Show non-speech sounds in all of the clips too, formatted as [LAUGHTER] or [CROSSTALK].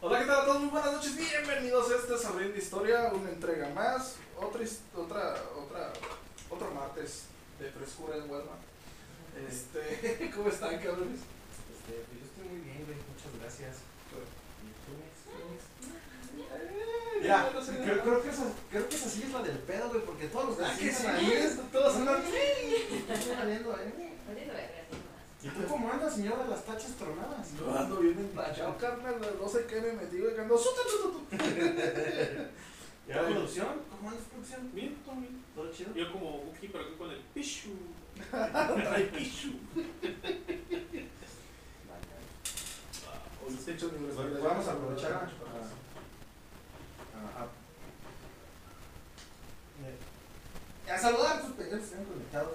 Hola, ¿qué tal a todos? Muy buenas noches, bienvenidos a este Sabriendo Historia, una entrega más, otra, otra, otra, otro martes de frescura en Walmart. Este, [LAUGHS] ¿cómo están, cabrones? Este, pues yo estoy muy bien, güey, muchas gracias. Ya, creo, creo que esa, creo que esa sí es la del pedo, güey, porque todos los Ah, que sí, sientan ahí todos andan. [LAUGHS] valiendo, eh. Valiendo verga. ¿Y tú cómo andas, señora de las tachas tronadas? Yo ando bien emplanchado, carnal, no sé qué me metí, güey, que ando. ¿Y la [LAUGHS] producción? ¿Cómo andas, producción? Bien, todo bien. ¿Todo chido? Yo como Uki, pero aquí con el Pichu. [LAUGHS] Trae pichu. Hoy se hecho universidad. vamos a aprovechar a, a, a- saludar a tus pendejos que están conectados.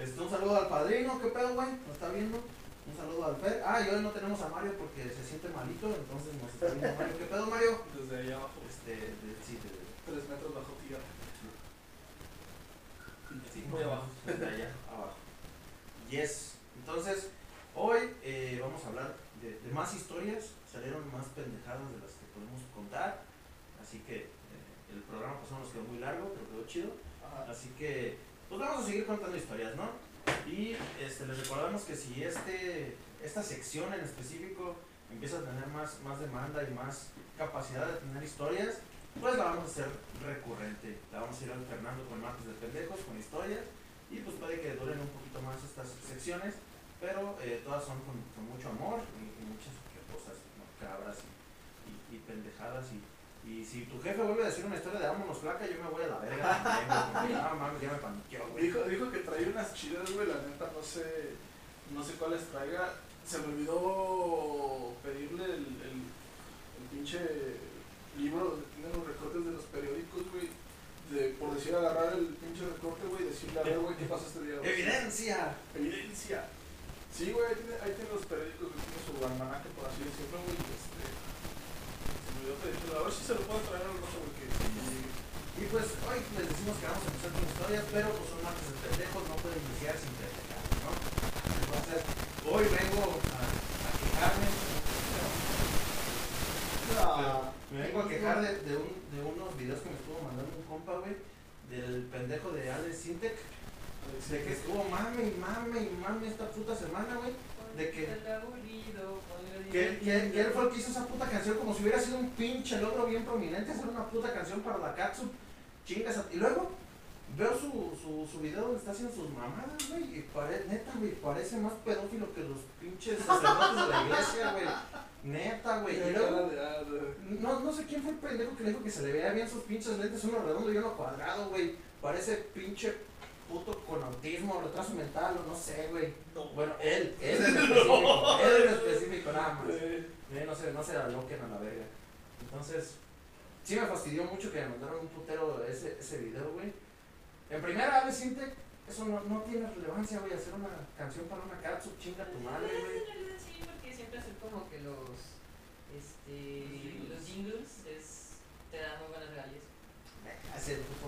Este, un saludo al padrino, ¿qué pedo, güey? ¿Nos está viendo? Un saludo al Fer. Ah, y hoy no tenemos a Mario porque se siente malito, entonces nos está viendo Mario. ¿Qué pedo, Mario? Desde allá abajo, Este, de, sí, de, tres metros bajo tierra. Sí, Muy abajo. De allá abajo. Yes. Entonces, hoy eh, vamos a hablar de, de más historias. Salieron más pendejadas de las que podemos contar. Así que eh, el programa pasado nos quedó muy largo, pero quedó chido. Así que, pues vamos a seguir contando historias, ¿no? Y este, les recordamos que si este, esta sección en específico empieza a tener más, más demanda y más capacidad de tener historias, pues la vamos a hacer recurrente. La vamos a ir alternando con martes de pendejos, con historias. Y pues puede que duren un poquito más estas secciones, pero eh, todas son con, mucho amor y, muchas cosas cabras y, y, y pendejadas. Y, y si tu jefe vuelve a decir una historia de vámonos flaca, yo me voy a la verga también, güey, porque, ah, mames, ya me paniqueó, güey. Dijo, dijo que traía unas chidas, güey, la neta, no sé, no sé cuáles traiga. Se me olvidó pedirle el, el, el pinche libro donde tienen los recortes de los periódicos, güey. De, por decir, agarrar el pinche recorte, güey, y decirle, a ver, güey, ¿qué pasó este día? güey? ¡Evidencia! Evidencia. Sí, güey, ahí tiene, ahí tiene los periódicos, güey, tiene su almanaque, por así decirlo, güey, este... Se me olvidó pedirle, a ver si se lo puedo traer al rato, güey, que que llegue. Y pues hoy les decimos que vamos a empezar con historias, pero pues son martes de pendejos, no pueden iniciar sin pendejar, ¿no? Entonces, hoy vengo a, a quejarme, Ah, me vengo a quejar de, de, un, de unos videos que me estuvo mandando un compa, güey, del pendejo de Alex Sintec, de que estuvo mame y mame y mame esta puta semana, güey, de que, que, que, que él fue el que hizo esa puta canción como si hubiera sido un pinche logro bien prominente hacer una puta canción para la Katsu, chingas, a- y luego veo su, su, su video donde está haciendo sus mamadas, güey, y pare, neta, güey, parece más pedófilo que los pinches sacerdotes de la iglesia, güey, neta, güey, y luego... No, no sé quién fue el pendejo que le dijo que se le veía bien sus pinches lentes, uno redondo y uno cuadrado, güey. Parece pinche puto con autismo, retraso mental o no sé, güey. No. Bueno, él, él en [LAUGHS] específico, él en específico, nada más. Eh, Eh, no se, no se aloquen a la verga. Entonces, sí me fastidió mucho que me mandaron un putero ese, ese video, güey. En primera, vez siente, eso no, no tiene relevancia, güey, hacer una canción para una katsu, chinga tu madre, güey. En realidad sí, porque siempre hacen como que los, este, los jingles es, te dan muy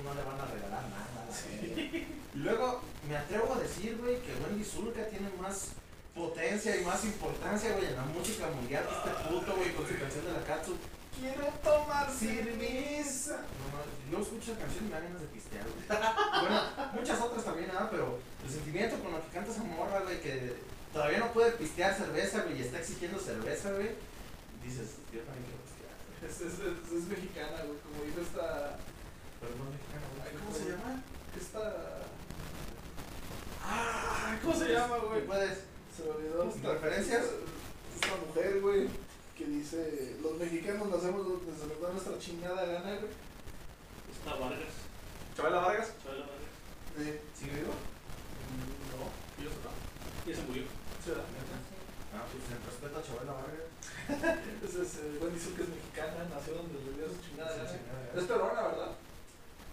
no le van a regalar nada. Y luego me atrevo a decir, güey, que Wendy Zulka tiene más potencia y más importancia, güey, en la música mundial que este puto, güey, con su canción de la Katsu. Quiero tomar Cerveza. No, no, yo escucho la canción y me dan ganas de pistear, güey. Bueno, muchas otras también, nada, pero el sentimiento con lo que canta esa morra, güey, que todavía no puede pistear cerveza, güey, y está exigiendo cerveza, güey. Dices, yo también quiero pistear. Es, es, es, es mexicana, güey, como dijo esta... Ay, ¿Cómo se llama? Esta... Ah, ¿cómo se llama, güey? ¿Qué puedes? Se me olvidó. esta- ¿Referencias? Esta, esta mujer, güey, que dice, los mexicanos nacemos donde se nos da nuestra chingada gana, güey. Está Vargas. Chabela Vargas. Chabela Vargas. De... ¿Sigue vivo? No, yo sé no. Ya se murió. Sí, ¿verdad? Ah, pues en respeto a Chabela Vargas. [LAUGHS] Ese es, eh, Wendy Zulka es mexicana, nació donde le dio su Sí, chingada gana. Es peruana, ¿verdad?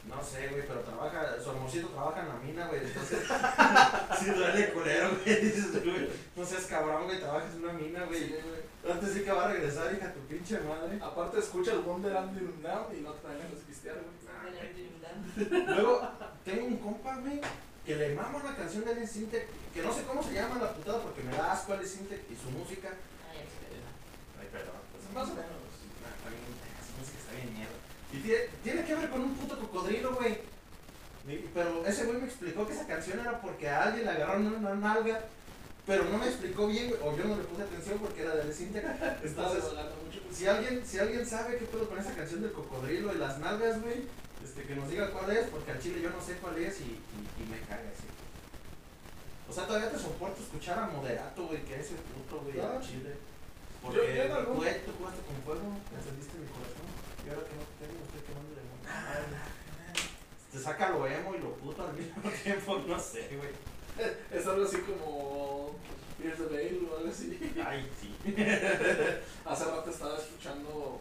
No sé, güey, pero trabaja, su amorcito trabaja en la mina, güey, entonces... [LAUGHS] sí, duele culero, güey, dices, güey, no seas cabrón, güey, trabajas en una mina, güey. Sí, güey. Antes sí que va a regresar, hija, tu pinche madre. Aparte escucha el Wonder Andy Now y no te ganas de pistear, güey. Luego, tengo un compa, güey, que le mama una canción de Alex Sintek, que no sé cómo se llama la putada porque me da asco Alex Sintek y su música. Ay, perdón. pues, Más o menos. Y tiene, tiene que ver con un puto cocodrilo, güey. Pero ese güey me explicó que esa canción era porque a alguien le agarraron una nalga. Pero no me explicó bien, güey. O yo no le puse atención porque era de Lesinta. [LAUGHS] Entonces, si alguien, si alguien sabe qué puedo con esa canción del cocodrilo y las nalgas, güey, este, que nos diga cuál es, porque al chile yo no sé cuál es y, y, me caga así. O sea, todavía te soporto escuchar a Moderato, güey, que ese puto, güey, al chile. Porque yo, yo no, tú, eh, tú jugaste con fuego, encendiste mi corazón y ahora que no te saca lo emo y lo puto al mismo [LAUGHS] tiempo, no sé, güey. Es algo así como Pierce the Veil o algo así. Ay, sí. [LAUGHS] Hace rato estaba escuchando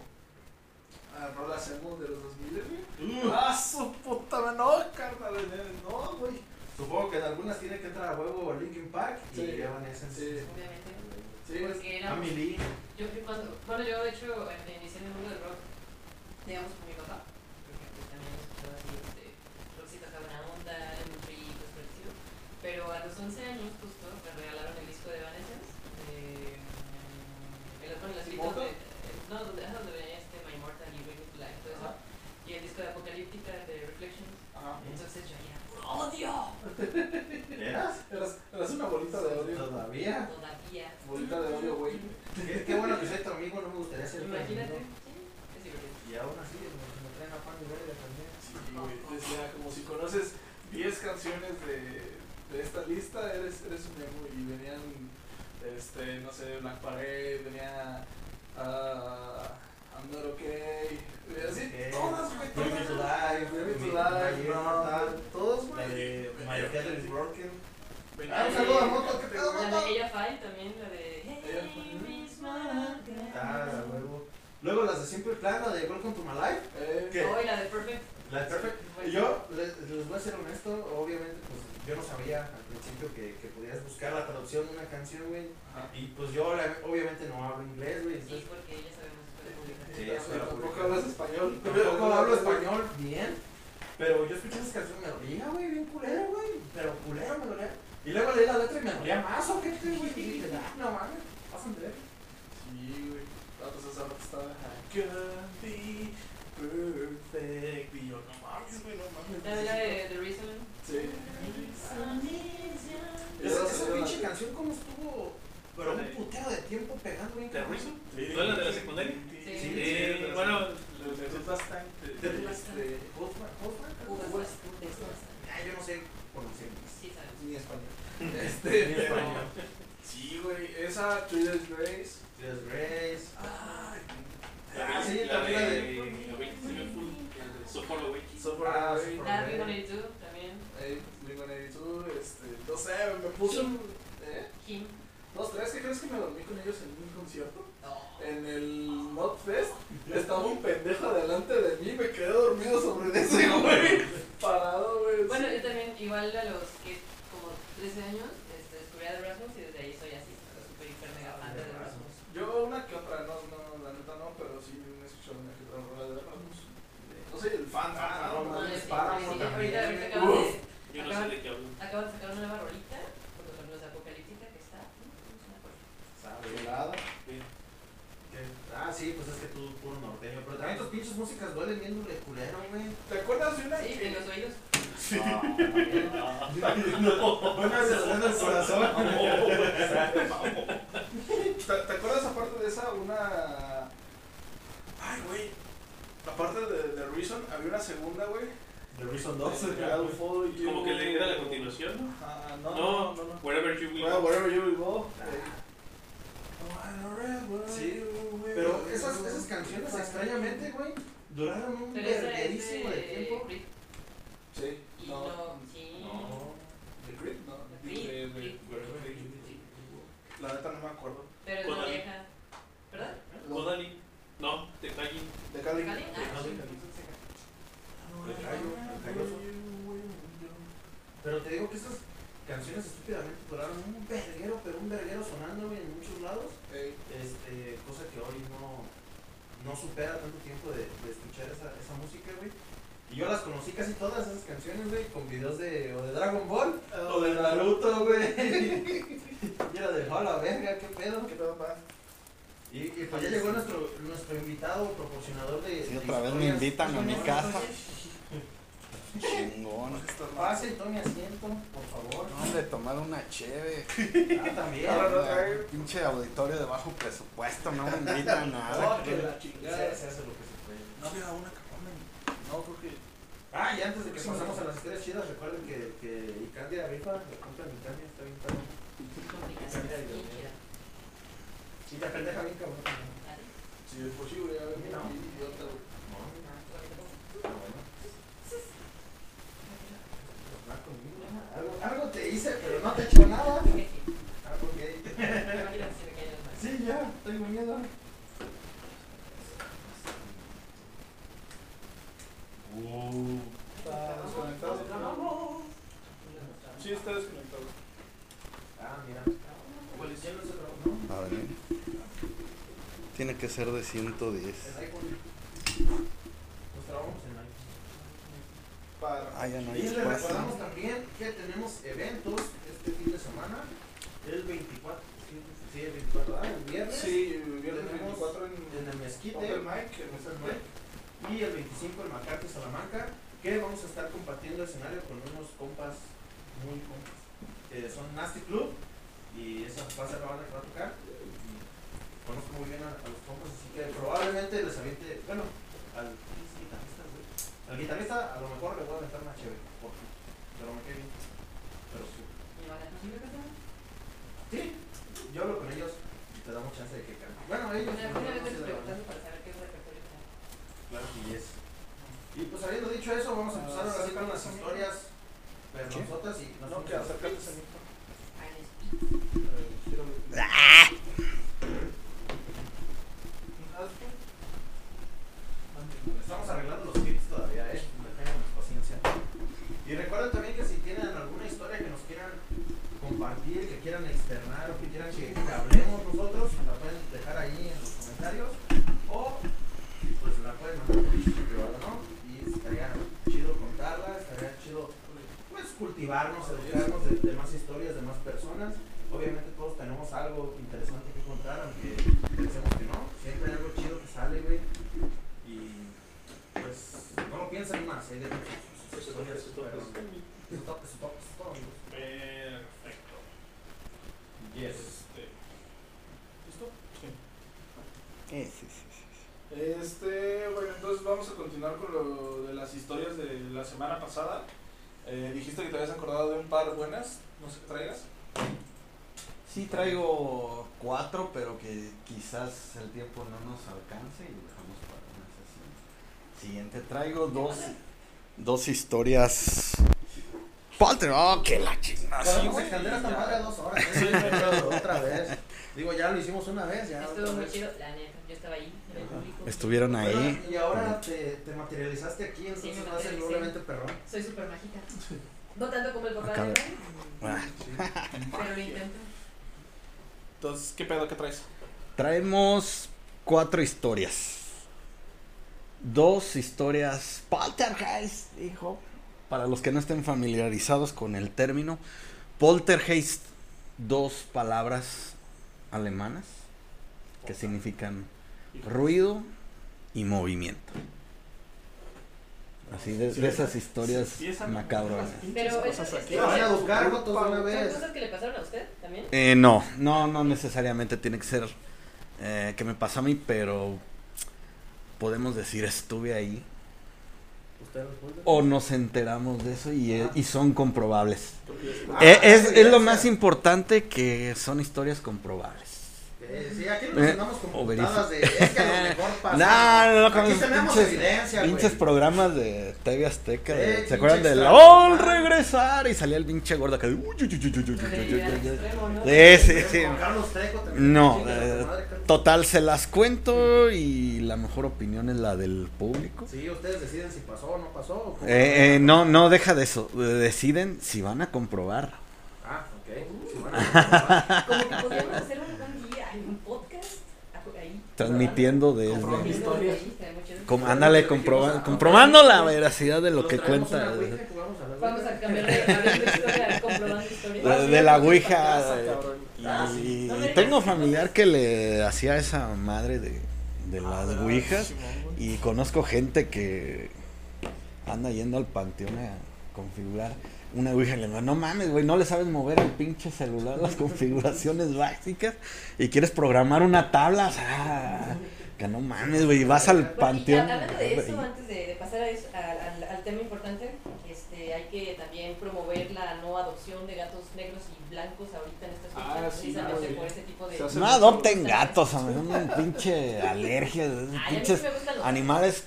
a rolas emo de los 2000, güey. Uh, ¡Ah, su puta madre! No, carnal, no, güey. Supongo que en algunas tiene que entrar a huevo Linkin Park y Sí. Evanescence. Sí. Obviamente. Sí, Porque era. Yo fui cuando. Bueno, yo de hecho eh, inicié en el mundo del rock, digamos, con mi papá. Porque pues, también escuchaba así, este. Rockcita buena onda, por el estilo. Pero a los 11 años, justo, me regalaron el disco de Evanescence. De. mm, El bueno, las eh, No, donde, ah, donde venía este My Immortal y Bring Life, todo eso. Ajá. Y el disco de Apocalíptica de Reflections. Ajá. Entonces yo ya. ¡Odio! [LAUGHS] ¿Eras? Eras, eras una bolita de odio. Todavía. Todavía. Bolita de odio, güey. Qué, qué bueno que soy tu amigo, no me gustaría ser tu Imagínate. amigo. Sí, es divertido. Y aún así, me, me traen a pan y verga también. Sí, güey. Decía, como si conoces 10 canciones de, de esta lista, eres, eres un emo. Y venían, este, no sé, Black Parade, venía. ah, I'm not okay. Y así, Ok. todas, güey, Bring Me to todas. Life, Bring Me to Mi- Life, My no, Immortal, todos, güey. de My Head is Broken. Ah, un saludo a Moto, ¿qué pedo, La de Ella Fine también, la de. Ella Hey, Miss Morgan. Ah, la huevo. Luego las de Simple Plan, la de Welcome to My Life. Eh, ¿Qué? Oh, y la de Perfect. La de Perfect. Y Yo les, les voy a ser honesto, obviamente, pues yo no sabía al principio que, que podías buscar la traducción de una canción, güey. Ajá. Y pues yo la- obviamente no hablo inglés, güey. Sí, Entonces, porque ya sabemos que. Sí, Sí, tampoco hablas español. [LAUGHS] tampoco hablo español bien. Pero yo escuché esas canciones, me dolía, güey, bien culero, güey. Pero culero me dolía. Y luego leí la letra y me dolía más, ¿o qué, güey? Y dije, ah, no mames, pasan de. Sí, güey. Ah, pues esa rato estaba. I can be perfect. Y yo, no mames, güey, no mames. También la de The Reason. Sí. Esa, esa pinche canción, ¿cómo estuvo? Pero un putero de tiempo pegando bien. ¿De cabrón. Reason? Sí. ¿No es la de la secundaria? Sí. Eh, bueno, Este. Ah, yo no sé pronunciar. Sí. Ni español. Este. Sí, güey. Esa, Grace. Ay. Ah, sí, la de de. La de So Far Away. So Ah, far away. so far La de Blink-182 también. Ey, Blink-182, este, no sé, me puso un, ¿eh? Kim. Dos, tres, ¿qué crees que me dormí con ellos en un concierto? No. En el Notfest, estaba un pendejo delante de mí, me quedé dormido sobre de ese güey, [LAUGHS] parado, güey. Bueno, yo también, igual a los que como 13 años, este, descubrí a The Rasmus y desde ahí soy así, super hiper mega fan de The Rasmus. Yo una que otra, no, no, de, Yo no sé de qué hablo. acaban de sacar una nueva rolita, junto con los de Apocalíptica, que está, es una joya. Sabe. Chulada. Bien. ¿Qué? Ah, sí, pues es que tú puro norteño. Pero también tus pinches músicas duelen bien de culero, güey. ¿Te acuerdas de una Sí, que- en los oídos. Bueno, se duele el corazón. [LAUGHS] ¿Te, te acuerdas aparte de esa una. Ay, güey. Aparte de, de Reason, había una segunda, güey. The Reason I'll follow you. Como que le era la continuación, ¿no? Ah, no, No, no, no. no. Wherever You Will. Well, wherever you will go. Sí, Pero esas, esas canciones, extrañamente, güey, duraron un verguerísimo de de tiempo. Sí. Y No. no, sí. No. No. The Will Go. La neta no me acuerdo. Pero es una vieja. ¿Verdad? Kodali. No, de Kaji. De Cali. ¿Cali? Ah, Cali. sí. De Cayo, de Cayoso. Pero te digo que esas canciones estúpidamente duraron un verguero, pero un verguero sonando, en muchos lados. Ey, Este, cosa que hoy no, no supera tanto tiempo de, de escuchar esa, esa música, güey. Y yo las conocí casi todas esas canciones, güey, con videos de, o de Dragon Ball, o de Naruto, güey. [LAUGHS] [LAUGHS] y era de, hola, verga, qué pedo. ¿Qué pedo, pa? Y, y pues ya llegó nuestro, nuestro invitado, proporcionador de. Sí, de otra vez me invitan a mi casa. Chingón. Pase, tome asiento, por favor. No, hombre, tomar una cheve. Ah, también. Pinche auditorio de bajo presupuesto, no me invitan a nada. No, que la Se, chingada. se hace lo que se puede. No había una caguama. No, porque. Ah, y antes de que pasemos a las historias chidas, recuerden que, que Icandia rifa, la compra en Icandia está bien caro. Sí, la pendeja bien cabrón. Si es posible, ya idiota, güey. Algo, algo te hice, pero no te he hecho nada. Sí, ya, tengo miedo. Está desconectado. Sí, está desconectado. Ah, mira. Policía no se trabó, ¿no? A ver. Tiene que ser de 110. El iPhone. Nos trabamos en iPhone. Para. Ah, ya no hay Y les espacio. recordamos también que tenemos eventos este fin de semana, el 24, sí, el 24, ah, el viernes, Sí, viernes Tenemos 24 en. en el Mezquite, en Open Open Mic, y el 25 en Salamanca, que vamos a estar compartiendo escenario con unos compas, muy compas, que son Nasty Club, y esa va a ser la banda que va a tocar, muy bien a, a los compas, así que probablemente les aviente, bueno, al ¿quién es el guitarrista, güey? Al guitarrista a lo mejor le voy a aventar una chévere, porque, pero me quedé bien, pero sí. Sí, yo hablo con ellos y te damos chance de que canten. Bueno, ellos no, no, no, sí, de la banda. Claro que yes. Y pues habiendo dicho eso, vamos a empezar ahora sí con las historias vergonzotas y nos No, vamos que a- acércate ese micro. Estamos arreglando los tips todavía, eh. Tengan paciencia. Y recuerden también que si tienen alguna historia que nos quieran compartir, que quieran externar o que quieran que, que hablemos nosotros, la pueden dejar ahí en los comentarios o pues la pueden mandar por privado, ¿no? Y estaría chido contarla, estaría chido pues cultivarnos, educarnos de, de más historias, de más personas. Obviamente todos tenemos algo interesante que contar, aunque pensemos que no. Siempre hay algo chido que sale, güey. Y pues no lo piensen más, hay de sus historias, pero- Eso todo, eso todo, eso todo, amigos. Perfecto. Yes. Este. ¿Listo? Sí. Eh, sí, sí, sí. Este, bueno, entonces vamos a continuar con lo de las historias de la semana pasada. Eh, dijiste que te habías acordado de un par buenas, no sé qué traigas. Sí traigo cuatro, pero que quizás el tiempo no nos alcance y lo dejamos para una sesión siguiente. Traigo dos, dos historias. Polter, oh, que la chingada. sí, Podemos extender esta madre dos horas, [LAUGHS] ¿eh? Pero otra vez. Digo, ya lo hicimos una vez, ya. Estuvo muy vez. chido, la neta. Yo estaba ahí, en el público. Estuvieron ahí. Bueno, y ahora te, te materializaste aquí, entonces Sí, me va a ser doblemente perrón. Soy súper mágica. No tanto como el papá Acá de. Ren, Ah, pero lo intento. Entonces, ¿qué pedo que traes? Traemos cuatro historias. Dos historias poltergeist, hijo. Para los que no estén familiarizados con el término, poltergeist, dos palabras alemanas que significan ruido y movimiento. Así de, de esas historias macabras. Pero eso, cosas aquí. Te van a educar, Jotos, de una ¿Son vez. cosas que le pasaron a usted también? Eh, no, no, no necesariamente tiene que ser eh, que me pasó a mí, pero podemos decir estuve ahí o nos enteramos de eso y, eh, y son comprobables. Ah, Eh, es, es lo más importante que son historias comprobables. Eh, sí, aquí nos eh, andamos con putadas de. Es que a lo [LAUGHS] mejor pasa. no, no, no, aquí tenemos pinches, evidencia, Pinches programas de TV Azteca. Eh, de, ¿Se acuerdan del ¡Oh, regresar! Y salía el pinche gordo que. Uy, uy, uy, uy, uy, Sí, eh, sí, sí. No, total, se las cuento y la mejor opinión es la del público. Sí, ustedes deciden si pasó o no pasó. eh, no, no, deja de eso. Deciden si van a comprobar. Ah, ok. Uh. Si van a comprobar. Como que podríamos hacer un transmitiendo desde. Com, ándale, comproba, comprobando la veracidad de lo que cuenta. Vamos a cambiar de, de la Ouija. Eh, y, tengo familiar que le hacía esa madre de, de las Ouijas. Y conozco gente que anda yendo al panteón a configurar una ouija le digo, no mames, güey, no le sabes mover el pinche celular las [LAUGHS] configuraciones básicas y quieres programar una tabla, o sea, que no mames, güey, vas al Bueno, y panteón. hablando de eso, antes de, de pasar a eso- al, al- al tema importante, este, hay que también promover la no adopción de gatos negros y blancos ahorita en estas Ah, fechas, sí, precisamente por ese tipo de... No adopten gatos, a mí una pinche [LAUGHS] alergia, Ay, a mí sí pinches me gustan los animales,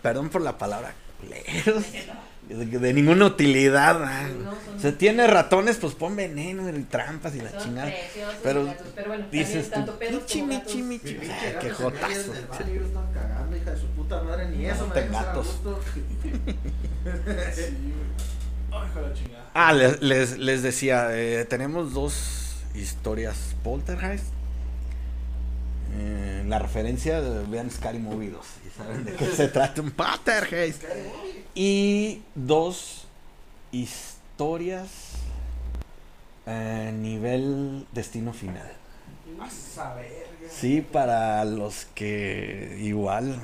perdón por la palabra, culeros, [LAUGHS] de, de ninguna utilidad. ah. No, son- Se tiene ratones, pues pon veneno y trampas y la son chingada. preciosos Pero gatos, pero bueno, Dices tanto perros michi, como michi, michi. pinche Ay, qué jotazo. cagando, hija de su puta madre, ni eso me gatos. Sí, güey. [LAUGHS] Ay, hijo de la chingada. Ah, les, les, les decía, eh, tenemos dos historias poltergeist. Eh, la referencia, eh, vean Scary Movie 2 y saben de qué [LAUGHS] se trata un poltergeist. Y dos historias a nivel destino final. Vas a ver, Sí, para los que igual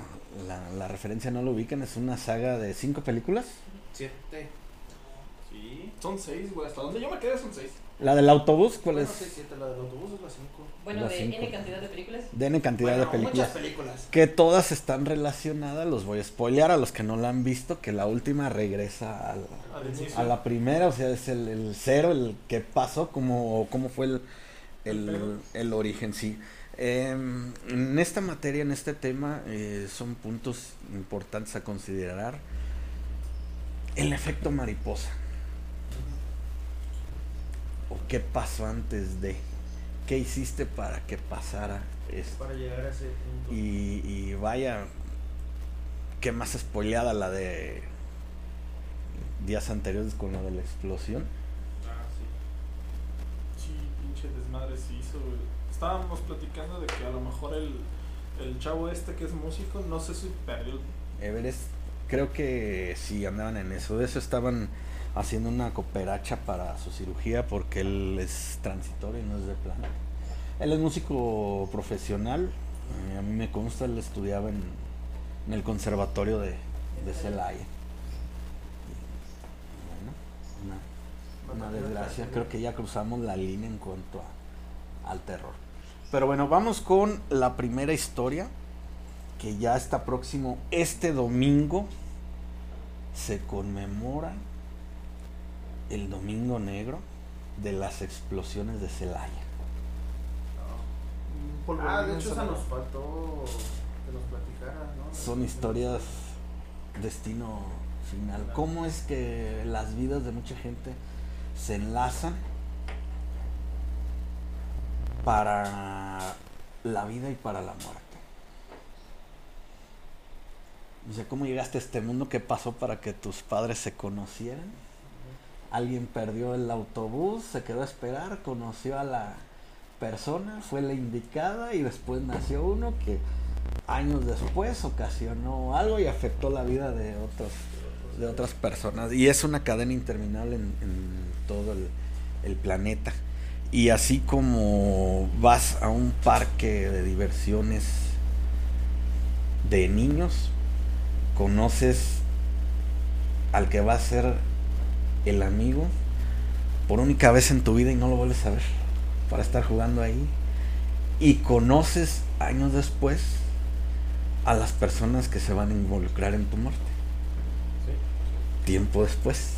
la, la referencia no lo ubican, es una saga de cinco películas. Siete. Sí, son seis, güey. Hasta donde yo me quedé son seis. La del autobús, ¿cuál Bueno, es? sí, siete, la del autobús es la cinco. Bueno, Las de cinco. N cantidad de películas. Den cantidad Bueno, de películas. Muchas películas. Que todas están relacionadas, los voy a spoilear a los que no la han visto, que la última regresa al- Al inicio. a la primera, o sea, es el, el cero, el que pasó, como, cómo fue el, el, el origen, sí. Em, en esta materia, en este tema, eh, son puntos importantes a considerar. El efecto mariposa. ¿O qué pasó antes de? ¿Qué hiciste para que pasara esto? Para llegar a ese punto. Y, y vaya, qué más spoileada la de días anteriores con lo de la explosión. Ah, sí. Sí, pinche desmadre se hizo, güey. Estábamos platicando de que a lo mejor el, el chavo este que es músico, no sé si perdió Everest, creo que sí andaban en eso. De eso estaban haciendo una cooperacha para su cirugía porque él es transitorio y no es de plano. Él es músico profesional. eh, a mí me consta, él estudiaba en, el conservatorio de, de Celaya. Bueno, una, una desgracia. Creo que ya cruzamos la línea en cuanto a- al terror. Pero bueno, vamos con la primera historia que ya está próximo este domingo. Se conmemora el Domingo Negro de las explosiones de Celaya. Ah, de hecho, esa nos faltó que nos platicara, ¿no? Son historias destino final. ¿Cómo es que las vidas de mucha gente se enlazan para la vida y para la muerte? Dice, ¿cómo llegaste a este mundo? ¿Qué pasó para que tus padres se conocieran? Alguien perdió el autobús, se quedó a esperar, conoció a la persona, fue la indicada y después nació uno que años después ocasionó algo y afectó la vida de otros de otras personas. Y es una cadena interminable en, todo el, el planeta. Y así como vas a un parque de diversiones de niños conoces al que va a ser el amigo por única vez en tu vida y no lo vuelves a ver para estar jugando ahí. Y conoces años después a las personas que se van a involucrar en tu muerte. Tiempo después.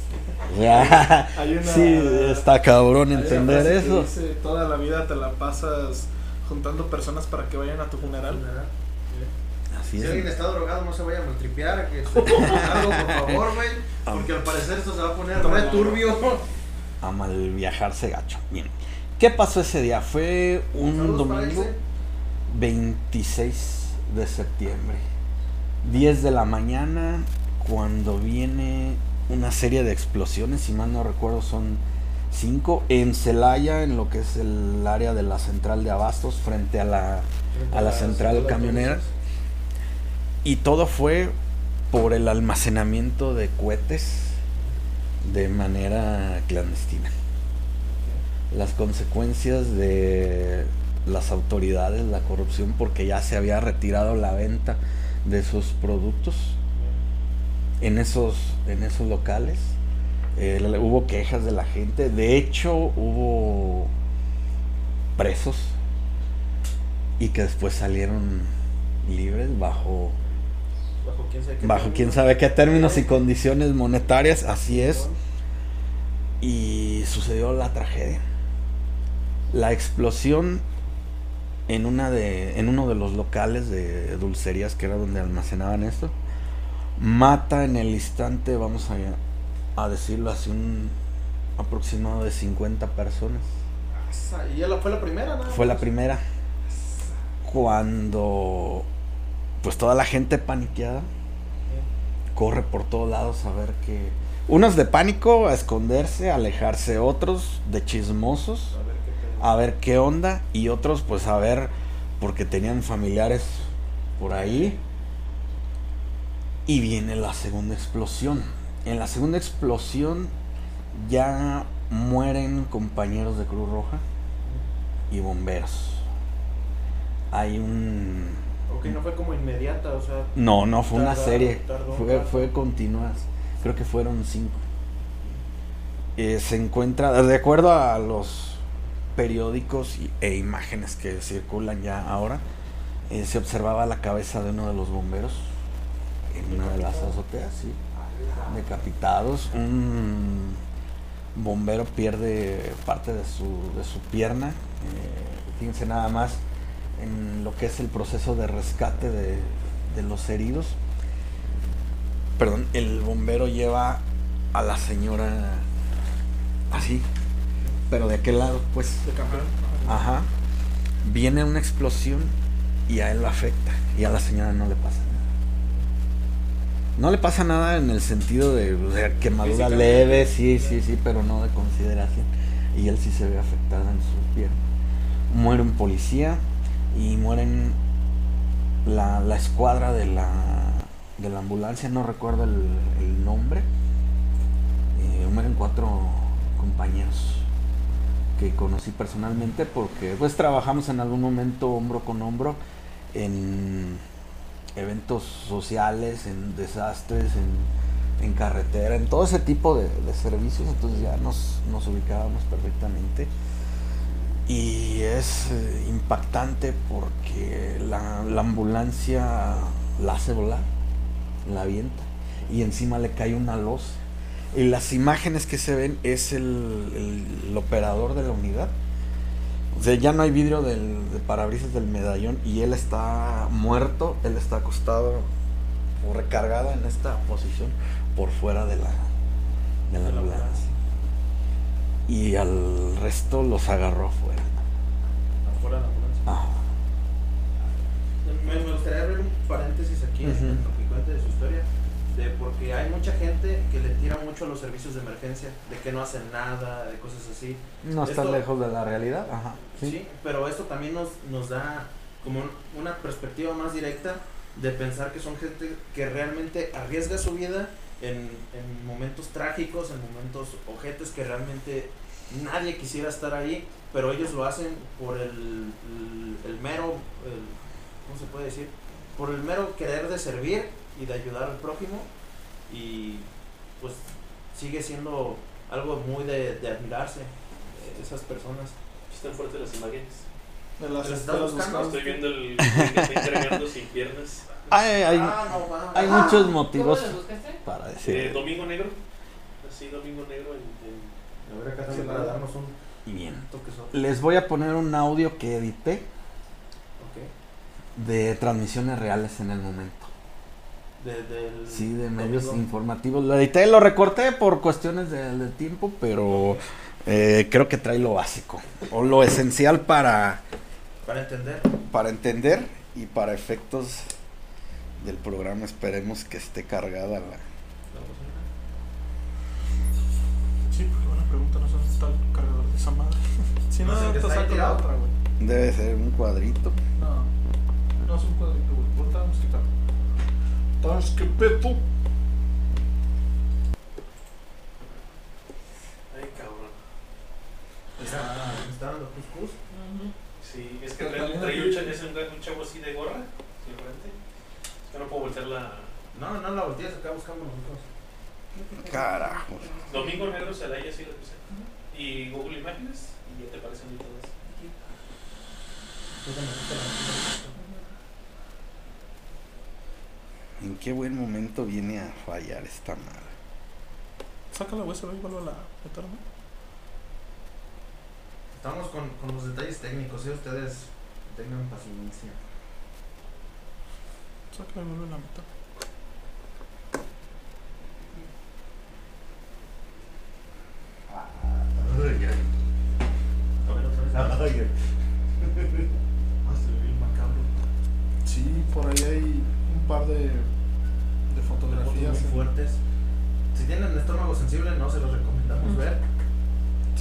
[LAUGHS] Hay una- sí está cabrón entender eso. dice, toda la vida te la pasas juntando personas para que vayan a tu funeral. así Si alguien es está drogado, no se vaya a. Que algo, por favor, güey. [LAUGHS] Porque al parecer esto se va a poner re turbio. a mal viajarse gacho. Bien qué pasó ese día fue un domingo Ilse. 26 de septiembre. 10 de la mañana cuando viene una serie de explosiones si mal no recuerdo son cinco en Celaya en lo que es el área de la central de abastos frente a la a la central camionera. y todo fue por el almacenamiento de cohetes de manera clandestina las consecuencias de las autoridades, la corrupción, porque ya se había retirado la venta de sus productos. en esos, en esos locales. Eh, hubo quejas de la gente. De hecho, hubo presos y que después salieron libres bajo Bajo quién sabe qué bajo quién sabe qué términos y condiciones monetarias, así es. Y sucedió la tragedia. La explosión en una de en uno de los locales de dulcerías que era donde almacenaban esto mata en el instante, vamos a, a decirlo así, un aproximado de 50 personas. Y ya la, fue la primera, ¿no? Fue la primera. Cuando pues toda la gente paniqueada corre por todos lados a ver qué. Unos de pánico a esconderse, a alejarse, otros de chismosos A ver qué onda y otros pues a ver porque tenían familiares por ahí. Y viene la segunda explosión. En la segunda explosión ya mueren compañeros de Cruz Roja y bomberos. Hay un Ok, no fue como inmediata, o sea. no, no fue una serie. tardó Fue, fue continuas. Creo que fueron cinco. Eh, se encuentra, de acuerdo a los periódicos y- e imágenes que circulan ya ahora, eh, se observaba la cabeza de uno de los bomberos en una de las azoteas, sí, decapitados. Un bombero pierde parte de su, de su pierna. eh, fíjense nada más en lo que es el proceso de rescate de, de los heridos. Perdón, el bombero lleva a la señora así, pero de aquel lado, pues, ajá, viene una explosión y a él lo afecta y a la señora no le pasa nada. No le pasa nada en el sentido de o sea, quemadura leve, sí, sí, sí, pero no de consideración. Y él sí se ve afectado en su pierna. Muere un policía y mueren la, la escuadra de la, de la ambulancia, no recuerdo el, el nombre. Eh, mueren cuatro compañeros que conocí personalmente porque pues trabajamos en algún momento hombro con hombro en eventos sociales, en desastres, en, en carretera, en todo ese tipo de, servicios, entonces ya nos, nos ubicábamos perfectamente. Y es eh, impactante porque la, la ambulancia la hace volar, la avienta y encima le cae una losa. Y las imágenes que se ven es el, el- el operador de la unidad. O sea, ya no hay vidrio del, de parabrisas del medallón y él está muerto, él está acostado o recargado en esta posición por fuera de la, de la De la ambulancia. Y al resto los agarró afuera. Afuera de la ambulancia. Ajá. Me, me gustaría abrir un paréntesis aquí en Ujú. en lo que cuente de su historia, de porque hay mucha gente que le tira mucho a los servicios de emergencia, de que no hacen nada, de cosas así. No está lejos de la realidad. Ajá. Sí, Sí. pero esto también nos, nos da como un- una perspectiva más directa de pensar que son gente que realmente arriesga su vida en, en momentos trágicos, en momentos ojetes que realmente nadie quisiera estar ahí, pero ellos lo hacen por el, el, el mero, el- ¿cómo se puede decir? Por el mero querer de servir y de ayudar al prójimo y pues sigue siendo algo muy de, de admirarse eh, esas personas. Están fuertes las imágenes. Me las, ¿Las me estás las buscando? Estoy viendo el que está entregando sin piernas. Hay, hay, Ah, no, hay Ah, muchos ¿Cómo motivos para decir. Eh, Domingo Negro. Así, Domingo Negro en, en- A ver acá también para darnos un bien. Les voy a poner un audio que edité de transmisiones reales en el momento. De, del Sí, de medios domingo. informativos. Lo edité, lo recorté por cuestiones de, de tiempo, pero eh, creo que trae lo básico o lo esencial para, Para entender. para entender y para efectos del programa. Esperemos que esté cargada la. Sí, porque buena pregunta, no sé dónde está el cargador de esa madre. [LAUGHS] Si no, No ahí saco la otra, güey. Debe ser un cuadrito. No, no es un cuadrito, güey. Ahorita vamos a quitar. ¿Qué pedo? Ay, cabrón. Está, está dando cuscús. Sí, es que trae, trae un, cha- es un, un chavo así de gorra, sin frente. Es que no puedo voltear la, No, no la voltees, acá buscamos nosotros. Carajo. Domingo Negro Celaya sí lo puse. Y Google Imágenes y ya te aparecen ahí todas te metiste la noticia. ¿En qué buen momento viene a fallar esta madre? Saca la USB y vuelve a la meter, ¿no? Estamos con, con los detalles técnicos, ¿eh? Ustedes tengan paciencia. Saca y vuelve a la meter.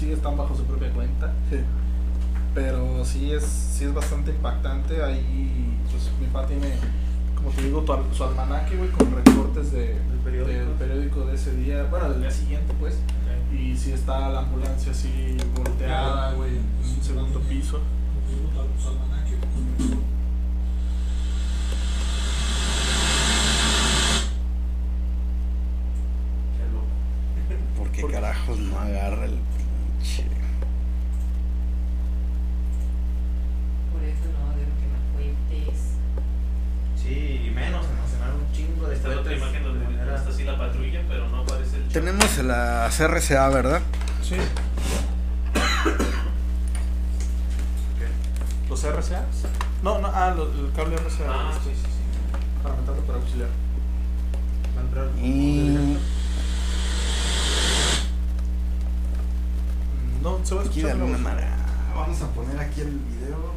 Sí, están bajo su propia cuenta. Pero sí es, sí es bastante impactante. Ahí, pues mi papá tiene, como te digo, tu su almanaque, güey, con recortes de, Del periódico. del periódico de ese día, bueno, del día siguiente, pues. Y sí está la ambulancia así volteada, güey, en un segundo piso. Qué loco. ¿Por qué ¿Por qué? carajos no agarra la CRCA, ¿verdad? Sí. ¿Los RCAs? No, no, ah, lo- el cable RCA. Ah, sí, sí, sí. Para meterlo para auxiliar. Va a entrar Y No, se va a aquí de escuchar alguna manera. Vamos a poner aquí el video.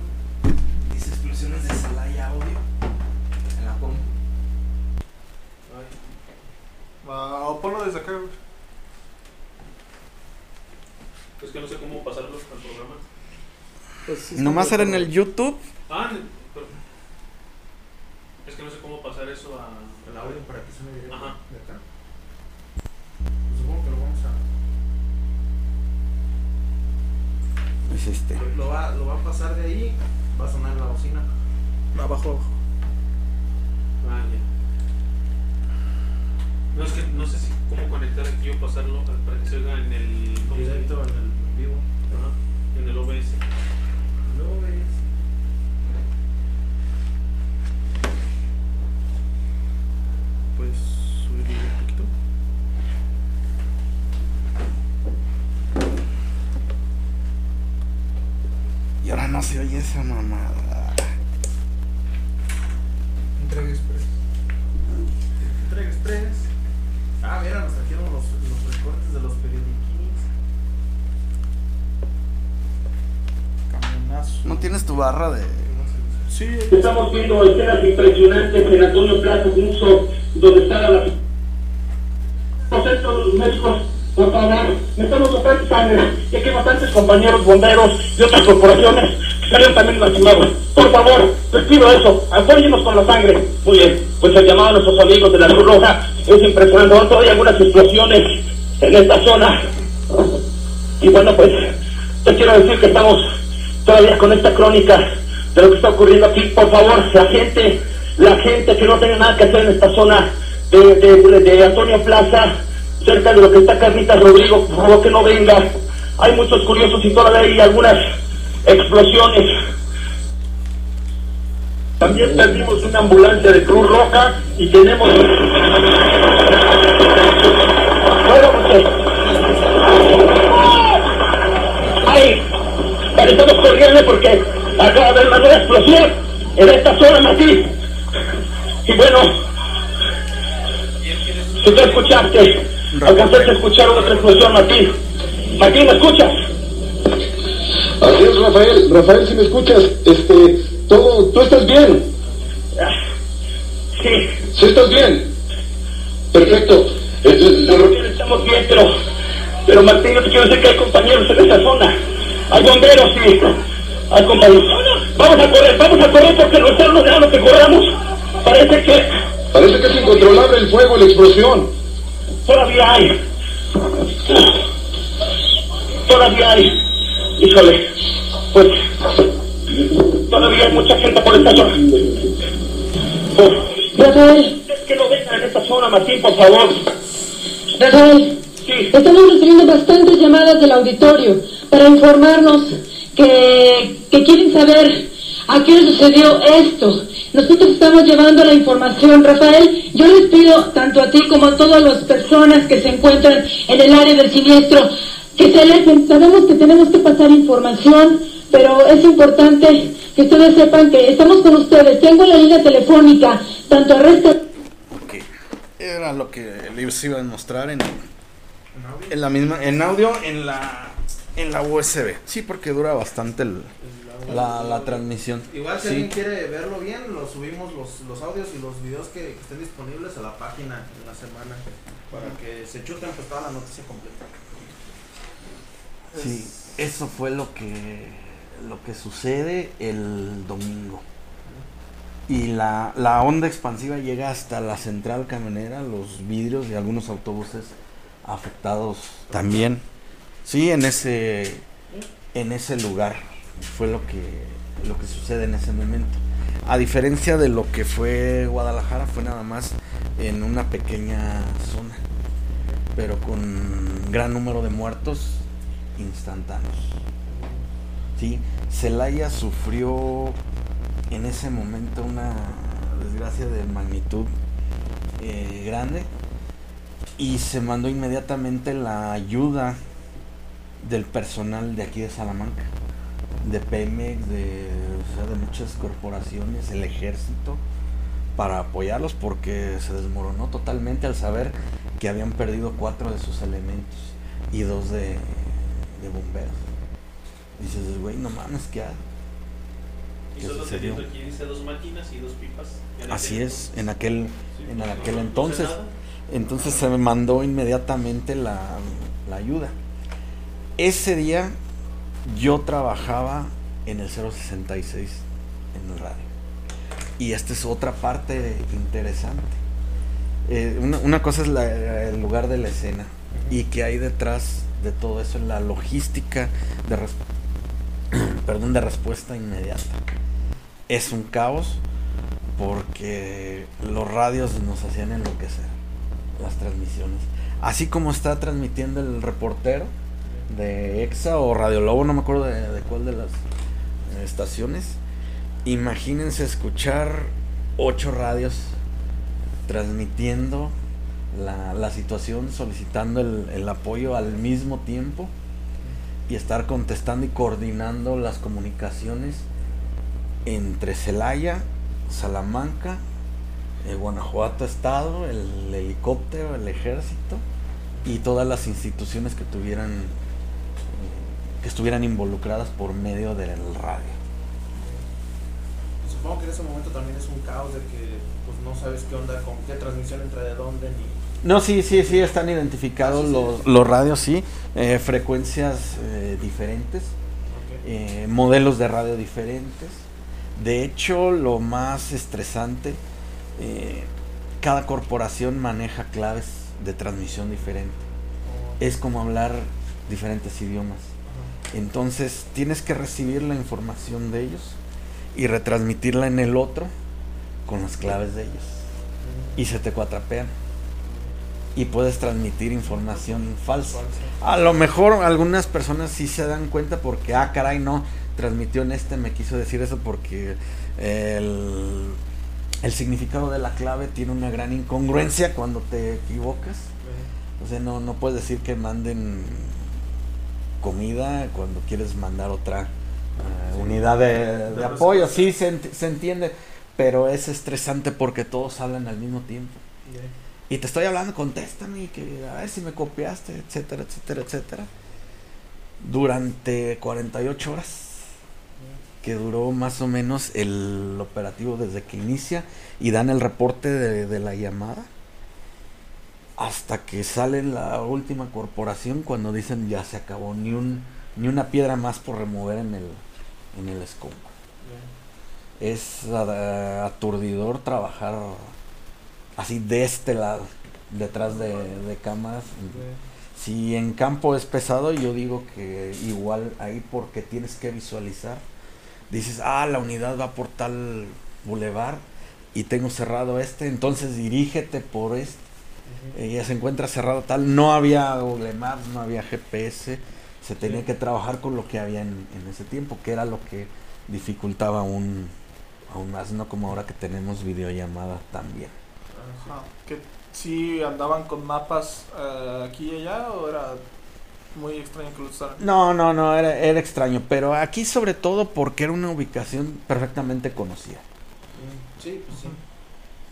Dice explosiones de Celaya audio. En la compu. Ay, o ponlo desde acá, güey. Es que no sé cómo pasarlo al programa. Pues sí, Nomás era en el YouTube. Ah, pero- es que no sé cómo pasar eso a. el audio para que suene directo Ajá. de acá. Pues supongo que lo vamos a. Es este. Lo va, lo va a pasar de ahí, va a sonar la bocina. Abajo. Ah, ya. No, es que no sé si cómo conectar aquí o pasarlo para que se oiga en el. ¿cómo se Directo el vivo. Ajá, en el OBS. Luego ves. Pues subir un poquito. Y ahora no se oye esa mamada. Entrega express. Entrega Express. Ah, mira, nos trajeron los, los recortes de los periodiquines. Camionazo. ¿No tienes tu barra de.? Sí, Estamos viendo escenas impresionantes en Antonio Plaza Muso, donde está la... Los centros médicos, por favor, necesitamos bastante sangre, y aquí bastantes compañeros bomberos de otras corporaciones que salieron también lastimados. Por favor, les pido eso, apóyennos con la sangre. Muy bien, pues el llamado a nuestros amigos de la Cruz Roja es impresionante. Todavía hay algunas explosiones en esta zona. Y bueno, pues, te quiero decir que estamos todavía con esta crónica de lo que está ocurriendo aquí. Por favor, la gente, la gente que no tenga nada que hacer en esta zona de, de Antonio Plaza, cerca de lo que está Carnitas Rodrigo, por favor que no venga. Hay muchos curiosos y todavía hay algunas explosiones. También perdimos una ambulancia de Cruz Roja y tenemos... Bueno, pues, ¡Ay! Estamos corriendo porque acaba de haber una nueva explosión en esta zona, Martín. Y bueno, si tú escuchaste, alcanzaste a escuchar otra explosión, Martín. Martín, ¿me escuchas? Así es, Rafael. Rafael, si me escuchas, este, todo, ¿tú estás bien? Sí, ¿Sí estás bien? Perfecto. Eh, eh, estamos bien, pero, pero Martín, yo te quiero decir que hay compañeros en esta zona. Hay bomberos y hay compañeros. Vamos a correr, vamos a correr porque no están ordenando que corramos. Parece que parece que es incontrolable el fuego y la explosión. Todavía hay. Todavía hay. Híjole, pues todavía hay mucha gente por esta zona. Pues, Rafael, es que no vengan en persona, Martín, por favor. Rafael, Sí. estamos recibiendo bastantes llamadas del auditorio para informarnos que, que quieren saber a qué sucedió esto. Nosotros estamos llevando la información. Rafael, yo les pido tanto a ti como a todas las personas que se encuentran en el área del siniestro que se alejen. Sabemos que tenemos que pasar información, pero es importante que ustedes sepan que estamos con ustedes. Tengo la línea telefónica, tanto a Resta Ok. Era lo que les iba a mostrar en, en la misma, en audio, en la, en la USB. Sí, porque dura bastante el- la, la transmisión. Igual si Sí. alguien quiere verlo bien, lo subimos los, los audios y los videos que, que estén disponibles a la página en la semana para que se chuten pues toda la noticia completa. Sí, eso fue lo que lo que sucede el domingo. Y la, la onda expansiva llega hasta la central camionera, los vidrios de algunos autobuses afectados también. Sí, en ese en ese lugar fue lo que lo que sucede en ese momento. A diferencia de lo que fue Guadalajara, fue nada más en una pequeña zona, pero con gran número de muertos instantáneos. Sí, Celaya sufrió en ese momento una desgracia de magnitud eh, grande y se mandó inmediatamente la ayuda del personal de aquí de Salamanca, de Pemex, de, o sea, de muchas corporaciones, el ejército, para apoyarlos porque se desmoronó totalmente al saber que habían perdido cuatro de sus elementos y dos de, de bomberos. Dices, güey, no mames, ¿qué hay? Y ¿Qué solo sucedió? teniendo aquí dice dos máquinas y dos pipas. Así es, en aquel, Sí, en pues, aquel no, entonces. Entonces se me mandó inmediatamente la, la ayuda. Ese día yo trabajaba en el 066 en el radio. Y esta es otra parte interesante. Eh, una, cosa es el lugar de la escena y que hay detrás de todo eso, la logística de, [CLEARS THROAT] perdón, de respuesta inmediata. Es un caos porque los radios nos hacían enloquecer las transmisiones. Así como está transmitiendo el reportero de EXA o Radio Lobo, no me acuerdo de, de cuál de las estaciones. Imagínense escuchar ocho radios transmitiendo la, la situación, solicitando el, el apoyo al mismo tiempo y estar contestando y coordinando las comunicaciones entre Celaya, Salamanca, eh, Guanajuato Estado, el helicóptero, el ejército y todas las instituciones que tuvieran que estuvieran involucradas por medio del radio. Supongo que en ese momento también es un caos de que pues no sabes qué onda, con qué transmisión entra de dónde ni No, sí, sí, sí, están identificados Ah, sí, sí. los, los radios, sí, eh, frecuencias eh, diferentes, eh, modelos de radio diferentes. De hecho, lo más estresante, cada corporación maneja claves de transmisión diferente. Es como hablar diferentes idiomas. Entonces, tienes que recibir la información de ellos y retransmitirla en el otro con las claves de ellos. Y se te cuatrapean. Y puedes transmitir información falsa. A lo mejor algunas personas sí se dan cuenta porque, ah, caray, no, transmitió en este, me quiso decir eso porque el, el significado de la clave tiene una gran incongruencia cuando te equivocas. O sea, no, no puedes decir que manden comida cuando quieres mandar otra eh, unidad de, de apoyo. Sí, se, ent- se entiende, pero es estresante porque todos hablan al mismo tiempo. Y te estoy hablando, contéstame, que a ver si me copiaste, etcétera, etcétera, etcétera. Durante 48 horas, que duró más o menos el operativo desde que inicia y dan el reporte de, de la llamada, hasta que sale la última corporación cuando dicen ya se acabó, ni, un, ni una piedra más por remover en el, en el escombro. Es aturdidor trabajar así de este lado, detrás de, de cámaras. Si en campo es pesado, yo digo que igual ahí porque tienes que visualizar. Dices, ah, la unidad va por tal bulevar y tengo cerrado este, entonces dirígete por este. Ya se encuentra cerrado tal, no había Google Maps, no había GPS, se tenía que trabajar con lo que había en, en ese tiempo, que era lo que dificultaba aún, aún más, no como ahora que tenemos videollamada también. Ajá. Que sí andaban con mapas eh, aquí y allá o era muy extraño que lo usaran. No, no, no, era, era extraño, pero aquí sobre todo porque era una ubicación perfectamente conocida. Sí, pues sí.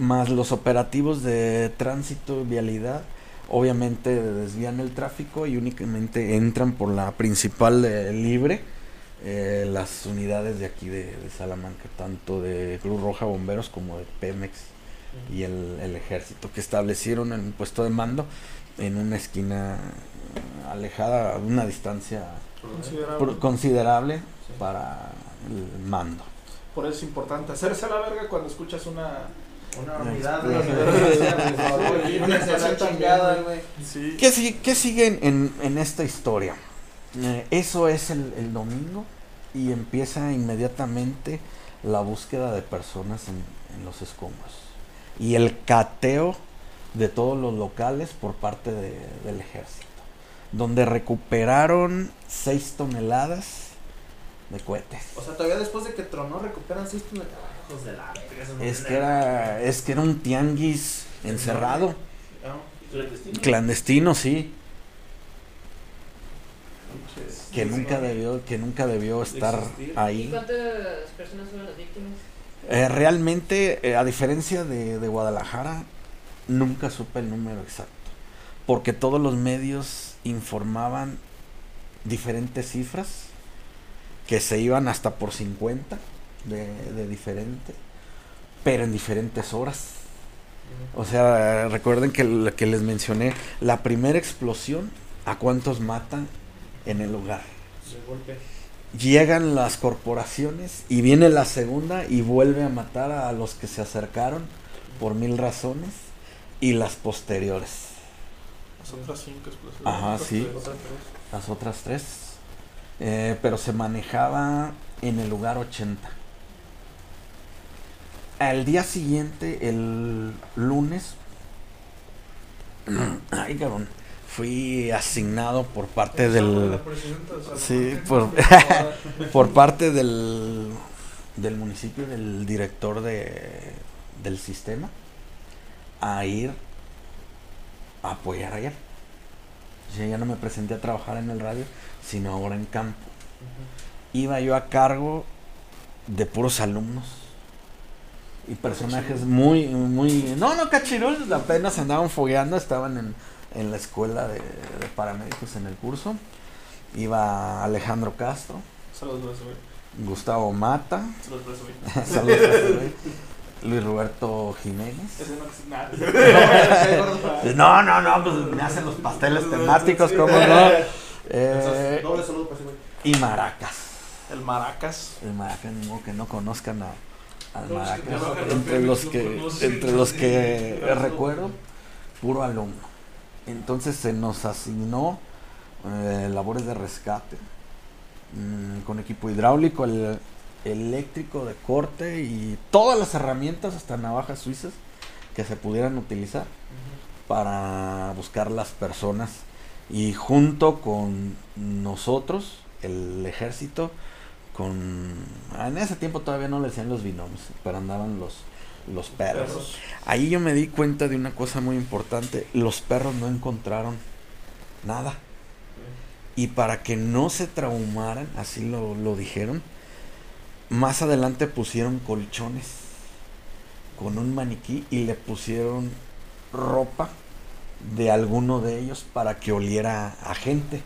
Más los operativos de tránsito y vialidad, obviamente desvían el tráfico y únicamente entran por la principal eh, libre eh, las unidades de aquí de, de Salamanca, tanto de Cruz Roja Bomberos como de Pemex y el, el ejército, que establecieron el puesto de mando en una esquina alejada a una distancia considerable para el mando. Por eso es importante hacerse a la verga cuando escuchas una. Una unidad, güey. Sí. ¿Qué, sigue, qué sigue en, en- en esta historia? Eh, eso es el, el domingo y empieza inmediatamente la búsqueda de personas en, en los escombros y el cateo de todos los locales por parte de- del ejército, donde recuperaron 6 toneladas de cohetes. O sea, todavía después de que tronó recuperan 6 toneladas. Hijos de la verga, eso no Es que era, es que era un tianguis encerrado, No, ¿Clandestino? clandestino, sí. Que nunca debió que nunca debió estar Existir. ¿Y ahí cuántas personas fueron las víctimas? Eh, realmente eh, a diferencia de, de Guadalajara nunca supe el número exacto porque todos los medios informaban diferentes cifras que se iban hasta por 50 de, de diferente pero en diferentes horas o sea recuerden que lo que les mencioné la primera explosión a cuántos matan en el lugar de golpe. llegan las corporaciones y viene la segunda y vuelve a matar a los que se acercaron por mil razones y las posteriores, Las otras cinco explosiones. Ajá, sí. las otras tres, Eh, pero se manejaba en el lugar 80. Al día siguiente, el lunes, [CLEARS THROAT] ay cabrón, fui asignado por parte del... Sí, ¿por [LAUGHS] por- parte del, del municipio, del director de, del sistema, a ir a apoyar allá. Yo ya no me presenté a trabajar en el radio, sino ahora en campo. Iba yo a cargo de puros alumnos y personajes muy, muy... No, no, cachirules, apenas andaban fogueando, estaban en, en la escuela de, de paramédicos en el curso. Iba Alejandro Castro, Saludos, güey. Gustavo Mata, Saludos, güey. [LAUGHS] saludos güey, [LAUGHS] Luis Roberto Jiménez. [LAUGHS] No. No, no, pues me hacen los pasteles temáticos, ¿cómo no? Eh, y Maracas. El Maracas. El Maracas, ni modo que no conozcan a, Entre los lo que, entre los que recuerdo, puro alumno. Entonces se nos asignó eh, labores de rescate mm, con equipo hidráulico, el, eléctrico de corte y todas las herramientas, hasta navajas suizas, que se pudieran utilizar para buscar las personas. Y junto con nosotros, el ejército, con... En ese tiempo todavía no le decían los binomios, pero andaban los, los perros. Perros. Ahí yo me di cuenta de una cosa muy importante. Los perros no encontraron nada. Y para que no se traumaran, así lo, lo dijeron, más adelante pusieron colchones con un maniquí y le pusieron ropa de alguno de ellos para que oliera a gente.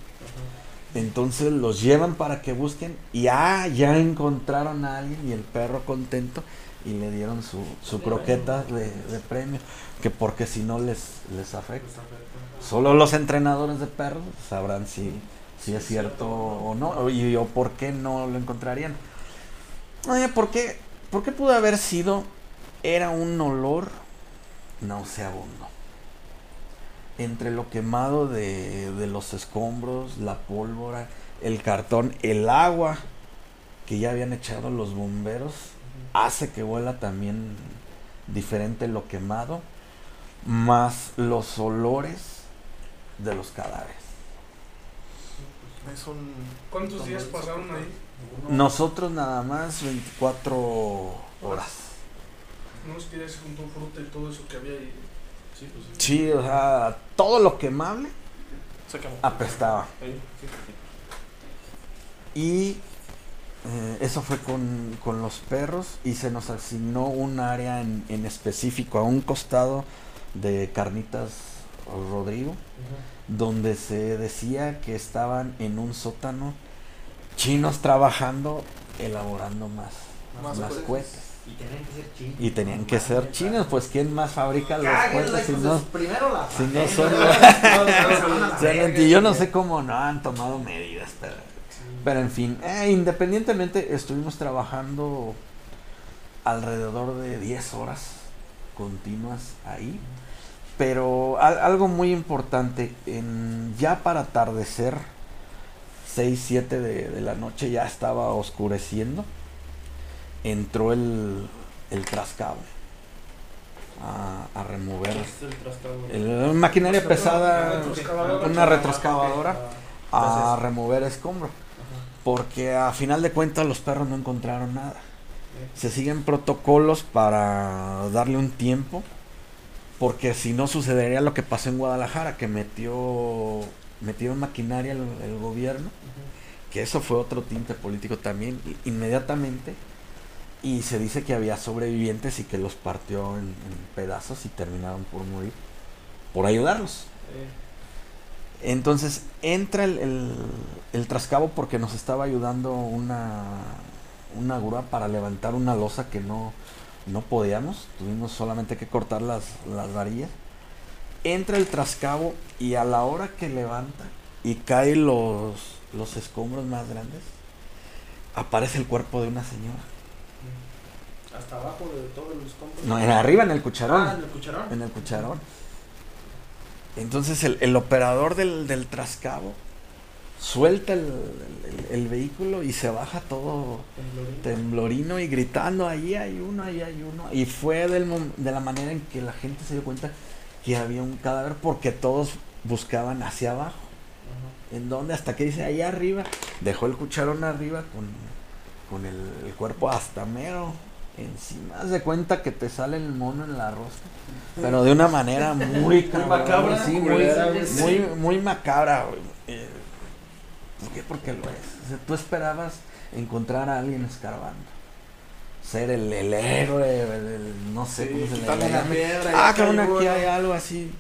Entonces los llevan para que busquen y ah, ya encontraron a alguien y el perro contento y le dieron su, su croqueta de, de premio, que porque si no les, les afecta. Solo los entrenadores de perros sabrán si, si es cierto o no, y o por qué no lo encontrarían. Oye, ¿por qué, ¿por qué pudo haber sido? Era un olor nauseabundo. Entre lo quemado de, de los escombros, la pólvora, el cartón, el agua que ya habían echado los bomberos, hace que huela también diferente lo quemado, más los olores de los cadáveres. Es un. ¿Cuántos días pasaron ahí? Nosotros nada más 24 horas. No es que ya se juntó fruta y todo eso que había ahí. Sí, pues sí. Sí, o sea, todo lo quemable Se quemó. apestaba. Y eh, eso fue con, con los perros y se nos asignó un área en, en específico a un costado de Carnitas Rodrigo, donde se decía que estaban en un sótano chinos trabajando elaborando más, Más más, cohetes. Y tenían que ser chinos. Y tenían que ser chinos, pues ¿quién más fabrica los cohetes si no, Primero la si no son... Y yo no sé cómo no han tomado medidas, pero, pero en fin, eh, independientemente estuvimos trabajando alrededor de 10 horas continuas ahí, pero al- algo muy importante, en, ya para atardecer, 6, 7 de, de la noche ya estaba oscureciendo, entró el, el trascabo a, a remover ¿Qué es el maquinaria pesada, una retroexcavadora a remover escombros. Porque a final de cuentas los perros no encontraron nada. Se siguen protocolos para darle un tiempo. Porque si no sucedería lo que pasó en Guadalajara, que metió metieron maquinaria el, el gobierno, que eso fue otro tinte político también, inmediatamente. Y se dice que había sobrevivientes y que los partió en, en pedazos y terminaron por morir por ayudarlos. Entonces entra el, el, el trascabo porque nos estaba ayudando una, una grúa para levantar una losa que no, no podíamos. Tuvimos solamente que cortar las, las varillas. Entra el trascabo y a la hora que levanta y caen los, los escombros más grandes, aparece el cuerpo de una señora. Hasta abajo de todo el escombro. No, era arriba en el cucharón. Ah, en el cucharón. en el cucharón. Entonces el, el operador del, del trascabo suelta el, el- el vehículo y se baja todo temblorino y gritando, ahí hay uno, ahí hay uno. Y fue del de la manera en que la gente se dio cuenta que había un cadáver porque todos buscaban hacia abajo. ¿En dónde? Hasta que dice, ahí arriba. Dejó el cucharón arriba con, con el, el cuerpo hasta mero encima. Haz de cuenta que te sale el mono en la rosca. Pero de una manera muy [LAUGHS] cabrón, macabra, sí, muy, muy, muy macabra, güey. Eh, ¿Por qué? Porque lo es. O sea, tú esperabas encontrar a alguien escarbando. Ser el, el héroe, el, el- no sé Sí, cómo se le llama. piedra. Ah, cabrón, aquí hay algo así.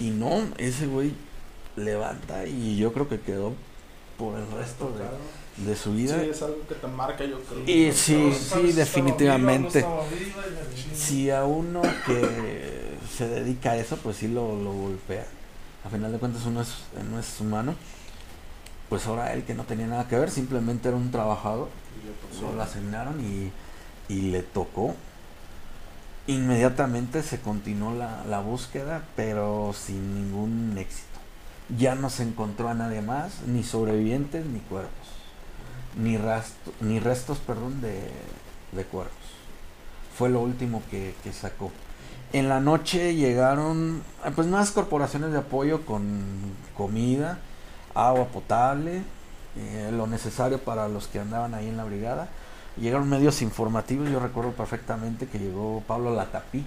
Y no, ese güey levanta y yo creo que quedó por el resto de, de su Sí, vida. es algo que te marca, yo creo. Y sí, sí, definitivamente. Si a uno que se dedica a eso, pues sí lo, lo golpea. A final de cuentas uno es, no es humano. Pues ahora él que no tenía nada que ver, simplemente era un trabajador. Lo asignaron y, y le tocó. Inmediatamente se continuó la, la búsqueda, pero sin ningún éxito. Ya no se encontró a nadie más, ni sobrevivientes, ni cuerpos. Ni, rasto- ni restos perdón, de, de cuerpos. Fue lo último que, que sacó. En la noche llegaron eh, pues más corporaciones de apoyo con comida, agua potable, eh, lo necesario para los que andaban ahí en la brigada. Llegaron medios informativos, yo recuerdo perfectamente que llegó Pablo Latapí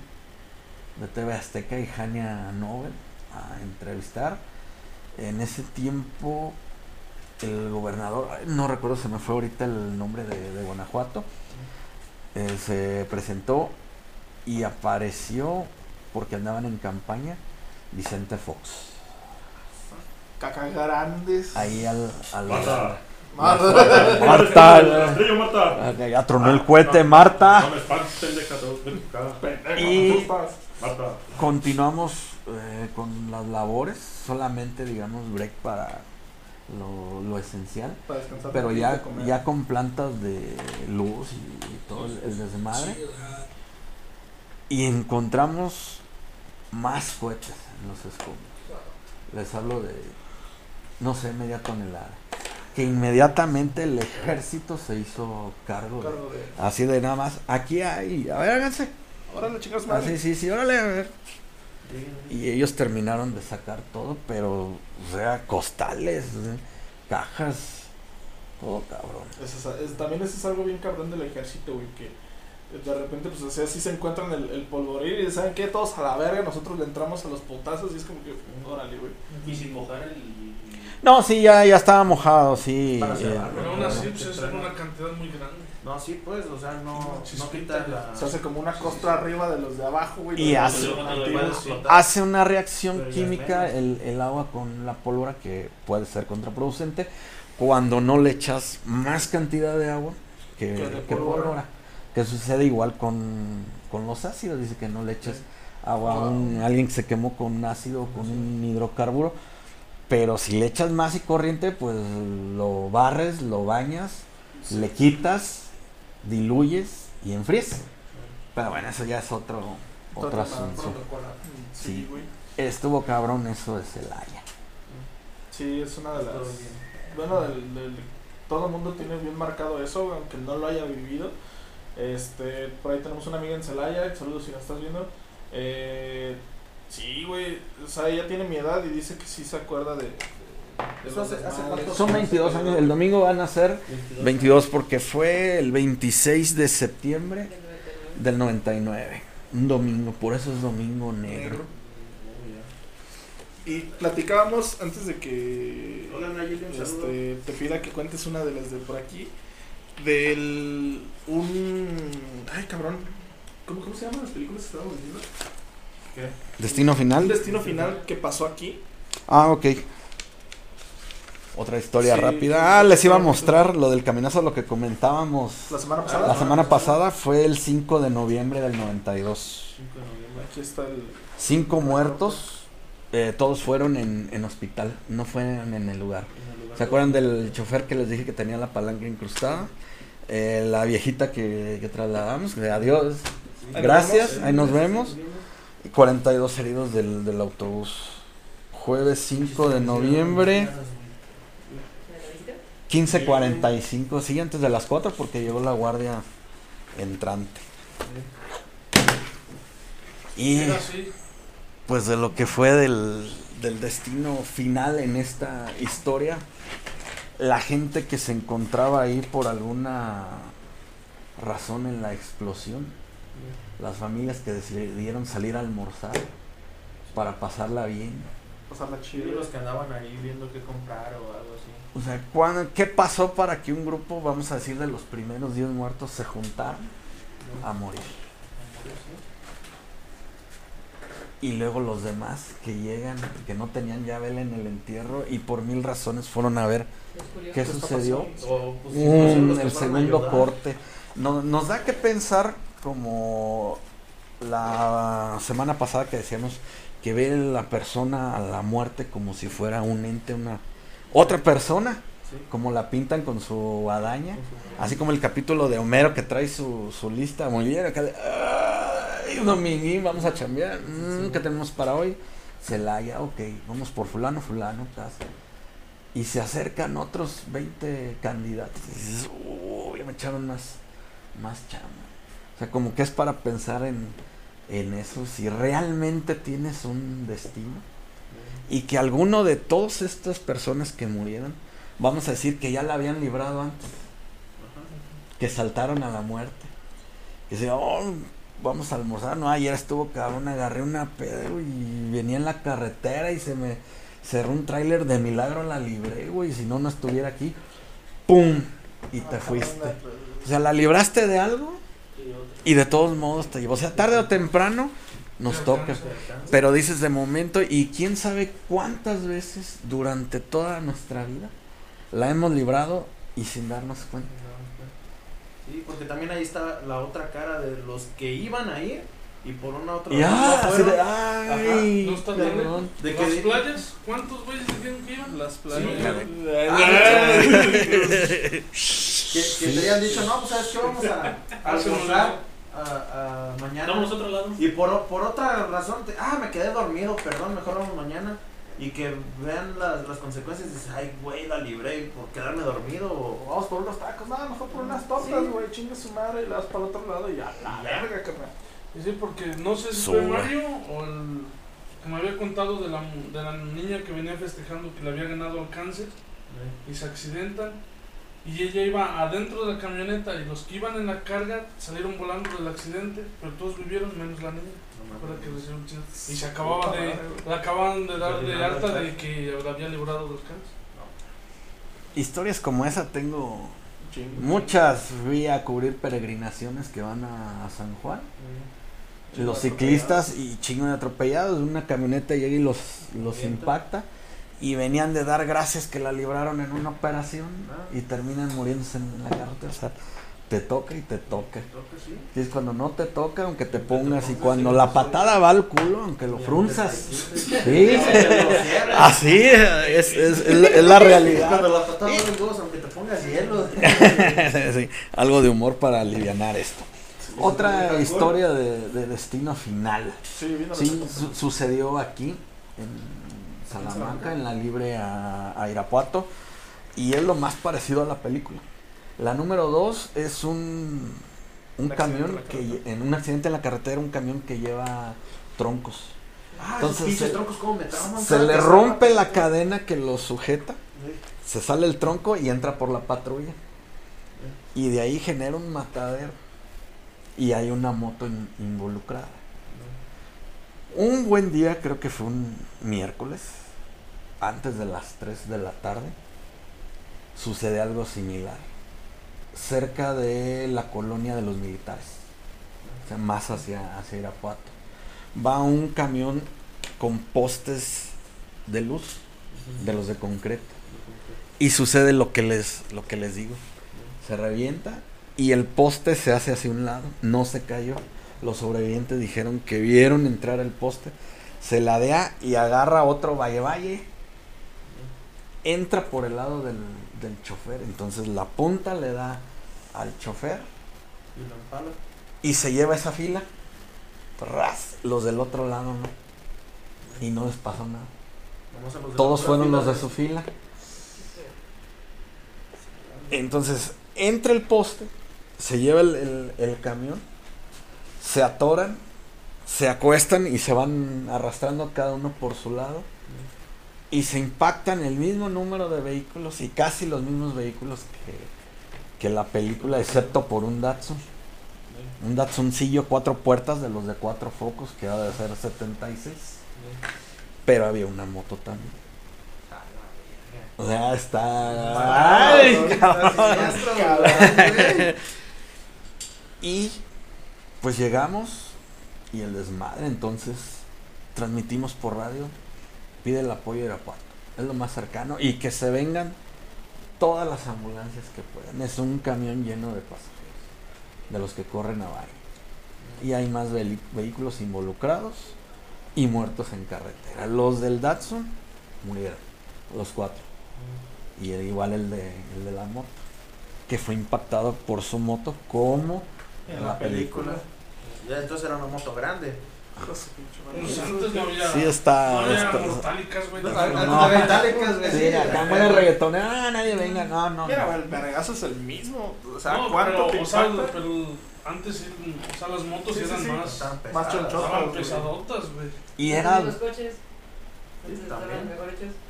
de TV Azteca y Jania Nobel a entrevistar. En ese tiempo el gobernador, ay, no recuerdo, se me fue ahorita el nombre de, de Guanajuato, eh, se presentó y apareció porque andaban en campaña Vicente Fox. Caca grandes. Ahí al... al Marta. Marta. Marta. Estrella Marta. Ah, Ya tronó el cohete, Marta. No me espantes, pendeja, Y-. Marta. Continuamos eh, con las labores, solamente digamos break para lo, lo esencial, Para descansar pero ya, comer. ya con plantas de luz y, y todo el, el desmadre. Y encontramos más cohetes en los escombros. Les hablo de, no sé, media tonelada. Que inmediatamente el ejército se hizo cargo de, Cargo de- Así de nada más, aquí hay, a ver, háganse. Órale, chicas, Ah, madre. sí, sí, sí, órale, a ver. Y ellos terminaron de sacar todo, pero, o sea, costales, eh, cajas, todo cabrón. Eso es- es- también eso es algo bien cabrón del ejército, güey, que de repente, pues, o sea, sí se encuentran el, el polvorín y ¿saben qué? Todos a la verga, nosotros le entramos a los potazos y es como que, órale, güey. Y sin mojar el. No, sí, ya, ya estaba mojado, sí. Para eh, Pero aún así, pues es una cantidad muy grande. No, sí, pues, o sea, no, quita la... Se hace como una costra arriba de los de abajo, güey. Y hace- hace una reacción química el, el agua con la pólvora que puede ser contraproducente cuando no le echas más cantidad de agua que, Que de que pólvora. pólvora. Que sucede igual con, con los ácidos, dice que no le eches agua a un, alguien que se quemó con ácido o con un hidrocarburo. Pero si le echas más y corriente, pues lo barres, lo bañas, le quitas, diluyes y enfríes. Pero bueno, eso ya es otro, otro Otra asunto. Sí. Estuvo cabrón eso de Celaya. Sí, es una de las. Bueno, del, del- todo el mundo tiene bien marcado eso, aunque no lo haya vivido. Este, por ahí tenemos una amiga en Celaya, saludos si la estás viendo. Eh, sí, güey, o sea, ella tiene mi edad y dice que sí se acuerda de Eso hace- hace Son 22 años, el domingo van a ser 22 porque fue el 26 de septiembre Del 99. del 99. Un domingo, por eso es domingo negro. Y platicábamos antes de que Hola, Nayeli, un este, te pida que cuentes una de las de por aquí. Del. Un. Ay, cabrón. ¿Cómo, cómo se llaman las películas que estábamos viendo? Destino Un final. destino final que pasó aquí. Ah, ok. Otra historia Sí, rápida. Ah, les iba a mostrar lo del caminazo, lo que comentábamos La semana pasada. la semana pasada. Fue el 5 de noviembre del 92. 5 de noviembre. Aquí está el. Cinco muertos. eh, todos fueron en, en hospital, no fueron en el lugar. En el lugar ¿Se acuerdan del chofer que les dije que tenía la palanca incrustada? Eh, la viejita que, que trasladamos, que adiós, gracias, ahí nos vemos. Y 42 heridos del, del autobús. Jueves 5 de noviembre. 15.45, sí, antes de las 4 porque llegó la guardia entrante. Y pues de lo que fue del, del destino final en esta historia, la gente que se encontraba ahí por alguna razón en la explosión, las familias que decidieron salir a almorzar para pasarla bien. Pasarla chido. los que andaban ahí viendo qué comprar o algo así. O sea, ¿cuándo- ¿qué pasó para que un grupo, vamos a decir, de los primeros 10 muertos se juntaran a morir? Y luego los demás que llegan, que no tenían ya vela en el entierro y por mil razones fueron a ver qué sucedió. O, pues, Mm, el segundo corte. No- nos da que pensar como la semana pasada que decíamos que ve la persona a la muerte como si fuera un ente, una otra persona, Sí. como la pintan con su guadaña, así como el capítulo de Homero que trae su, su lista muy bien, acá de, "Ay, dominguín, vamos a chambear, Mm, ¿qué tenemos para hoy? Celaya, ok, vamos por fulano, fulano, tas. Y se acercan otros 20 candidatos. Y dices, uy, me echaron más, más chamba. O sea, como que es para pensar en, en eso, si realmente tienes un destino. Y que alguno de todas estas personas que murieron, vamos a decir que ya la habían librado antes, que saltaron a la muerte. Que se, oh, vamos a almorzar, no, ayer estuvo cabrón, agarré una pedo y venía en la carretera y se me cerró un tráiler de milagro la libré, güey, si no, no estuviera aquí, ¡pum! Y te fuiste. O sea, la libraste de algo Y de todos modos te llevó. O sea, tarde o temprano nos toca. Pero dices de momento, y quién sabe cuántas veces durante toda nuestra vida la hemos librado y sin darnos cuenta. Sí, porque también ahí está la otra cara de los que iban a ir y por una otra Y razón ah, ay, No está cabrón. De ¿Las que playas? ¿Cuántos güeyes dijeron que iban? Las Sí, playas. [LAUGHS] que, que te hayan dicho, no, pues sabes que vamos a, a almorzar a, a mañana. Vamos a otro lado. Y por, por otra razón, te- ah, me quedé dormido, perdón, mejor vamos mañana. Y que vean las, las consecuencias y dices, ay, güey, la libré por quedarme dormido. O Vamos por unos tacos, nada, mejor por unas tortas, Sí. güey, chingue su madre y las para el otro lado y a la ya. verga, carnal. Y sí, porque no sé si fue. Mario o el que me había contado de la, de la niña que venía festejando que le había ganado al cáncer y se accidentan. Y ella iba adentro de la camioneta y los que iban en la carga salieron volando del accidente, pero todos vivieron menos la niña. La que accidente. Y se acababa de, le acaban de dar de alta de que la había librado del cáncer. Historias como esa tengo muchas. Fui a cubrir peregrinaciones que van a, a San Juan. Los ciclistas y chingo de atropellados. Una camioneta llega y los, los impacta. Y venían de dar gracias que la libraron en una operación. Y terminan muriéndose en la carretera. O sea, te toca y te toca. Y es cuando no te toca, aunque te pongas. Y cuando la patada va al culo, aunque lo frunzas. Sí, así es, es, es la- realidad. Cuando la patada no le dos, aunque te pongas hielo. [LAUGHS] Sí, algo de humor para aliviar esto. Otra historia de, de destino final. Sí, sucedió aquí, en Salamanca, en la libre a, a Irapuato, y es lo más parecido a la película. La número dos es un, un camión que en un accidente en la carretera, un camión que lleva troncos. Ah, Entonces, se- troncos como Se le rompe la cadena que lo sujeta, se sale el tronco y entra por la patrulla. Y de ahí genera un matadero. Y hay una moto in- involucrada. Un buen día, creo que fue un miércoles, antes de las 3 de la tarde, sucede algo similar. Cerca de la colonia de los militares. O sea, más hacia, hacia Irapuato. Va un camión con postes de luz, de los de concreto. Y sucede lo que les, lo que les digo. Se revienta y el poste se hace hacia un lado, no se cayó. Los sobrevivientes dijeron que vieron entrar el poste, se ladea y agarra otro valle valle. Entra por el lado del, del chofer, entonces la punta le da al chofer Y y se lleva esa fila. Ras, los del otro lado no. Y no les pasó nada. Todos fueron los de su fila. Entonces, entra el poste, se lleva el, el- el camión, se atoran, se acuestan y se van arrastrando cada uno por su lado. Y se impactan el mismo número de vehículos y casi los mismos vehículos que, que la película, excepto por un Datsun. Un Datsuncillo cuatro puertas de los de cuatro focos que ha de ser 76. Pero había una moto también. O sea, está. Ay, güey. [LAUGHS] Y pues llegamos y el desmadre, entonces transmitimos por radio, pide el apoyo de Irapuato, es lo más cercano y que se vengan todas las ambulancias que puedan. Es un camión lleno de pasajeros, de los que corren a baile. Y hay más vehículos involucrados y muertos en carretera. Los del Datsun murieron, los cuatro. Y igual el de, el de la moto, que fue impactado por su moto como en la película. Ya entonces era una moto grande. Pues. Sí, está. no había está- güey. No, no, no. había itálicas, güey. sí, acá muere reggaetonera, ah, nadie venga, no, no. Mira, no. el vergazo es el mismo. O sea, No, ¿cuánto pero, te o sea, pero antes o sea, las motos Sí, sí, eran sí. más, Estaban Más chonchotas. pesadotas, güey. Y Los era, coches.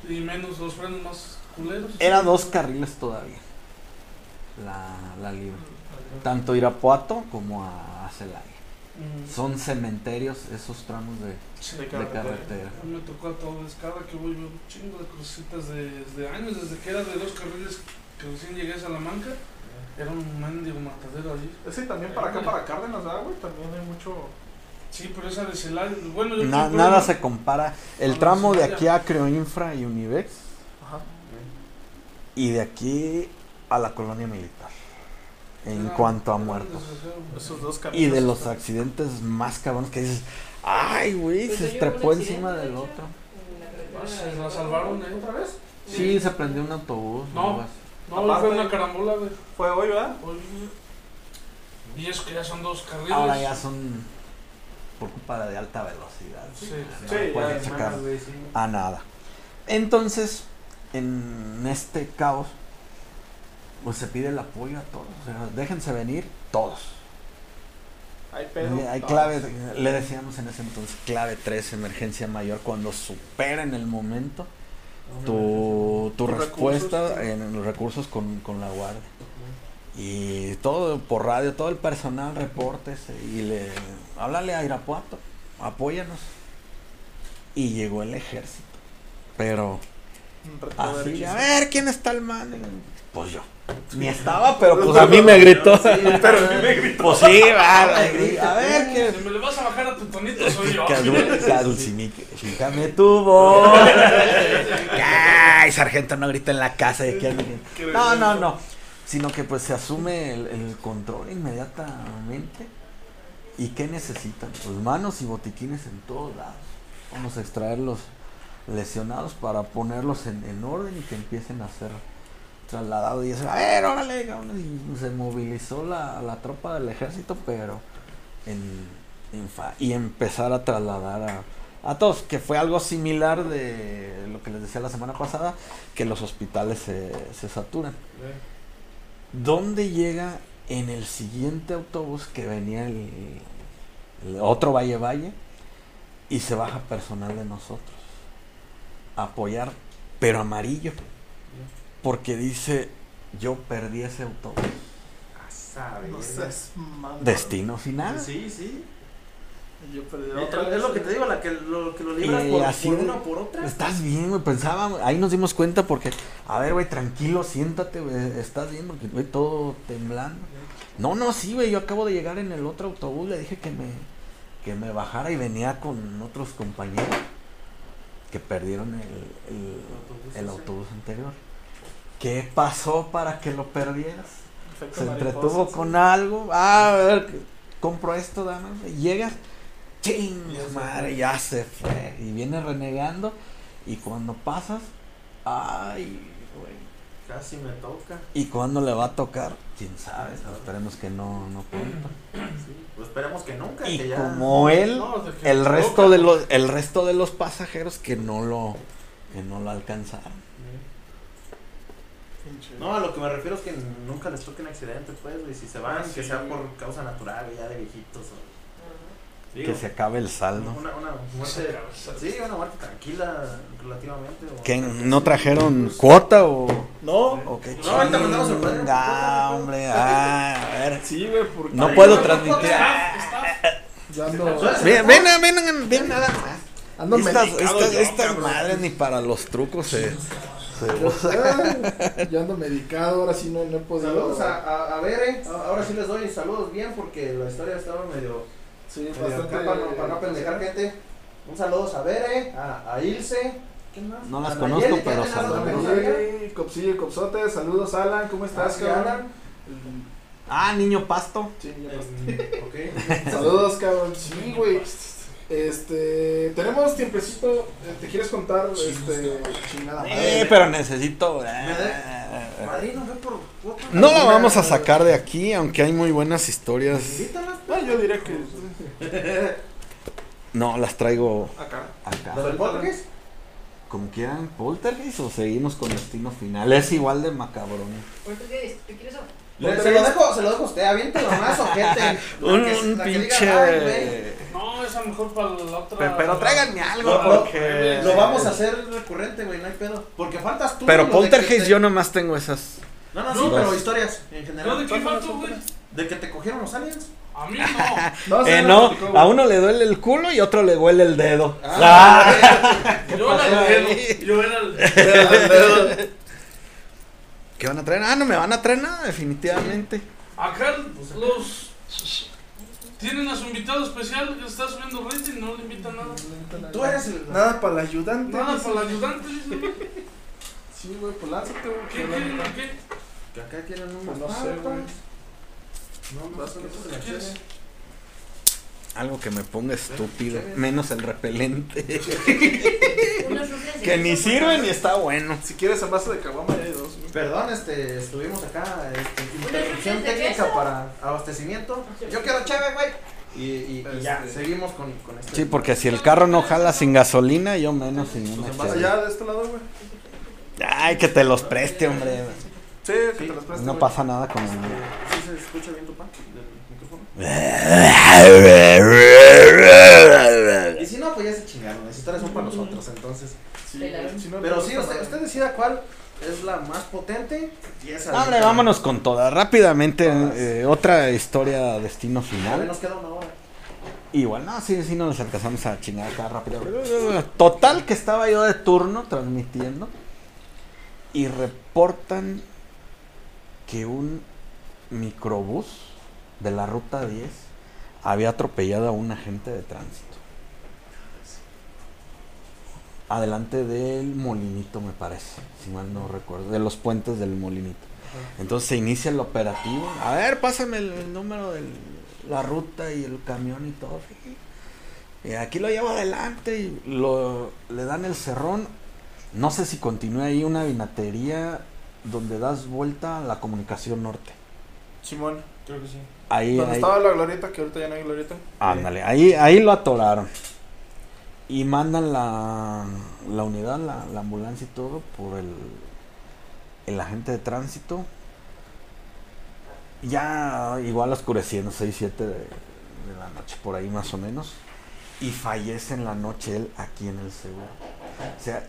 Y menos los frenos más culeros. era dos carriles todavía. La, la libre. Tanto Irapuato como a Celaya. Mm, Son cementerios esos tramos de, sí, de de carretera. carretera. A mí me tocó a todos, cada que voy veo un chingo de cositas de- desde años, desde que era de dos carriles que recién llegué a Salamanca, era un mendigo matadero allí. Ese también para acá, para Cárdenas, ¿verdad, güey? También hay mucho. Sí, pero esa de Celaya, bueno, yo Na- nada se compara. El tramo de aquí a Creoinfra y Univex Ajá. y de aquí a la colonia militar. En Era- cuanto a muertos. Esos dos Y de los accidentes más cabrones que dices, ay, güey, Pues se estrepó encima del otro. Ah, de se la salvaron, ¿eh? ¿Otra vez? Sí, se prendió un autobús. No. No, Aparte- fue una carambola, güey. Fue hoy, ¿verdad? Oye, Y es que ya son dos carriles. Ahora ya son por culpa de alta velocidad. Sí, No sí, pueden ya, sacar sí. a nada. Entonces, en este caos, pues se pide el apoyo a todos. O sea, déjense venir todos. Hay pedo. Hay No. clave, le decíamos en ese entonces, clave 3, emergencia mayor, cuando supera en el momento tu, tu respuesta recursos, en los recursos con, con la guardia. Y todo por radio, todo el personal reportes y le háblale a Irapuato, apóyanos. Y llegó el ejército. Pero así, a ver quién está el man. Pues yo. Ni estaba, pero pues a mí me gritó. Pero a mí me gritó. Pues sí, va, a ver quién. Si me le vas a bajar a tu tonito, soy [LAUGHS] yo. Que que fíjame tu voz. Ay, sargento, no grita en la casa. de que alguien- No, no, no. Sino que pues se asume el, el control inmediatamente. ¿Y qué necesitan? Pues manos y botiquines en todos lados. Vamos a extraer los lesionados para ponerlos en, en orden y que empiecen a ser trasladados. Y eso, a ver, órale, cabrón", y se movilizó la, la tropa del ejército, pero en, en fa- y empezar a trasladar a, a todos, que fue algo similar de lo que les decía la semana pasada, que los hospitales se, se saturan. ¿Dónde llega en el siguiente autobús que venía el, el otro Valle Valle y se baja personal de nosotros a apoyar, pero amarillo, porque dice yo perdí ese autobús. Saber. No seas. Destino final. Sí, sí. Yo perdí Otra otra es vez. lo que te digo, la que lo, que lo libras Y por, así por una o por otra. Estás bien, güey, pensaba, ahí nos dimos cuenta porque, a ver, güey, tranquilo, siéntate, güey, estás bien, porque, güey, todo temblando. No, no, sí, güey, yo acabo de llegar en el otro autobús, le dije que me, que me bajara y venía con otros compañeros que perdieron el, el, el autobús anterior. ¿Qué pasó para que lo perdieras? Se mariposa, entretuvo sí. con algo, ah, a ver, compro esto, dame, llegas, ching, madre, ya se fue, y viene renegando, y cuando pasas, ay, güey, Casi me toca. y cuando le va a tocar, quién sabe, esperemos que no, no. Sí. Pues esperemos que nunca. Y que ya... como él, No, el resto toca. de los, el resto de los pasajeros que no lo, que no lo alcanzaron. No, a lo que me refiero es que nunca les toquen accidentes, pues, güey. Si se van, Ah, que sí. sea por causa natural, ya de viejitos. O... Que se acabe el saldo. Una, una muerte. Sí, una muerte tranquila, relativamente. o- ¿Que no trajeron cuota o...? No. o qué No, ahorita mandamos el padre. chinga, hombre, ah, a ver. Sí, güey, porque. No puedo transmitir. Ya ando. Ven, ven, ven, ven nada más. Ando Estas, estas, estas madres ni para los trucos se, [LAUGHS] se Ah, yo ando medicado, ahora sí no, no he podido. Saludos a, a, a Bere. A- Ahora sí les doy saludos bien porque la historia estaba medio. Sí, medio bastante. acá para, no, para no pendejar gente. Un saludo a Bere, a, a Ilse. ¿Quién más? No las A conozco, Nayeli, pero saludos. Copsillo y Copsote, saludos Alan, ¿cómo estás, Ah, cabrón? Alan. Ah, niño pasto. Sí, pasó. Eh, ok. [LAUGHS] Saludos, cabrón. Sí, güey. Este, tenemos tiempecito. eh, ¿Te quieres contar? Este, chingada madre. Eh, pero necesito. Madrino, ve por. por- No la vamos a sacar de aquí, aunque hay muy buenas historias. Invítalas. Ah, yo diría que. No, las traigo Acá. acá. ¿Lo del podcast? Como quieran, poltergeist o seguimos con destino final. Es igual de macabrón. Portugués, ¿te quieres? Le- se lo dejo, se lo dejo a usted, aviéntelo más, ojete. [LAUGHS] Un, que- un la que diga, pinche. No, esa mejor para la otra. Pero, pero tráiganme algo Lo- lo- porque. Lo vamos a hacer recurrente, güey, no hay pedo. Porque faltas tú. Pero poltergeist te- yo nomás tengo esas. No, no, No, sí, pero pues. historias en ¿Yo general. de qué falto, güey? ¿De que te cogieron los aliens? A mí no. [LAUGHS] sí, Eh, no, platicó, a uno le duele el culo y a otro le huele el dedo. Ah, Yo era el dedo. Yo era el. ¿Qué van a traer? Ah, no me van a traer nada, definitivamente. Acá los. Tienen a su invitado especial que está subiendo rating, no le invitan nada. Tú eres el. Nada para el ayudante. Nada para el ayudante, dice. [LAUGHS] Sí, güey, pues lánzate, güey. ¿Qué quieren qué? Que acá tienen Pues no sé, güey. No, no, Vas, son ¿qué esos de la quieres? cheve. Algo que me ponga estúpido, menos el repelente. Que ni sirve por ni está bueno. Si quieres en vaso de caguama ya hay dos, güey. Perdón, este, estuvimos acá, este, interrupción de técnica queso. para abastecimiento. Yo quiero cheve, güey. Y, y, y ya, Este. seguimos con, con este. Sí, porque si el carro no jala sin gasolina, yo menos sin una Pues vaso cheve. allá de este lado, güey. Ay, que te los preste, hombre. Sí, que te los presto, No güey. pasa nada con el Sí, se escucha bien tu pan del? Y si no, pues ya se chingaron. Esas historias son para nosotros, entonces. Sí, si no, Pero sí, usted, usted decida cuál es la más potente. Y esa vámonos con toda. Rápidamente, eh, otra historia, destino final. nos queda una hora. Igual, no, sí, sí, nos alcanzamos a chingar acá rápido. Total, que estaba yo de turno transmitiendo. Y reportan que un microbús de la ruta 10 había atropellado a un agente de tránsito. Adelante del molinito, me parece, si mal no recuerdo, de los puentes del molinito. Entonces se inicia el operativo. A ver, pásame el, el número de la ruta y el camión y todo. Y aquí lo llevo adelante y lo, le dan el cerrón. No sé si continúa ahí una vinatería donde das vuelta a la comunicación norte. Simón, Creo que sí. Ahí, donde ahí- estaba la glorieta, que ahorita ya no hay glorieta. Ándale, ahí, ahí lo atoraron. Y mandan la, la unidad, la, la ambulancia y todo por el, el agente de tránsito. Ya igual oscureciendo, 6, 7 de, de la noche, por ahí más o menos. Y fallece en la noche él aquí en el seguro. O sea,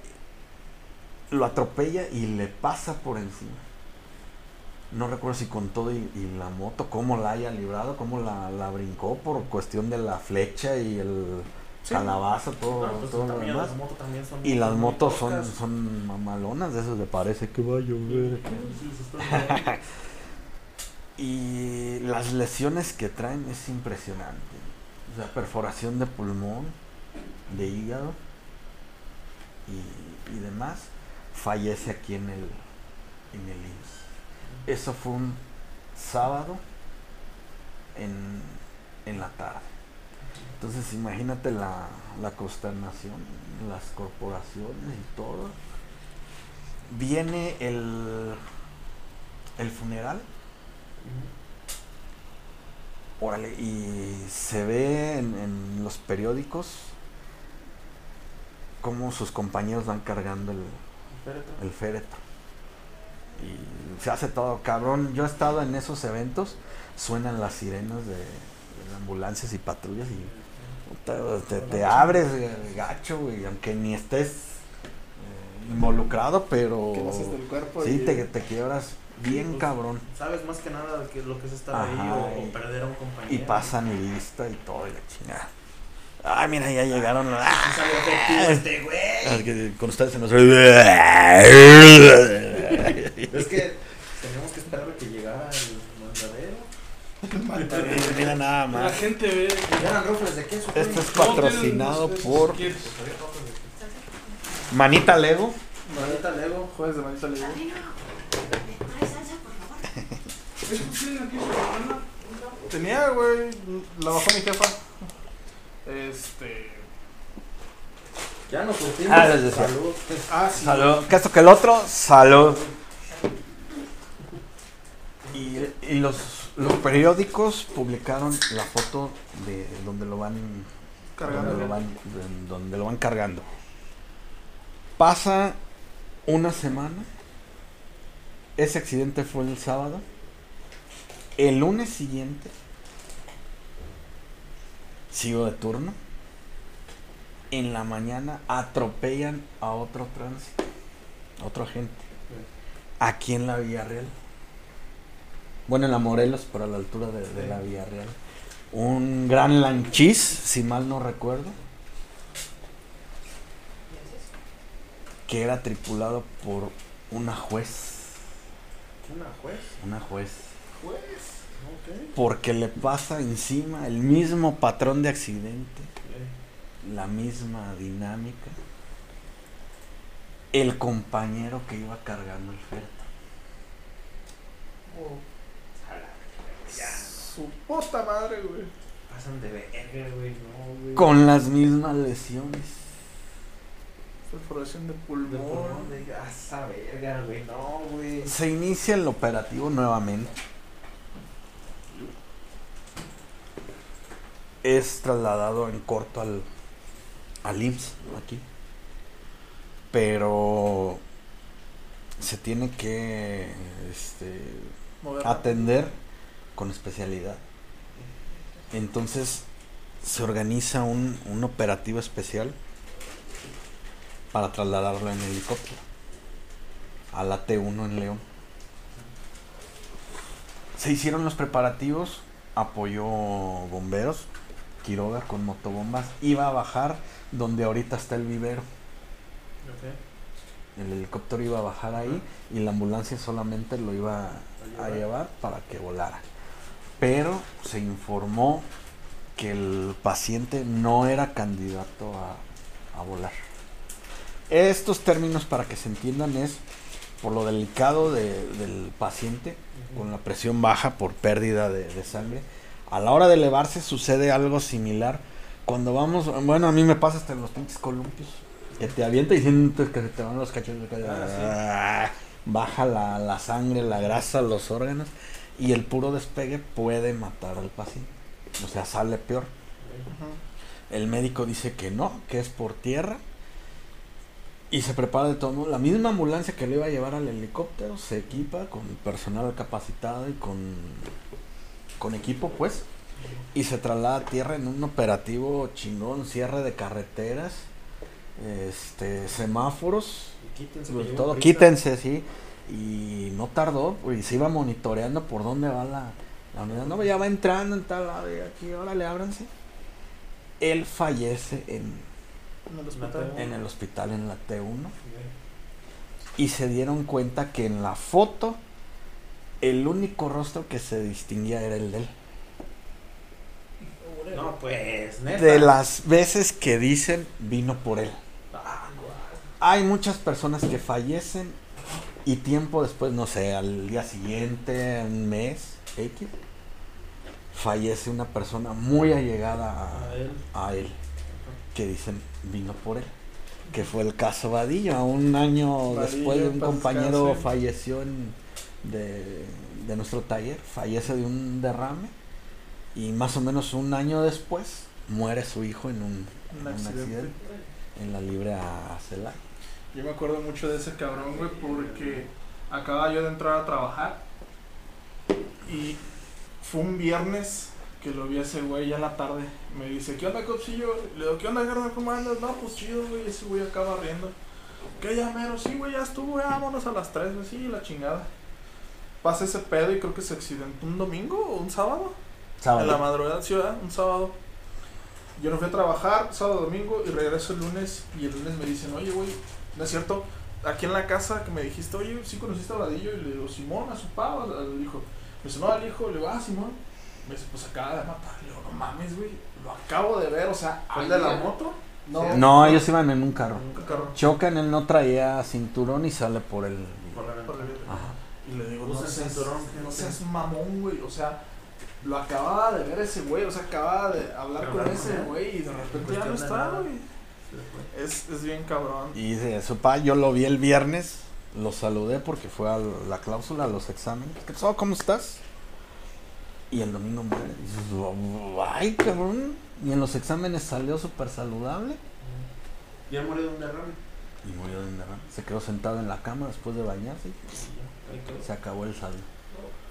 lo atropella y le pasa por encima. No recuerdo si con todo y, y la moto, cómo la haya librado, cómo la, la brincó por cuestión de la flecha y el Sí. calabaza, todo, pues todo lo demás. las motos también son Y las motos son, son mamalonas, de esas le parece que va a llover. [LAUGHS] y las lesiones que traen es impresionante. O sea, perforación de pulmón, de hígado y, y demás. Fallece aquí en el, en el IMSS. Eso fue un sábado en, en la tarde. Entonces imagínate la, la consternación, las corporaciones y todo. Viene el, el funeral. Órale, y se ve en, en los periódicos cómo sus compañeros van cargando el, el féretro. Y se hace todo cabrón. Yo he estado en esos eventos, suenan las sirenas de, de ambulancias y patrullas y puta, te, te abres eh, gacho, güey, aunque ni estés eh, involucrado, pero Que del cuerpo. sí y- te, te quiebras bien cabrón. Sabes más que nada que lo que es estar ahí Ajá, o, o y- perder a un compañero. Y pasan y lista y todo y la chingada. Ay, mira, ya llegaron. ¡Ah! efectivo este güey. Con ustedes se nos. Es que teníamos que esperar a que llegara el mandadero. Mira nada La más. gente ve. Eran de queso. güey. Esto es patrocinado por quién. Manita Lego. Manita Lego. Jueves de manita libre. ¿Eso tienen aquí su hermana? Tenía, güey, la bajó mi jefa. Este. Ya nos surtimos. Ah, les decía. Salud. Ah, sí. Salud. Que esto que el otro, salud. Y, y los, los periódicos publicaron la foto de donde lo van Cargando. donde lo van, de- donde lo van cargando. Pasa una semana. Ese accidente fue el sábado. El lunes siguiente sigo de turno. En la mañana atropellan a otro tránsito, a otro agente. Aquí en la Villarreal. Bueno, en la Morelos, pero a la altura de, de la Villarreal. Un gran lanchís, si mal no recuerdo. Que era tripulado por una juez. Una juez. Una juez. Juez. Ok. Porque le pasa encima el mismo patrón de accidente. La misma dinámica. El compañero que iba cargando el féretro. Su puta madre, güey. Pasan de verga, güey. No, güey. Con las mismas lesiones. Perforación de De pulmón. pulmón, de ah, esa verga, güey. No, güey. Se inicia el operativo nuevamente. Es trasladado en corto al, al IMSS aquí. Pero se tiene que este, atender con especialidad. Entonces se organiza un, un operativo especial para trasladarlo en helicóptero a la T1 en León. Se hicieron los preparativos, apoyó bomberos, Quiroga con motobombas, iba a bajar donde ahorita está el vivero. El helicóptero iba a bajar ahí y la ambulancia solamente lo iba a llevar para que volara. Pero se informó que el paciente no era candidato a, a volar. Estos términos, para que se entiendan, es por lo delicado de- del paciente, con la presión baja por pérdida de, de sangre. A la hora de elevarse sucede algo similar. Cuando vamos, bueno, a mí me pasa hasta en los pinches columpios, que te avienta y sientes que se te van los cachetes. que- Ah, Baja la, la sangre, la grasa, los órganos, y el puro despegue puede matar al paciente. O sea, sale peor. El médico dice que no, que es por tierra. Y se prepara de todo. La misma ambulancia que le iba a llevar al helicóptero se equipa con personal capacitado y con, con equipo, pues. Y se traslada a tierra en un operativo chingón, cierre de carreteras, este, semáforos, Quítense, pues, todo, quítense, sí. Y no tardó, pues, y se iba monitoreando por dónde va la, la unidad. No, ya va entrando en tal lado, y aquí, órale, ábranse. Él fallece en, En el hospital. en el hospital en la T1 y se dieron cuenta que en la foto el único rostro que se distinguía era el de él. No, pues, neta. De las veces que dicen vino por él. Hay muchas personas que fallecen y tiempo después, no sé, al día siguiente, un mes, X, fallece una persona muy allegada A a, él. a él, que dicen vino por él. Que fue el caso Vadillo. A un año Vadillo, después de un compañero falleció en, de, de nuestro taller, fallece de un derrame. Y más o menos un año después muere su hijo en un, Un en un accidente. en la libre a Celaya. Yo me acuerdo mucho de ese cabrón, güey, porque acababa yo de entrar a trabajar y fue un viernes que lo vi a ese güey ya en la tarde. Me dice, ¿qué onda, copsillo? Le digo, ¿qué onda, carnal? ¿Cómo andas? No, pues chido, güey. Ese güey acaba riendo. ¿Qué ya, mero? Sí, güey, ya estuvo, güey, vámonos a las 3, güey. Sí, la chingada. Pasa ese pedo y creo que se accidentó un domingo o un sábado. En la madrugada, ¿verdad? Un sábado. Yo no fui a trabajar, sábado, domingo, y regreso el lunes. Y el lunes me dicen, oye, güey, no es cierto. Aquí en la casa que me dijiste, oye, ¿sí conociste a Vadillo? Y le digo, Simón, a su papá, al, hijo. Me dice, no, al hijo. Le digo, ah, Simón. Me dice, pues acaba de matar. Le digo, no mames, güey. Lo acabo de ver, o sea, ¿Fue al el de la moto. No, No, ellos iban en un carro. Un carro. Chocan, él no traía cinturón y sale por el... Por la Por ventana. Y le digo, Usa no seas, cinturón, no seas mamón, güey. O sea, lo acababa de ver ese güey. O sea, acababa de hablar Pero con ese güey y de repente ya no de está, güey. Es, es bien cabrón. Y dice, su papá, yo lo vi el viernes, lo saludé porque fue a la cláusula, a los exámenes. ¿Qué pasó? ¿Cómo estás? Y el domingo muere. Y dices, ay, cabrón. Y en los exámenes salió súper saludable. Ya murió de un derrame. Y murió de un derrame. Se quedó sentado en la cama después de bañarse. Se acabó el saldo.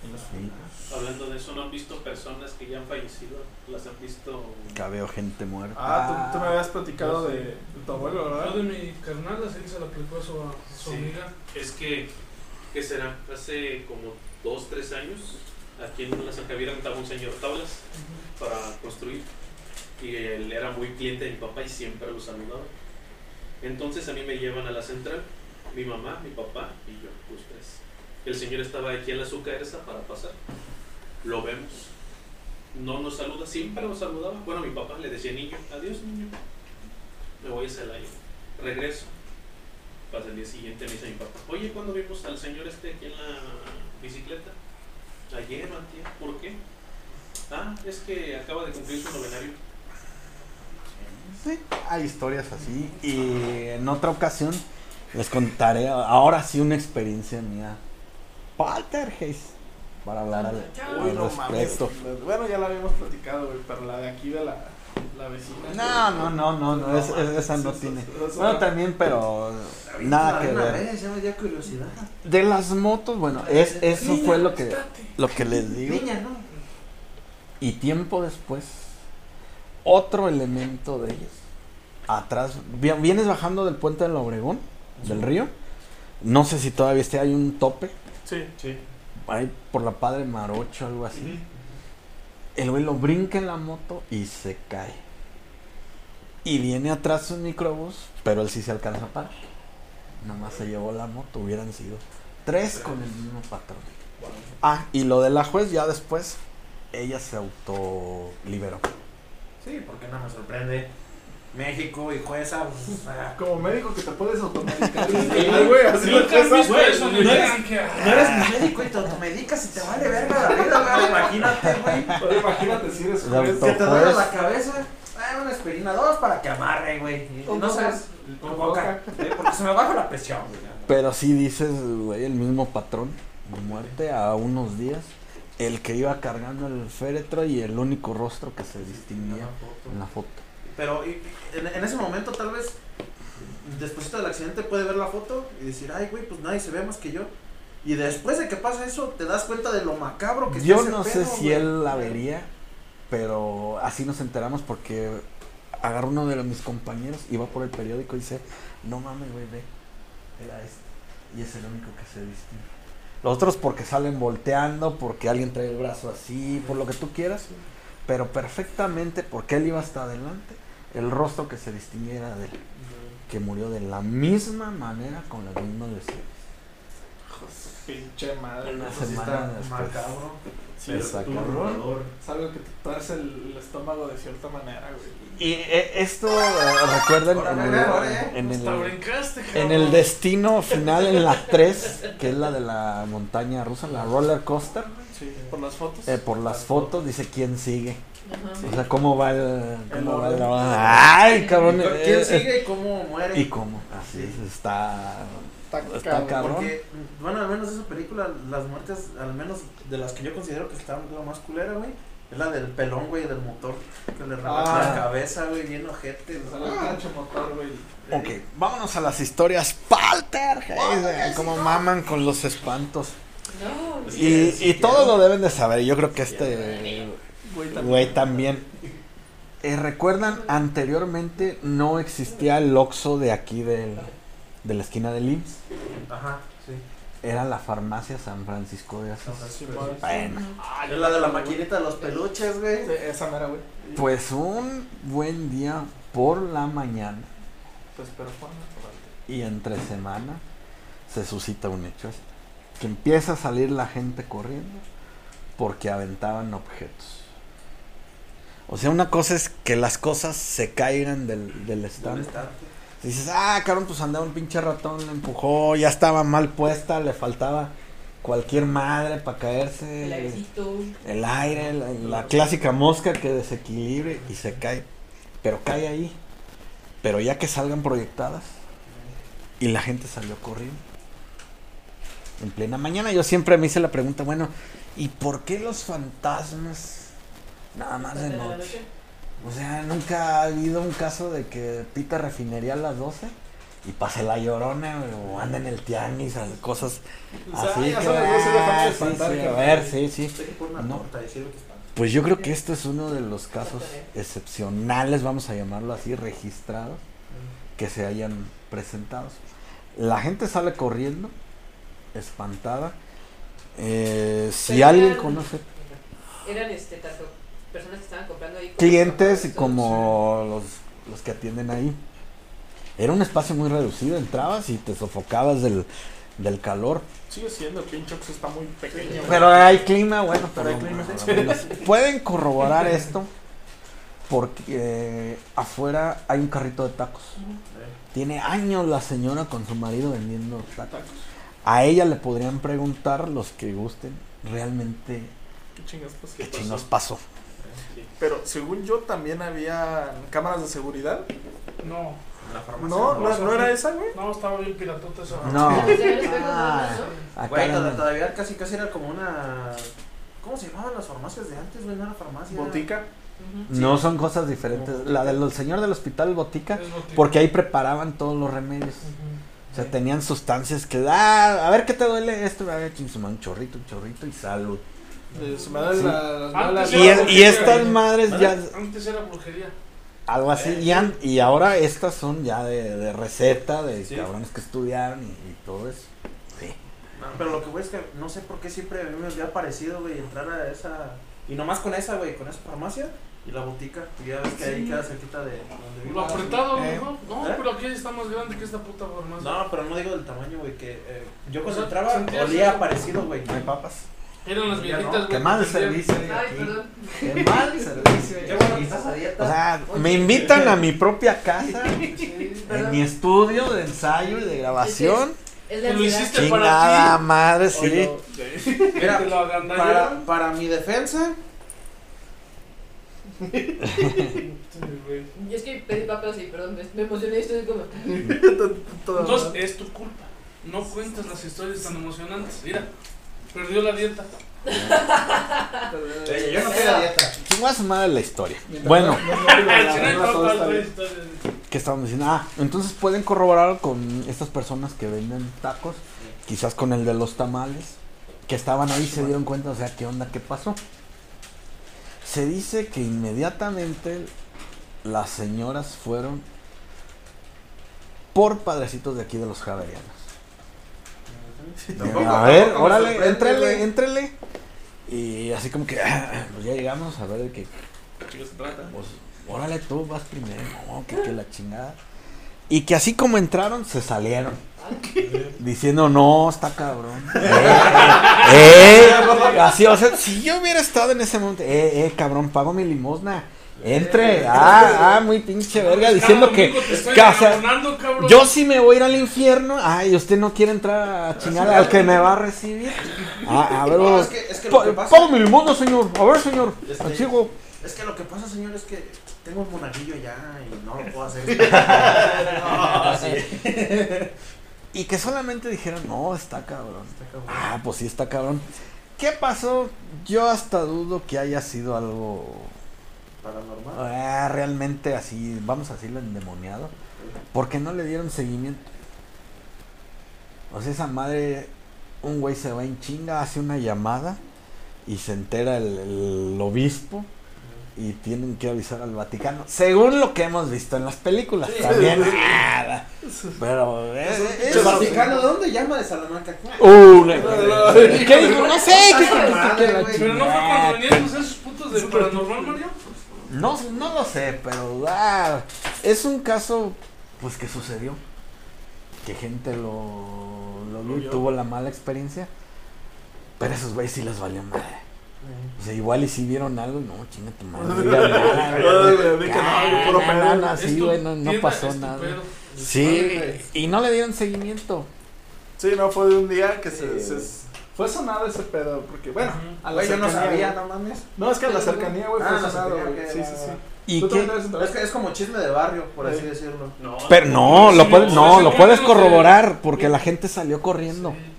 Sí, Hablando de eso, ¿no han visto personas que ya han fallecido? ¿Las han visto? acá veo gente muerta. Ah, tú, tú me habías platicado yo de, sé. de tu abuelo, Yo ¿verdad? de mi carnal, así se lo aplicó a su, a su Sí. amiga. Es que, ¿qué será? Hace como dos, tres años, aquí en la San Javier rentaba un señor tablas para construir. Y él era muy cliente de mi papá y siempre lo saludaba. Entonces a mí me llevan a la central, mi mamá, mi papá y yo, los tres. El señor estaba aquí en la azucarera para pasar. Lo vemos. No nos saluda, siempre nos saludaba. Bueno, mi papá le decía niño, adiós niño. Me voy a Celaya. Regreso. Pasa el día siguiente, me dice mi papá, oye, ¿cuándo vimos al señor este aquí en la bicicleta? Ayer, antier, ¿por qué? Ah, es que acaba de cumplir su novenario. Sí, hay historias así. Y en otra ocasión les contaré, ahora sí, una experiencia mía. Poltergeist. Para hablar al, Uy, al no mames. respecto. Bueno, ya la habíamos platicado, güey, pero la de aquí de la, la vecina. No, no, no, no, no, es- es- esa no tiene. Bueno, también, pero nada que ver. vez, ya me dio curiosidad. De las motos, bueno, es, eso fue lo que, lo que les digo. Niña, no. Y tiempo después, otro elemento de ellos. Atrás, vi- vienes bajando del puente del Obregón, del río. No sé si todavía esté, hay un tope. Sí. Sí. Ahí por la Padre Marocho, algo así. El güey lo brinca en la moto y se cae. Y viene atrás un microbús, pero él sí se alcanza a parar. Nada más se llevó la moto, hubieran sido tres con el mismo patrón. Ah, y lo de la juez ya después, ella se autoliberó. Sí, porque no me sorprende. México y jueza, pues, ah, Como médico que te puedes automedicar. Güey, así lo no ni eres- eres médico y te automedicas y te vale verga la vida, güey. Imagínate, güey. Imagínate si eres juez. Que te duele la cabeza. Ah, una aspirina, dos para que amarre, güey. No sabes. Con coca. eh, Porque se me baja la presión, güey. Pero sí dices, güey, el mismo patrón de muerte a unos días. El que iba cargando el féretro y el único rostro que se distinguía en la foto. Pero y- en, en ese momento, tal vez, después del accidente, puede ver la foto y decir, ay, güey, pues nadie se ve más que yo. Y después de que pasa eso, te das cuenta de lo macabro que está Yo no sé pedo, si güey. él la vería, pero así nos enteramos porque agarró uno de mis compañeros, iba por el periódico y dice, no mames, güey, ve, era este. Y es el único que se distingue. Los otros porque salen volteando, porque alguien trae el brazo así, por lo que tú quieras, pero perfectamente porque él iba hasta adelante, el rostro que se distinguiera de él, que murió de la misma manera con las mismas lesiones. Pinche madre. Una eso sí semana está después. Macabro. Sí, Exacto. Es algo que te tuerce el, el estómago de cierta manera, güey. Y eh, esto, eh, recuerden, en el, en el- brincaste, En el destino final, en la 3, que es la de la montaña rusa, la roller coaster, Sí, por las fotos. eh, por las fotos dice quién sigue. Ajá. O sea, cómo va el. Cómo va el-. Ay, cabrón. ¿Quién eh, sigue y cómo muere? ¿Y cómo? Así es, está. Está, está cabrón. Porque, bueno, al menos esa película, las muertes, al menos de las que yo considero que está la más culera, güey, es la del pelón, güey, del motor, que le rebaja Ah. la cabeza, güey, bien ojete. Te sale el gancho motor, güey. Ok, vámonos a las historias Poltergeist. Como maman con los espantos. No, Y, y todos lo deben de saber. Yo creo que este Güey, también. güey también. Eh, Recuerdan, anteriormente no existía el Oxxo de aquí del, de la esquina del IMSS. Ajá, sí. Era la farmacia San Francisco de Asís. Sí. Bueno, Es la de la maquinita de los peluches, güey. Sí, Esa mera, güey. pues un buen día por la mañana Pues, pero Juan, y entre semana se suscita un hecho así. Que empieza a salir la gente corriendo porque aventaban objetos. O sea, una cosa es que las cosas se caigan del, del ¿Dónde estante. está? Dices, ah, cabrón, pues andaba un pinche ratón, le empujó, ya estaba mal puesta, le faltaba cualquier madre para el caerse. airecito. El aire, la, la clásica mosca que desequilibre y se cae. Pero cae ahí. Pero ya que salgan proyectadas. Y la gente salió corriendo. En plena mañana yo siempre me hice la pregunta, bueno, ¿y por qué los fantasmas nada más de noche? O sea, nunca ha habido un caso de que pita refinería a las 12 y pase la llorona o anda en el tianguis, cosas así. ya que, son las 12 de familia sí, espantar, sí, que- a ver, sí, sí. No. Pues yo creo que esto es uno de los casos excepcionales, vamos a llamarlo así, registrados, que se hayan presentado. La gente sale corriendo, espantada. Eh, si alguien conoce Eran este, tanto personas que estaban comprando ahí. como clientes como los, los que atienden ahí. Era un espacio muy reducido, entrabas y te sofocabas del, del calor. Sigue siendo, Oxxo está muy pequeño. Pero hay clima, bueno, Pero hay clima. Pueden corroborar esto porque eh, afuera hay un carrito de tacos. Tiene años la señora con su marido vendiendo tacos. A ella le podrían preguntar los que gusten realmente ¿Qué chingas qué pasó? chingos pasó. Pero según yo también había cámaras de seguridad. No, En la farmacia. No, no, no era esa, güey. no, estaba bien piratota esa. No. [LAUGHS] Ah, Güey, todavía casi casi era como una. ¿Cómo se llamaban las farmacias de antes, güey? No era farmacia. Botica. No son cosas diferentes. La del señor del hospital botica, porque ahí preparaban todos los remedios. O sea, tenían sustancias que, ah, a ver qué te duele esto, a ver, su un chorrito, un chorrito y salud. Sí. la- Antes malas. Y, es- y estas ¿eh? madres ya Antes era brujería. algo así y, han- y ahora estas son ya de, de receta de Sí. cabrones que estudiaron y, y todo eso. Sí. No, pero lo que voy es que no sé por qué siempre a mí me había parecido, güey, entrar a esa. Y nomás con esa, güey, con esa farmacia y la botica. Y ya ves que ahí queda cerquita de donde vivo. Lo apretado, Eh. ¿no? No, ¿Eh? pero aquí está más grande que esta puta farmacia. No, pero no digo del tamaño, güey, que eh, yo cuando entraba olía parecido, güey. ¿No hay papas? Eran las viejitas, güey. Qué mal servicio Ay, perdón. Qué mal servicio [LAUGHS] hay Qué bueno que aquí. estás a dieta. O sea, me invitan a mi propia casa, Sí, en mi estudio de ensayo y de grabación. Es de lo hiciste Chingada para madre, sí. ti. Mira, [LAUGHS] para, para mi defensa. Y es que pedí papas y perdón, me, me emocioné y estoy como. Entonces, es tu culpa. No cuentas las historias tan emocionantes. Mira, perdió la dieta. Yo no estoy a dieta. Chingada su madre la historia. Mientras Bueno, la-. ¿qué estábamos diciendo? Ah, entonces pueden corroborar con estas personas que venden tacos, quizás con el de los tamales, que estaban ahí se dieron cuenta, o sea, ¿qué onda? ¿Qué pasó? Se dice que inmediatamente las señoras fueron por padrecitos de aquí de los javerianos. Tampoco- a ver, órale, entrele, entrele. Y así como que, ah, pues ya llegamos a ver de que, Chicos, se trata. pues, órale, tú vas primero, no, que, que la chingada. Y que así como entraron, se salieron. Diciendo, no, está cabrón. [LAUGHS] Eh, eh, eh. Así, o sea, si yo hubiera estado en ese momento, eh, eh, cabrón, pago mi limosna. Entre, ah, ah, muy pinche verga, diciendo que, cabrón. yo sí me voy a ir al infierno. Ay, usted no quiere entrar a chingar al que me va a recibir. Ah, a ver, No, es que, es que lo pa- que pasa. pago mi limosna, señor. A ver, señor. Este-. Es que lo que pasa, señor, es que tengo un monaguillo ya y no lo puedo hacer. [LAUGHS] [LAUGHS] no, sí. Y que solamente dijeron, no, está cabrón. Está cabrón. Ah, pues sí, está cabrón. ¿Qué pasó? Yo hasta dudo que haya sido algo Paranormal. ah, realmente así, vamos a decirlo endemoniado. Porque no le dieron seguimiento. O sea, esa madre, un güey se va en chinga, hace una llamada y se entera el, el obispo y tienen que avisar al Vaticano. Según lo que hemos visto en las películas. Sí. También. ah, pero. eh, eh, ¿El Vaticano de dónde llama? De Salamanca. Uh, ¿Qué dijo? No sé, ¿qué Madre, güey. Pero no fue cuando venían esos putos de paranormal, Mario. No, no lo sé, pero ah, es un caso pues que sucedió. Que gente lo, lo vio y vio. tuvo la mala experiencia. Pero esos güeyes sí les valió madre. O sea, igual y si vieron algo, no, chinga tu madre. [LAUGHS] no nada, no, no, sí, güey, no, no tienda, pasó es tu nada. pedo. Sí, y no le dieron seguimiento. Sí, no, fue de un día que se- Fue sonado ese pedo, porque, bueno, a la Güey, yo no sabía, no mames. No, es que a la cercanía, güey, Ah, fue la sonado, cercanía, güey. ok, Sí, sí, va, sí. va. ¿Y ¿Tú también qué? Es que es como chisme de barrio, por así Sí. decirlo. No, Pero no, lo Sí, puedes, no, lo puedes corroborar porque la gente salió corriendo. Sí.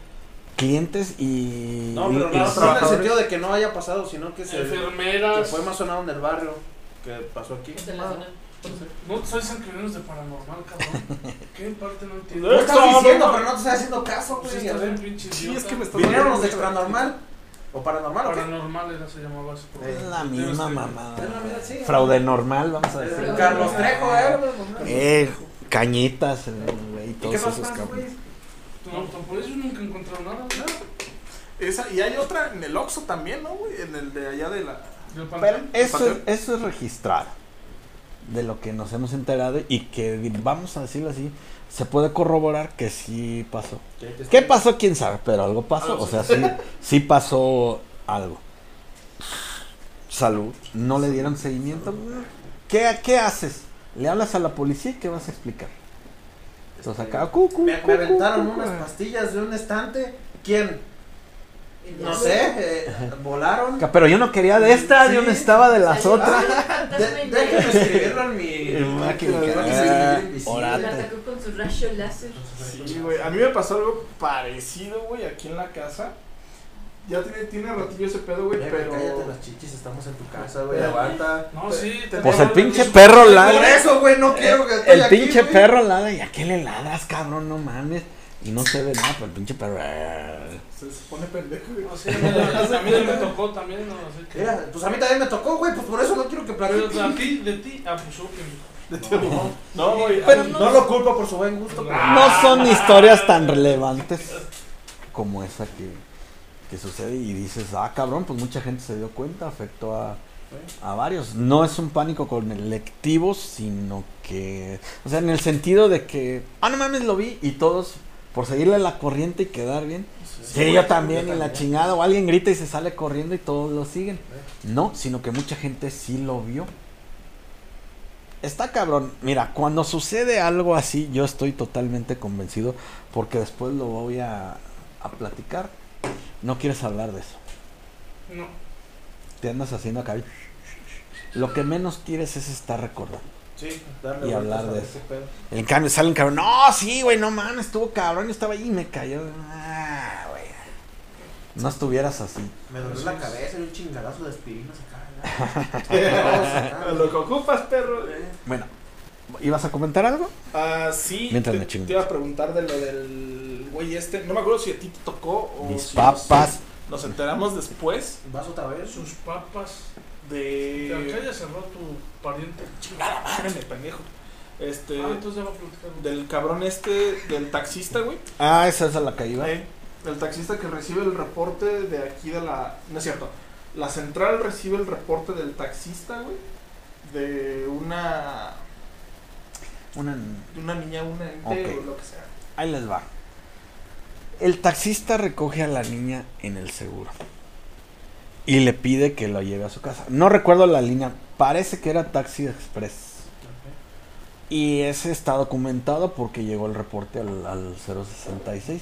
Clientes y. No, pero y no, en el trabajadores. sentido de que no haya pasado, sino que se que Enfermeras. fue más sonado en el barrio que pasó aquí. De la zona. No soy San Quirinos de paranormal, cabrón. [LAUGHS] ¿Qué parte no entiendo? No, No estás diciendo, pero no te estás haciendo caso, Pues güey. está a ver. bien pinche Sí, es que me está- ¿Vinieron los de extranormal? ¿O paranormal o qué? Paranormal era, se llamaba Eh, Es la misma mamada. Fraude normal, vamos a decir. Carlos Trejo, ¿eh? Eh, cañitas, eh, güey, ¿Y todos esos cabrones. No, por eso nunca encontraron nada. Esa, y hay otra en el Oxxo también, ¿no, güey? En el de allá de la... Pero eso, eso es registrado. De lo que nos hemos enterado y que, vamos a decirlo así, se puede corroborar que sí pasó. ¿Qué pasó? ¿Quién sabe? Pero algo pasó. O sea, sí, sí pasó algo. Salud. No le dieron seguimiento. ¿Qué, ¿Qué haces? ¿Le hablas a la policía y qué vas a explicar? Entonces acá, cu, cu, Me, me aventaron unas pastillas de un estante. ¿Quién? No sé, eh, volaron. Pero yo no quería de esta, yo Sí. necesitaba de las otras. [LAUGHS] De- y déjame me- escribirlo en mi. [LAUGHS] Máquina. Orate. Me atacó con su rayo láser. Sí, güey. A mí me pasó algo parecido, güey, aquí en la casa. Ya tiene, tiene ratillo ese pedo, güey, Eh, pero... Cállate las chichis, estamos en tu casa, güey. Aguanta. No, sí. te- Pues el pinche perro Por ladra. eso, güey, no quiero que esté El pinche perro ladra. ¿Y a qué le ladras, cabrón? No mames. Y no se ve nada, pero el pinche perro. Se, se pone pendejo, güey. No, sí, a mí, a mí me tocó también, ¿no? Así que... Mira, pues a mí también me tocó, güey, pues por eso no quiero que Pero platique. a ti, de ti, ah, pues ok. No, No, güey. Pero a no lo culpo por su buen gusto. pero- No son historias tan relevantes como esa que, que sucede y dices, ah, cabrón, pues mucha gente se dio cuenta, afectó a, a varios. No es un pánico colectivo, sino que, o sea, en el sentido de que, ah, no mames, lo vi y todos, por seguirle la corriente y quedar bien. Sí, yo también, y la chingada, o alguien grita y se sale corriendo y todos lo siguen. No, sino que mucha gente sí lo vio. Está cabrón. Mira, cuando sucede algo así, yo estoy totalmente convencido porque después lo voy a, a platicar. No quieres hablar de eso. No. Te andas haciendo acá. Lo que menos quieres es estar recordando. Sí, darle Y hablar de ese eso. pedo. En cambio, salen cabrón. No, sí, güey, no mames, estuvo cabrón. Yo estaba ahí y me cayó. Ah, güey. No estuvieras así. Me dolió la cabeza y un chingadazo de aspirinas acá. [LAUGHS] Lo que ocupas, perro. Bueno, ¿ibas a comentar algo? Ah, sí. Mientras te, me chingo. te iba a preguntar de lo del güey este. No me acuerdo si a ti te tocó o Mis si papas. Nos, nos enteramos después ¿Vas otra vez? Sus papas. De. Acá ya cerró tu pariente. Chingada madre, me pendejo. Este. Ah, entonces ya va a platicar. Del cabrón este, del taxista, güey. Ah, esa es a la que iba. Eh, el taxista que recibe el reporte de aquí de la. No es cierto. La central recibe el reporte del taxista, güey. De una. Una- De una niña, una ente o lo que sea. Ahí les va. El taxista recoge a la niña en el seguro. Y le pide que lo lleve a su casa. No recuerdo la línea. Parece que era Taxi Express. Y ese está documentado porque llegó el reporte al, al 066.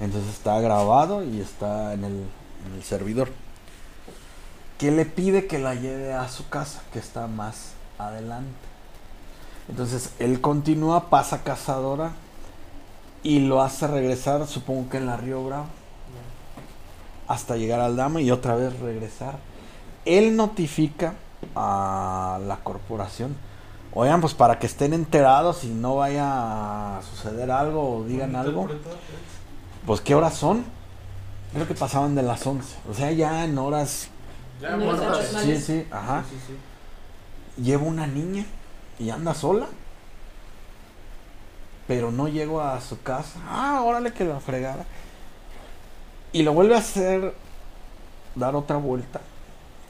Entonces está grabado y está en el, en el servidor. Que le pide que la lleve a su casa, que está más adelante. Entonces él continúa, pasa cazadora y lo hace regresar, supongo que en la Río Bravo, hasta llegar al Dama y otra vez regresar. Él notifica a la corporación, oigan, pues para que estén enterados y no vaya a suceder algo o digan algo, pues qué horas son. Creo que pasaban de las 11, o sea, ya en horas... Ya, sí, horas Sí, sí, ajá. sí, sí. Lleva una niña y anda sola. Pero no llego a su casa. Ah, órale que la fregara. Y lo vuelve a hacer dar otra vuelta.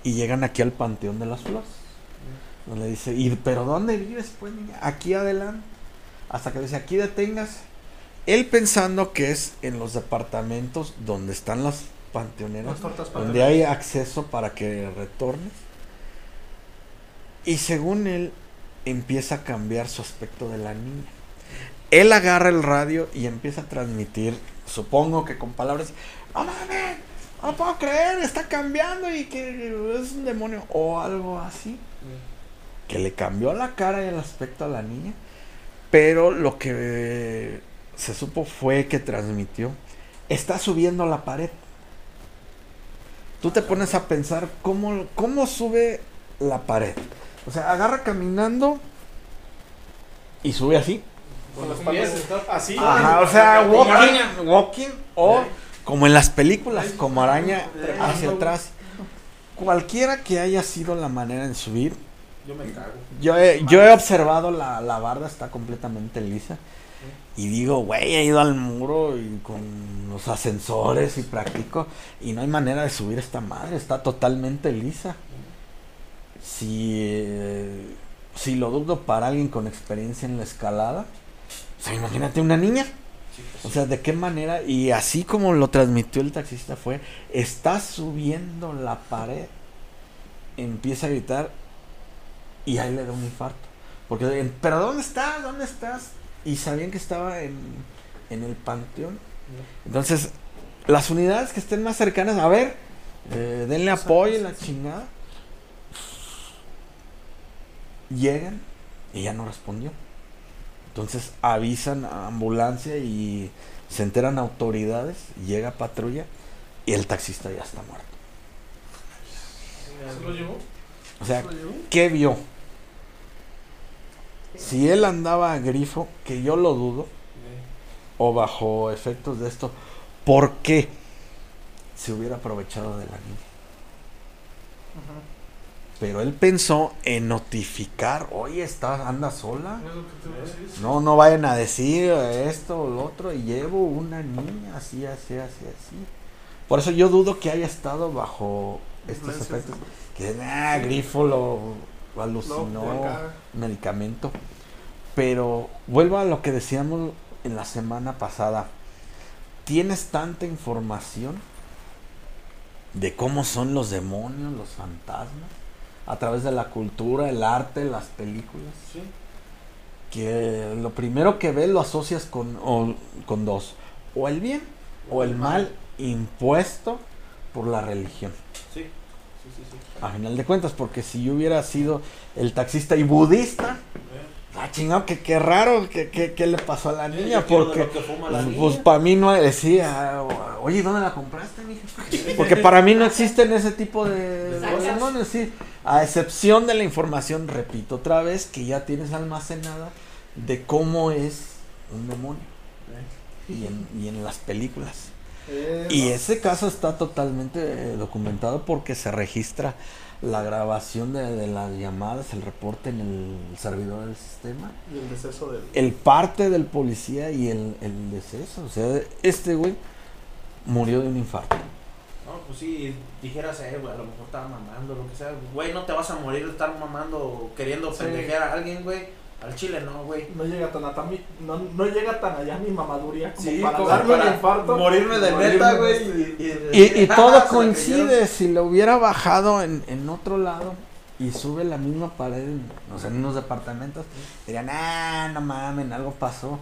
Y llegan aquí al Panteón de las Flores. Donde dice, ¿y pero dónde vives, pues, niña? Aquí adelante. Hasta que dice, aquí detengas. Él pensando que es en los departamentos donde están las panteoneras Las donde hay acceso para que retornes. Y según él, empieza a cambiar su aspecto de la niña. Él agarra el radio y empieza a transmitir, supongo que con palabras, no mames, no puedo creer, está cambiando y que es un demonio, o algo así. Que le cambió la cara y el aspecto a la niña. Pero lo que se supo fue que transmitió, está subiendo la pared. Tú te pones a pensar cómo, cómo sube la pared. O sea, agarra caminando y sube así. Con las así. Ajá, o sea, walking, walking o como en las películas, como araña hacia atrás. Cualquiera que haya sido la manera de subir, Yo me cago. yo he, yo he observado la, la barda está completamente lisa. Y digo, güey, he ido al muro y con los ascensores y practico. Y no hay manera de subir esta madre, está totalmente lisa. Si, eh, si lo dudo para alguien con experiencia en la escalada, o sea, imagínate una niña. O sea, ¿de qué manera? Y así como lo transmitió el taxista fue, está subiendo la pared, empieza a gritar y ahí le da un infarto. Porque, pero ¿dónde estás? ¿Dónde estás? Y sabían que estaba en, en el panteón. Entonces, las unidades que estén más cercanas, a ver, eh, denle apoyo y la chingada. Llegan y ya no respondió. Entonces avisan a ambulancia y se enteran autoridades, llega patrulla y el taxista ya está muerto. ¿Se lo llevó? O sea, ¿qué vio? Si él andaba a grifo, que yo lo dudo, o bajo efectos de esto, ¿por qué se hubiera aprovechado de la niña? Pero él pensó en notificar, oye, está, anda sola. Decir. No, no vayan a decir esto o lo otro. Y llevo una niña así, así, así, así. Por eso yo dudo que haya estado bajo estos efectos. Que ah, Grifo lo, alucinó, medicamento. Pero vuelvo a lo que decíamos en la semana pasada. Tienes tanta información de cómo son los demonios, los fantasmas, a través de la cultura, el arte, las películas Sí. que lo primero que ves lo asocias con, o- con dos, o el bien o el mal impuesto por la religión. Sí. Sí, sí, sí. A final de cuentas, porque si yo hubiera sido el taxista y budista, ah, chingado, que qué raro, que qué le pasó a la niña, de porque que pues, para mí no decía, oye, ¿dónde la compraste, mija? Porque para mí no existen ese tipo de demonios, sí. A excepción de la información, repito otra vez, que ya tienes almacenada de cómo es un demonio. Y en, y en las películas. Eh, Y ese caso está totalmente eh, documentado porque se registra la grabación de, de las llamadas, el reporte en el servidor del sistema, Y el deceso del. el parte del policía y el, el deceso. O sea, este güey murió de un infarto. No, pues sí, dijeras, eh, güey, a lo mejor estaba mamando, lo que sea. Güey, no te vas a morir de estar mamando o queriendo Sí. pendejear a alguien, güey. Al chile no, güey. No llega tan a mi, no, no llega tan allá mi mamaduría como Sí, para como darme para un infarto. Morirme de neta, güey. este- Y, Y, y Ah, todo coincide, si lo hubiera bajado en, en otro lado y sube la misma pared, o sea, en unos departamentos, dirían, ah, no mamen, algo pasó.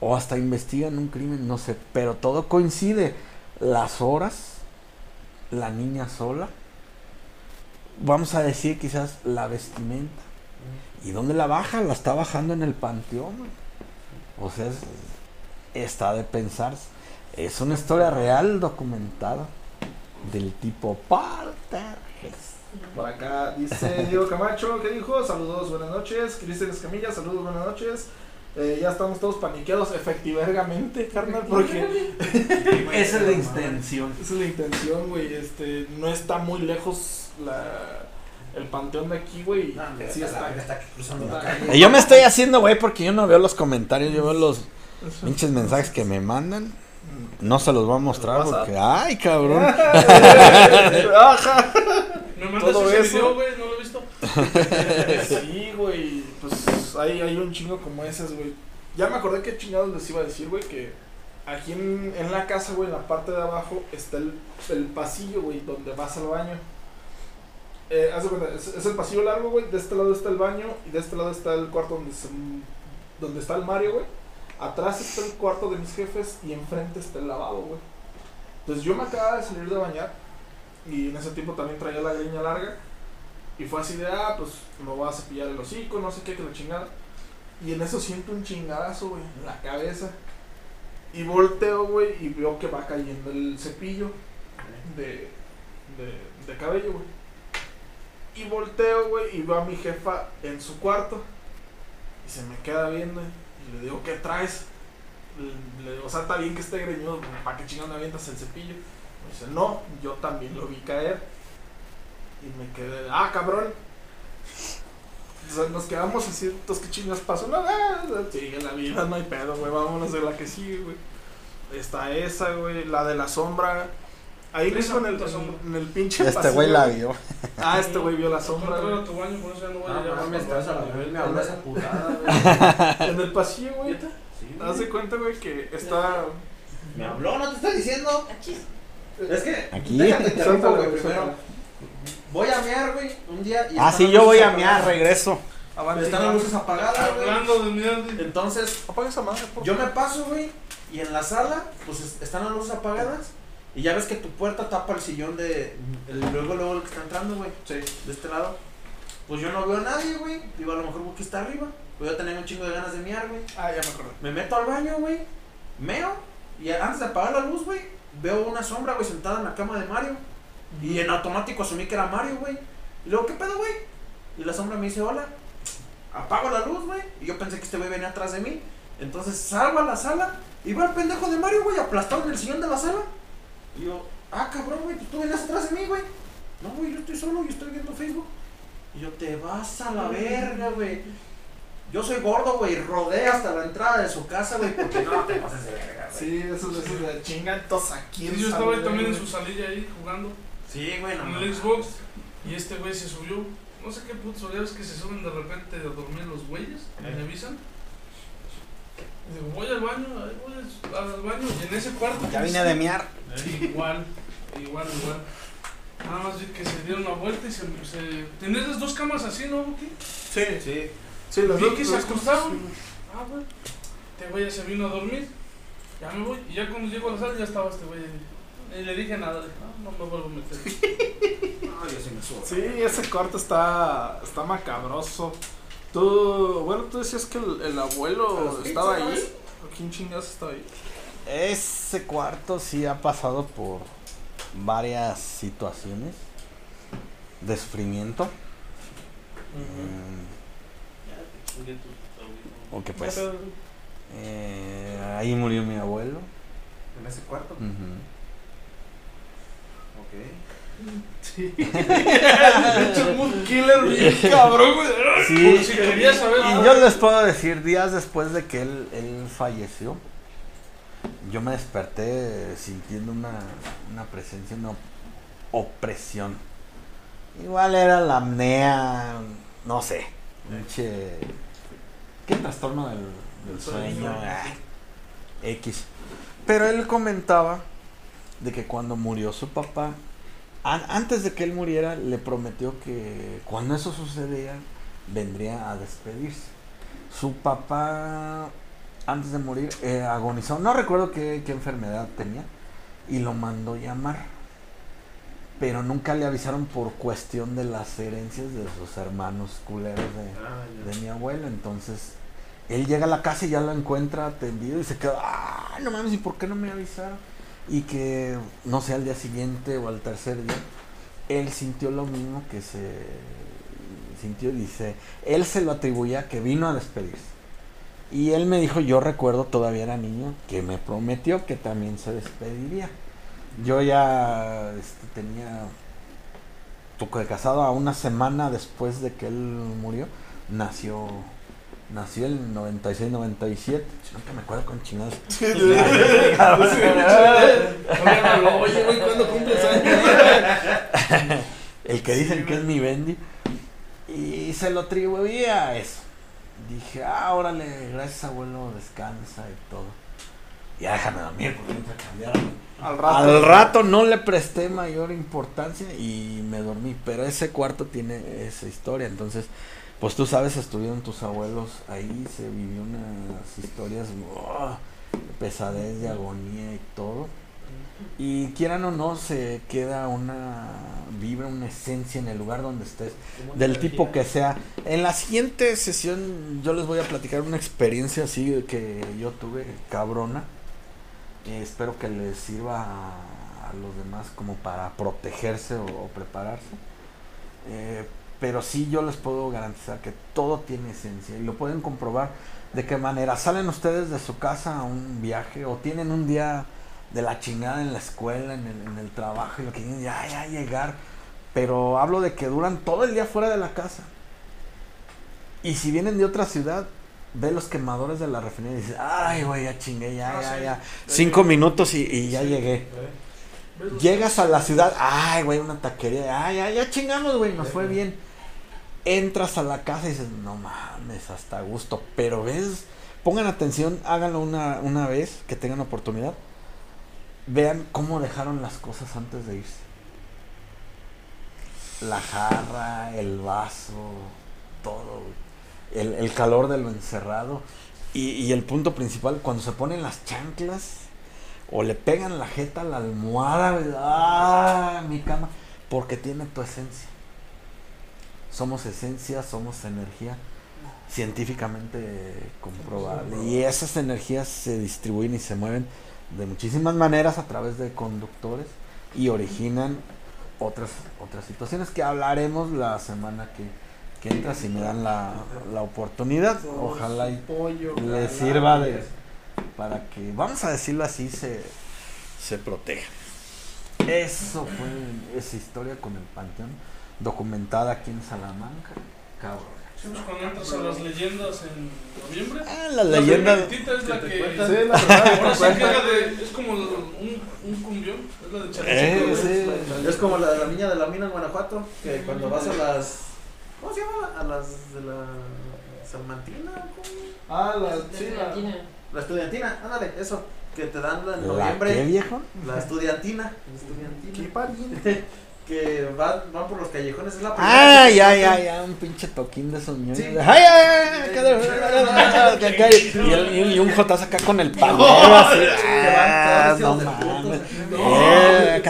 O hasta investigan un crimen, no sé, pero todo coincide. Las horas, la niña sola, vamos a decir quizás la vestimenta. ¿Y dónde la baja? La está bajando en el panteón. O sea, es- está de pensarse. Es una historia real documentada del tipo. Por acá dice Diego Camacho, ¿qué dijo? Saludos, buenas noches. Cristian Escamilla, saludos, buenas noches. Eh, ya estamos todos paniqueados, efectivamente, carnal, porque [LAUGHS] Esa es la intención. esa es la intención, güey. Este, no está muy lejos la, el panteón de aquí, güey. No, sí está, está. la- está aquí cruzando la está- calle. Yo me estoy haciendo, güey, porque yo no veo los comentarios, yo veo los pinches mensajes que me mandan. No se los voy a mostrar porque, ay, cabrón. [LAUGHS] Ajá. Me mandas Todo ese eso. video, güey, no lo he visto. [LAUGHS] Sí, güey, pues hay, hay un chingo como esas, güey. Ya me acordé qué chingados les iba a decir, güey, que aquí en, en la casa, güey, en la parte de abajo está el, el pasillo, güey, donde vas al baño. Eh, haz de cuenta, es, el pasillo largo, güey, de este lado está el baño y de este lado está el cuarto donde, se- donde está el Mario, güey. Atrás está el cuarto de mis jefes y enfrente está el lavabo, güey. Entonces yo me acababa de salir de bañar y en ese tiempo también traía la greña larga. Y fue así de, ah, pues me voy a cepillar el hocico, no sé qué, que la chingada. Y en eso siento un chingadazo, güey, en la cabeza. Y volteo, güey, y veo que va cayendo el cepillo de, de, cabello, güey. Y volteo, güey, y veo a mi jefa en su cuarto. Y se me queda viendo. Y le digo, ¿qué traes? Le, le o sea, está bien que esté greñudo, ¿para qué chingada me avientas el cepillo? Me dice, no, yo también lo vi caer. Y me quedé, ah, cabrón. O sea, nos quedamos así, entonces, ¿qué chingas pasó? No, ah, sigue la vida, no hay pedo, güey, vámonos de la que sigue, güey. Está esa, güey, la de la sombra. Ahí mismo en el, en, el pinche Este pasillo, güey la vio. Ah, este güey vio la sombra, a tu baño, por eso ya no voy a No llevar mames, te vas a la vez, me putada, güey. [LAUGHS] En el pasillo, güey. Sí, Haz de cuenta, güey, que está... Me habló, no te estoy diciendo. Achis. Es que. Aquí. Déjate güey, Primero. Voy a mear, güey, un día. y Ah, sí, yo voy a mear, apagadas. regreso. Avante, Están las luces apagadas, güey. Hablando de mierda. Entonces, Apaga esa madre, por yo me paso, güey, y en la sala, pues es- están las luces apagadas. Y ya ves que tu puerta tapa el sillón de. El, luego, luego el que está entrando, güey. Sí. De este lado. Pues yo no veo a nadie, güey. Digo, a lo mejor Buki está arriba. Pues yo tenía un chingo de ganas de mear, güey. Ah, ya me acordé. Me meto al baño, güey. Meo. Y antes de apagar la luz, güey, veo una sombra, güey, sentada en la cama de Mario. Y en automático asumí que era Mario, güey. Y luego, ¿qué pedo, güey? Y la sombra me dice, hola. Apago la luz, güey. Y yo pensé que este güey venía atrás de mí. Entonces salgo a la sala y va el pendejo de Mario, güey, aplastado en el sillón de la sala. Y yo, ah, cabrón, güey, pues tú venías atrás de mí, güey. No, güey, yo estoy solo y estoy viendo Facebook. Y yo, te vas a la verga, güey. Yo soy gordo, güey, rodé hasta la entrada de su casa, güey, porque no te pases de verga, güey. Sí, esos, esos de chingan todos aquí. Sí, yo estaba ahí también en su salilla ahí jugando Sí, güey, no en el. Xbox y este güey se subió. No sé qué putos es que se suben de repente a dormir los güeyes, y me avisan. Y digo, voy al baño, ahí voy al, baño y en ese cuarto. Ya vine de miar. Igual, igual, igual. Nada más vi que se dieron la vuelta y se. se... ¿Tenías las dos camas así, no, Buki? Sí, Sí. sí, los Vi dos. que se acostaron. Ah, güey. Este güey ya se vino a dormir. Ya me voy. Y ya cuando llego a la sala ya estaba este güey. ahí. Y le dije nada. Dije, no, no me vuelvo a meter. No, yo sí me subo. Sí, ese cuarto está, está macabroso. Tú, bueno, tú decías que el, el abuelo estaba ahí. ¿O quién chingados estaba ahí? Ese cuarto sí ha pasado por varias situaciones de sufrimiento. Mm, ok, pues. eh, ahí murió mi abuelo. En ese cuarto. Ok. Sí. [LAUGHS] De hecho, un mood killer bien cabrón, güey. Sí, Por si querías saber. y yo les puedo decir, días después de que él, él falleció, yo me desperté sintiendo una, una presencia, una opresión. Igual era la apnea, no sé, pinche... ¿Qué trastorno del, del sueño? Ah, X. Pero él comentaba de que cuando murió su papá, an- antes de que él muriera, le prometió que cuando eso sucedía, vendría a despedirse. Su papá, antes de morir, eh, agonizó. No recuerdo qué, qué enfermedad tenía. Y lo mandó llamar. Pero nunca le avisaron por cuestión de las herencias de sus hermanos culeros de, Ah, de mi abuelo. Entonces, él llega a la casa y ya lo encuentra atendido y se queda, ah, no mames, ¿y por qué no me avisaron? Y que, no sé, al día siguiente o al tercer día, él sintió lo mismo que se sintió, dice, él se lo atribuía que vino a despedirse. Y él me dijo, yo recuerdo, todavía era niño, que me prometió que también se despediría. Yo ya este, tenía, poco de casado, a una semana después de que él murió, nació nació el 96-97. Nunca me acuerdo con chingados. [LAUGHS] Oye, güey, ¿cuándo cumples años? el que dicen que es mi Bendy. Y se lo atribuía a eso. Dije, ah, órale, gracias abuelo, descansa y todo. Ya déjame dormir porque entra a cambiar. Al rato. Al rato no le presté mayor importancia y me dormí. Pero ese cuarto tiene esa historia. Entonces, pues tú sabes, estuvieron tus abuelos ahí, se vivió unas historias oh, de pesadez, de agonía y todo. Y quieran o no, se queda una vibra, una esencia en el lugar donde estés, del tipo que sea. En la siguiente sesión yo les voy a platicar una experiencia así que yo tuve, cabrona. Eh, espero que les sirva a, a los demás como para protegerse o, o prepararse. Eh, pero sí yo les puedo garantizar que todo tiene esencia y lo pueden comprobar de qué manera. Salen ustedes de su casa a un viaje o tienen un día de la chingada en la escuela, en el, en el trabajo y lo que quieren ya, ya llegar. Pero hablo de que duran todo el día fuera de la casa. Y si vienen de otra ciudad, ve los quemadores de la refinería y dices, ay, güey, ya chingué, ya, Ah, ya, sí. ya. Cinco minutos y, y ya llegué. ¿Ves los- Llegas a la ciudad, ay, güey, una taquería, ay, ya, ya chingamos, güey, nos fue bien. Entras a la casa y dices, no mames, hasta gusto. Pero ves, pongan atención, háganlo una, una vez que tengan oportunidad. Vean cómo dejaron las cosas antes de irse. La jarra, el vaso, todo. El, el calor de lo encerrado. Y, y el punto principal, cuando se ponen las chanclas o le pegan la jeta a la almohada, ¡ah! Mi cama. Porque tiene tu esencia. Somos esencia, somos energía científicamente comprobable. Y esas energías se distribuyen y se mueven de muchísimas maneras a través de conductores y originan otras otras situaciones que hablaremos la semana que, que entra si me dan la, la oportunidad. Ojalá y le sirva de para que, vamos a decirlo así, se, se proteja. Eso fue esa historia con el Panteón, documentada aquí en Salamanca. Cabrón. Sí, pues cuando entras a las leyendas en noviembre. Ah, la leyenda. primetita es la que que. Sí, la verdad, Ahora sí cuenta. que es la de. Es como un, un cumbión. Es la de Chaleco. Eh, sí. Es como la de la niña de la mina en Guanajuato, que cuando vas a las. ¿Cómo se llama? A las de la. Salmantina, ¿cómo? Ah, la, La sí, la, estudiantina. La estudiantina, ándale, eso. Que te dan en ¿La qué, noviembre. viejo? La estudiantina. La ¿Qué estudiantina. pariente? [LAUGHS] que van, van por los callejones. Es la Ah, primera que ya, ya, ya, un pinche toquín de esos. Sí. Ay, ay, ay, y, el- y un jotazo acá con el [LAUGHS] pandero así. Ah, no mames. ah. no.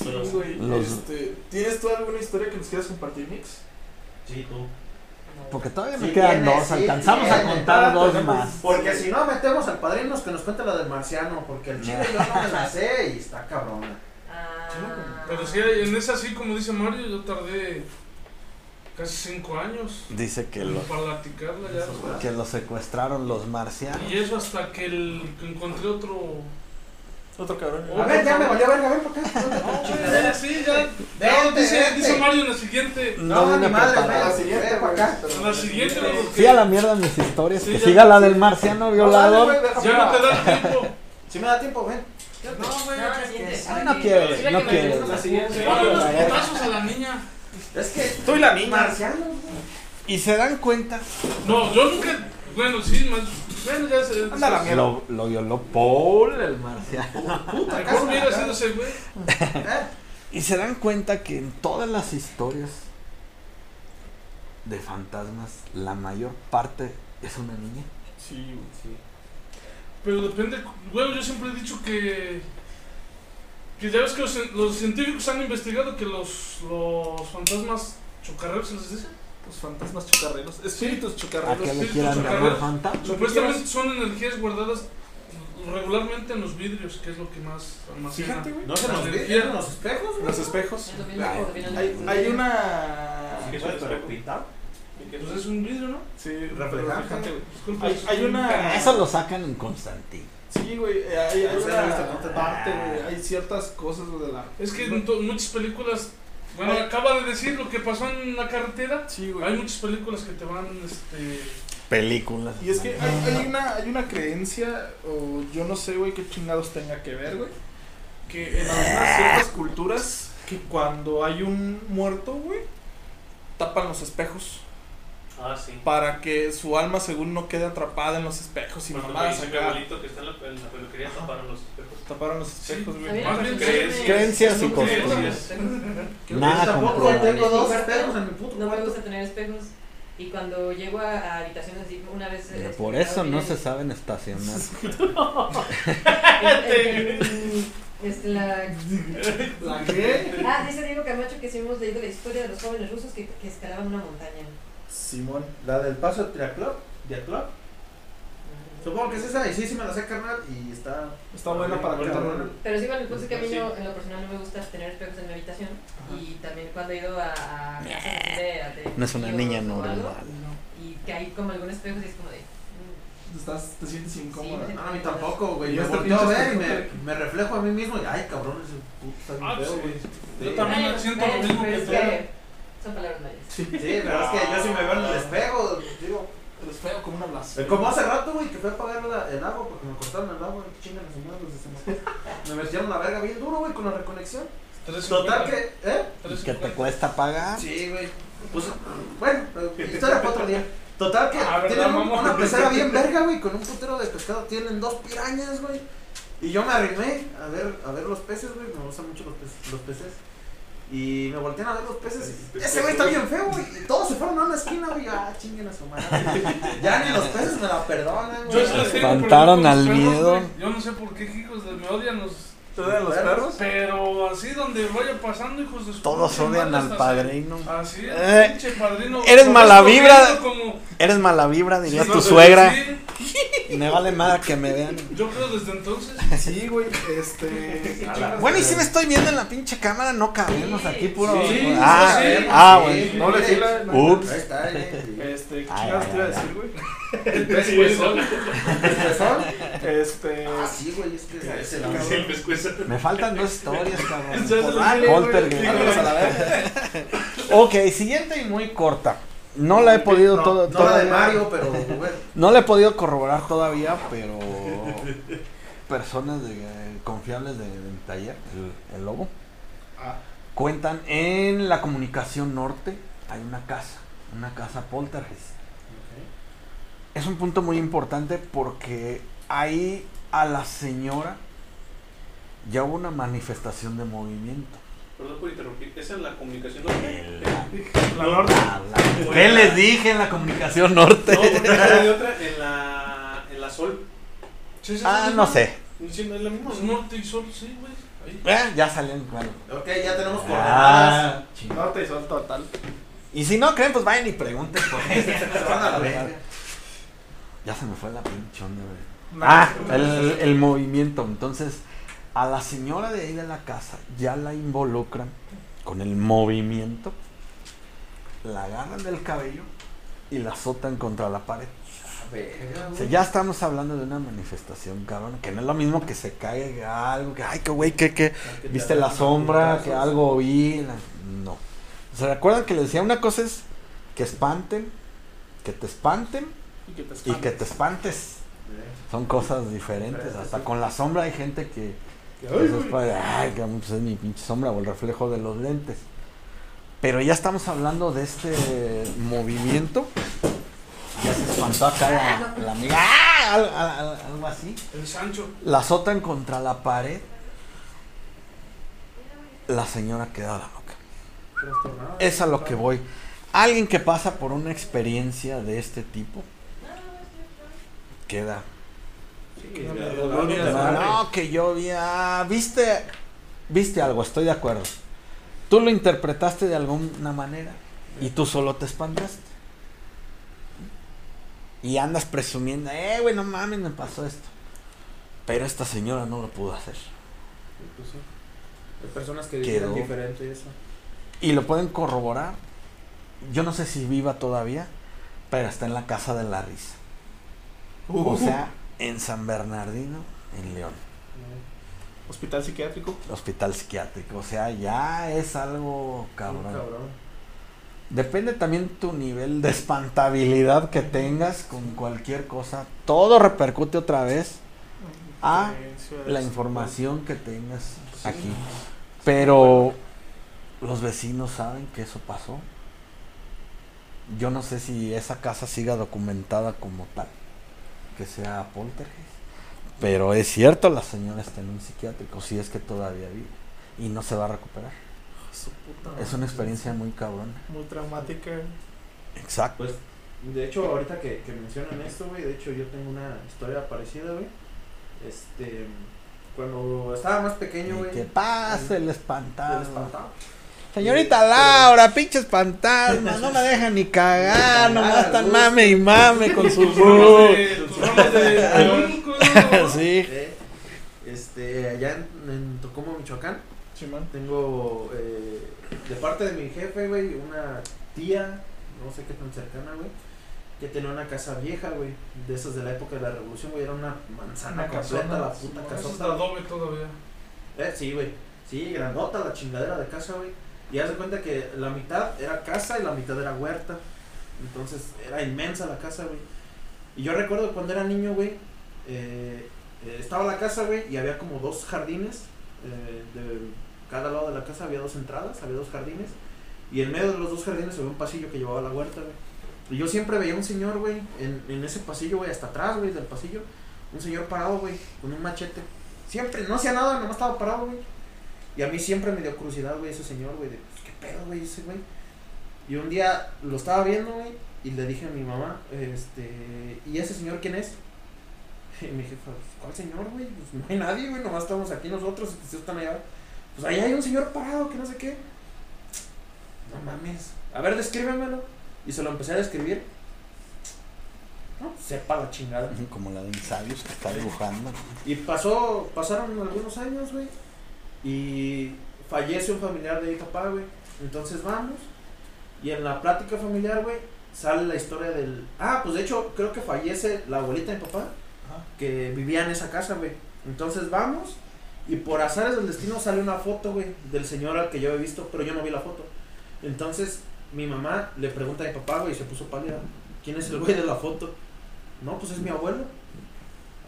[LAUGHS] Los- Este, ¿Tienes tú alguna historia que nos quieras compartir, Mix? Sí, tú. Porque todavía me Sí quedan tiene, dos, sí alcanzamos a contar dos más. Porque si no metemos al padrino que nos cuente la del marciano, porque el chile yo no me la sé y está cabrona. Ah. Pero sí, en esa sí, como dice Mario, yo tardé casi cinco años Dice que lo, para platicarla ya. que lo secuestraron los marcianos. Y eso hasta que, el, que encontré otro. Otro cabrón. A ver, ya me valió verga, ven por acá. Ya, sí, ya. Vente, dice, vente. dice Mario en la siguiente. No ni vine madre, preparado. ven, siguiente, para acá. En la siguiente, ¿no? Sí, a la mierda mis historias. Sí, que ya. siga la del marciano violador. ya no te da el tiempo. Si me da tiempo, ven. No, güey. No, la. Ah, no la no gusta. La siguiente. Dale los putazos a la niña. Es que Tú y la niña. marciano. Y se dan cuenta, No, yo nunca. Bueno, sí, más. Bueno, ya se. Anda la mierda. lo, lo violó Paul, el marciano. Mejor hubiera sido ese güey. [LAUGHS] ¿Eh? Y se dan cuenta que en todas las historias de fantasmas, la mayor parte es una niña. Sí, güey, sí. Pero depende. Bueno, yo siempre he dicho que. Que ya ves que los, los científicos han investigado que los, los fantasmas chocarreros se les dice. Los fantasmas chocarreros. Espíritus ¿A chocarreros. qué le espíritus quieran llamar chocarreros. fantasma? Supuestamente son energías guardadas regularmente en los vidrios, que es lo que más almacena. Fíjate, güey. No se nos Energía. vieron los espejos, güey. Los espejos. Es Hay, hay, los- una. ¿Qué es? Pues es un vidrio, ¿no? Sí, Reflejante. Hay, es hay un una. Eso lo sacan en Constantino. Sí, güey. eh, Hay, hay una parte, güey. Hay ciertas cosas de la. Es que en muchas películas. Bueno, acaba de decir lo que pasó en la carretera. Sí, güey. Hay muchas películas que te van. Este, Películas. Y es que hay, hay una, hay una creencia, o yo no sé, güey, qué chingados tenga que ver, güey. Que en algunas ciertas culturas, que cuando hay un muerto, güey, tapan los espejos. Ah, sí. Para que su alma, según no quede atrapada en los espejos y Cuando mamadas falleció mi acá. abuelito que está en la, en la peluquería taparon los espejos. Taparon los espejos, güey. También Más bien creencias. Creencias y no costumbres. Nada comprobado. tengo dos En mi cuarto espejos en mi puto No me gusta tener espejos. Y cuando llego a, a habitaciones así, una vez. Eh, Por eso no se saben estacionar. [LAUGHS] el- el- el- Este, la... ¿La qué? Ah, dice Diego Camacho que sí hemos leído la historia de los jóvenes rusos que, que escalaban una montaña. Simón, la del paso de Triaclub. Diaclub. Supongo que es esa, y sí, sí me la sé, carnal. Y está. Está buena para buena. Pero sí, bueno, el punto es que a mí Sí. no, en lo personal no me gusta tener espejos en mi habitación. Y también cuando he ido a, a casas de, de No es una tíos niña o algo, normal. Y que hay como algunos espejos y es como de. mm, Estás, te sientes incómoda. Sí, No, a mí tampoco, güey. Yo volteo a ver y me, me reflejo a mí mismo y, ay, cabrón, ese puto está bien Ah, feo, sí. güey. Yo también siento lo mismo que tú. Son palabras mayas. Sí, pero es que yo sí me veo en el espejo, digo. Es feo como una blasfemia. Como hace rato, güey, que fui a pagar la- el agua porque me cortaron el agua, chingan su madre los. [LAUGHS] Me metieron la verga bien duro, güey, con la reconexión. Tres Total que, ¿eh? Que te cuesta pagar. Sí, güey. Pues, bueno, historia para otro día. Total que Ah, ¿verdad, tienen un- una pecera bien [LAUGHS] verga, güey, con un putero de pescado. Tienen dos pirañas, güey. Y yo me arrimé a ver, a ver los peces, güey. Me gustan mucho los peces. Los peces. Y me voltean a ver los peces. y, [LAUGHS] Ese güey está bien feo, güey. Y todos se fueron a una esquina, güey. Ah, chinguen a su madre. [LAUGHS] ya ni los peces me la perdonan, Yo güey. tengo Espantaron al miedo. Yo no sé por qué hijos de me odian los. ¿Te odian los perros? Pero así donde vaya pasando, hijos de su Todos odian madre, al padrino. Así es, Eh, pinche padrino. eres mala vibra. Como, Eres mala vibra, diría Sí, tu no, suegra. me vale más que me vean. Yo creo desde entonces. Sí, güey, este. Bueno, y si me estoy viendo en la pinche cámara, no cabemos aquí puro. Sí, ah, sí, ah, sí. bueno. No le fila. Ups. Ahí está, ahí. Este, ¿qué te iba a decir, güey? El pescuezón. Este. Ah, sí, güey, es que es el el pescuezo. Me faltan dos historias, cabrón. Entonces, Dale, güey, Poltergeist. vámonos a la Ok, siguiente y muy corta. No la he podido No, todo, No la de Mario, pero bueno. No la he podido corroborar todavía, pero personas de, eh, confiables de, de mi taller, el, el lobo, Ah. cuentan en la comunicación norte hay una casa, una casa poltergeist. Es un punto muy importante porque ahí a la señora ya hubo una manifestación de movimiento. Perdón por interrumpir. ¿Esa es la comunicación norte? La [LAUGHS] norte. ¿Qué les dije en la comunicación norte? No, porque hay otra [LAUGHS] en la, en la Sol. Sí, sí, Ah, sí, no sé. La misma. Pues norte y sol, sí, güey. Eh, ya salieron claro. Ok, ya tenemos coordenadas. Ah. Norte y sol total. Y si no creen, pues vayan y pregunten por eso. [LAUGHS] Se van a la verga. Ya se me fue la pinche onda, güey. Ah, el, el movimiento. Entonces, a la señora de ahí de la casa ya la involucran con el movimiento, la agarran del cabello y la azotan contra la pared. O sea, ya estamos hablando de una manifestación, cabrón, que no es lo mismo que se caiga algo, que, ay, que güey, que, que, Que te viste la sombra, que algo vi, la- no. ¿Se recuerdan que les decía una cosa es que espanten, que te espanten Y que te y que te espantes? Son cosas diferentes. Hasta con la sombra hay gente que. Pues, es güey. para- ay, que pues, es mi pinche sombra o el reflejo de los lentes. Pero ya estamos hablando de este movimiento. Ya se espantó acá la, la amiga. ¡Ah! Al- al- al- algo así. El Sancho. La azotan contra la pared. La señora queda a la boca. Trastornado. Es a lo que voy. Alguien que pasa por una experiencia de este tipo queda Sí, No, que yo vi, ah, viste, viste algo, estoy de acuerdo. Tú lo interpretaste de alguna manera y tú solo te espantaste. Y andas presumiendo, eh, güey, no mames, me pasó esto. Pero esta señora no lo pudo hacer. pues. Hay personas que Quedó. dijeron diferente eso. Y lo pueden corroborar. Yo no sé si viva todavía, pero está en la casa de la risa. O sea, en San Bernardino, en León. Hospital psiquiátrico. Hospital psiquiátrico. O sea, ya es algo cabrón. cabrón. Depende también tu nivel de espantabilidad que tengas con cualquier cosa. Todo repercute otra vez a la información que tengas aquí. Pero los vecinos saben que eso pasó. Yo no sé si esa casa siga documentada como tal, que sea poltergeist. Pero es cierto, la señora está en un psiquiátrico, si es que todavía vive. Y no se va a recuperar. Su puta Es una experiencia muy cabrona. muy traumática. Exacto. Pues, de hecho, ahorita que, que mencionan esto, güey, de hecho yo tengo una historia parecida, güey. Este, cuando estaba más pequeño, güey. que pase el espantado. Señorita Laura, pinches fantasmas, no me dejan ni cagar, nomás están mame y mame con [LAUGHS] sus. [LAUGHS] Sí. Eh, Este, allá en, en Tocomo, Michoacán, tengo eh, de parte de mi jefe, güey, una tía, no sé qué tan cercana, güey, que tenía una casa vieja, güey, de esas de la época de la revolución, güey, era una manzana Una completa, casona. la puta es de casota. adobe todavía. Eh, sí, güey, sí, grandota la chingadera de casa, güey, y haz de cuenta que la mitad era casa y la mitad era huerta, entonces era inmensa la casa, güey, y yo recuerdo cuando era niño, güey, eh, eh, estaba la casa, güey, y había como dos jardines. eh, de cada lado de la casa había dos entradas, había dos jardines. Y en medio de los dos jardines había un pasillo que llevaba a la huerta, güey. Y yo siempre veía un señor, güey, en, en ese pasillo, güey, hasta atrás, güey, del pasillo. Un señor parado, güey, con un machete. Siempre, no hacía nada, nomás estaba parado, güey. Y a mí siempre me dio curiosidad, güey, ese señor, güey, de, pues, ¿qué pedo, güey, ese güey? Y un día lo estaba viendo, güey, y le dije a mi mamá, este, ¿y ese señor quién es? [LAUGHS] Y mi jefa, pues, ¿cuál señor, güey? Pues no hay nadie, güey, nomás estamos aquí nosotros, ustedes están allá. Pues ahí hay un señor parado que no sé qué. No mames. A ver, descríbemelo. Y se lo empecé a describir. No, sepa la chingada. Como la de Insabios que está dibujando. Y pasó, pasaron algunos años, güey. Y fallece un familiar de mi papá, güey. Entonces vamos. Y en la plática familiar, güey, sale la historia del. Ah, pues de hecho, creo que fallece la abuelita de mi papá. Que vivía en esa casa, güey. Entonces vamos. Y por azares del destino sale una foto, güey, del señor al que yo he visto, pero yo no vi la foto. Entonces mi mamá le pregunta a mi papá, güey, y se puso pálida. ¿Quién es el güey de la foto? No, pues es mi abuelo.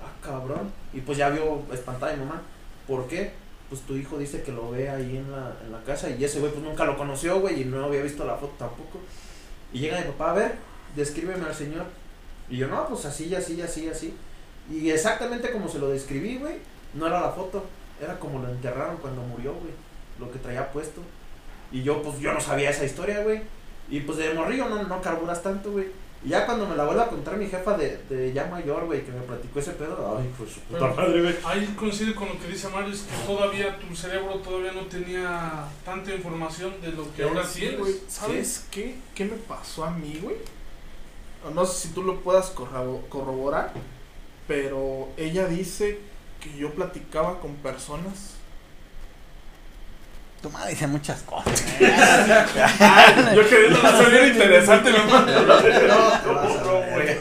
Ah, cabrón. Y pues ya vio espantada mi mamá. ¿Por qué? Pues tu hijo dice que lo ve ahí en la, en la casa y ese güey pues nunca lo conoció, güey, y no había visto la foto tampoco. Y llega mi papá, a ver, descríbeme al señor. Y yo, no, pues así, así, así, así. Y exactamente como se lo describí, güey, no era la foto. Era como lo enterraron cuando murió, güey. Lo que traía puesto. Y yo, pues, yo no sabía esa historia, güey. Y pues de morrillo no, no carburas tanto, güey. Y ya cuando me la vuelve a contar mi jefa de, de ya mayor, güey, que me platicó ese pedo, ay, pues su puta Pero madre, güey. Ahí coincide con lo que dice Mario, es que todavía tu cerebro todavía no tenía tanta información de lo que ahora Sí, tienes. ¿Sabes qué? ¿Qué me pasó a mí, güey? No sé si tú lo puedas corroborar, pero ella dice que yo platicaba con personas. Tu madre dice muchas cosas. [LAUGHS] yo queriendo [LAUGHS] hacer bien interesante, mi hermano. No, no, güey.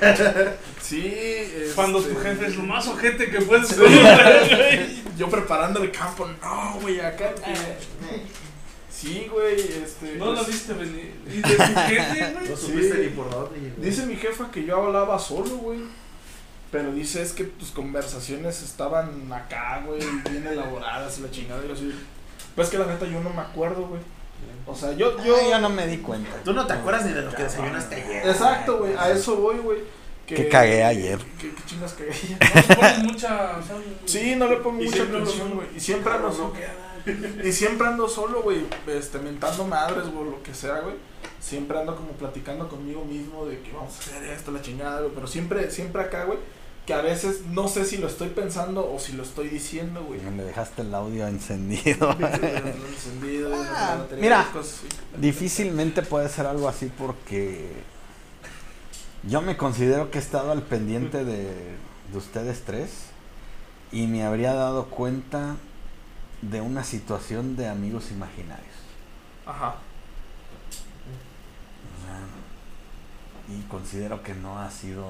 Sí, este, Cuando tu jefe es lo más ojete que puedes ser. [LAUGHS] yo preparando el campo, no, güey, acá. que- Sí, güey, este. No lo pues, viste venir. ¿Y de tu jefe, güey? No Sí. supiste ni por dónde. Dice mi jefa que yo hablaba solo, güey. Pero dice es que tus conversaciones estaban acá, güey, bien elaboradas y la chingada. Y yo así. Pues que la neta yo no me acuerdo, güey. O sea, yo. Yo, yo no me di cuenta. Tú no te acuerdas ni de lo que desayunaste ayer. Exacto, güey, a eso voy, güey. Que cagué ayer. ¿Qué, qué chingas cagué ayer? [LAUGHS] No pones mucha. o sea, Sí, no le pongo mucha atención, güey. Y siempre ando solo. Y siempre ando solo, güey. Este, mentando madres, güey, lo que sea, güey. Siempre ando como platicando conmigo mismo de que vamos a hacer esto, la chingada, güey. Pero siempre, siempre acá, güey. Que a veces no sé si lo estoy pensando o si lo estoy diciendo, güey. Me dejaste el audio encendido. [LAUGHS] Encendido, Ah, batería, mira. cosas. Difícilmente puede ser algo así porque yo me considero que he estado al pendiente de, de ustedes tres y me habría dado cuenta de una situación de amigos imaginarios. Ajá. Y considero que no ha sido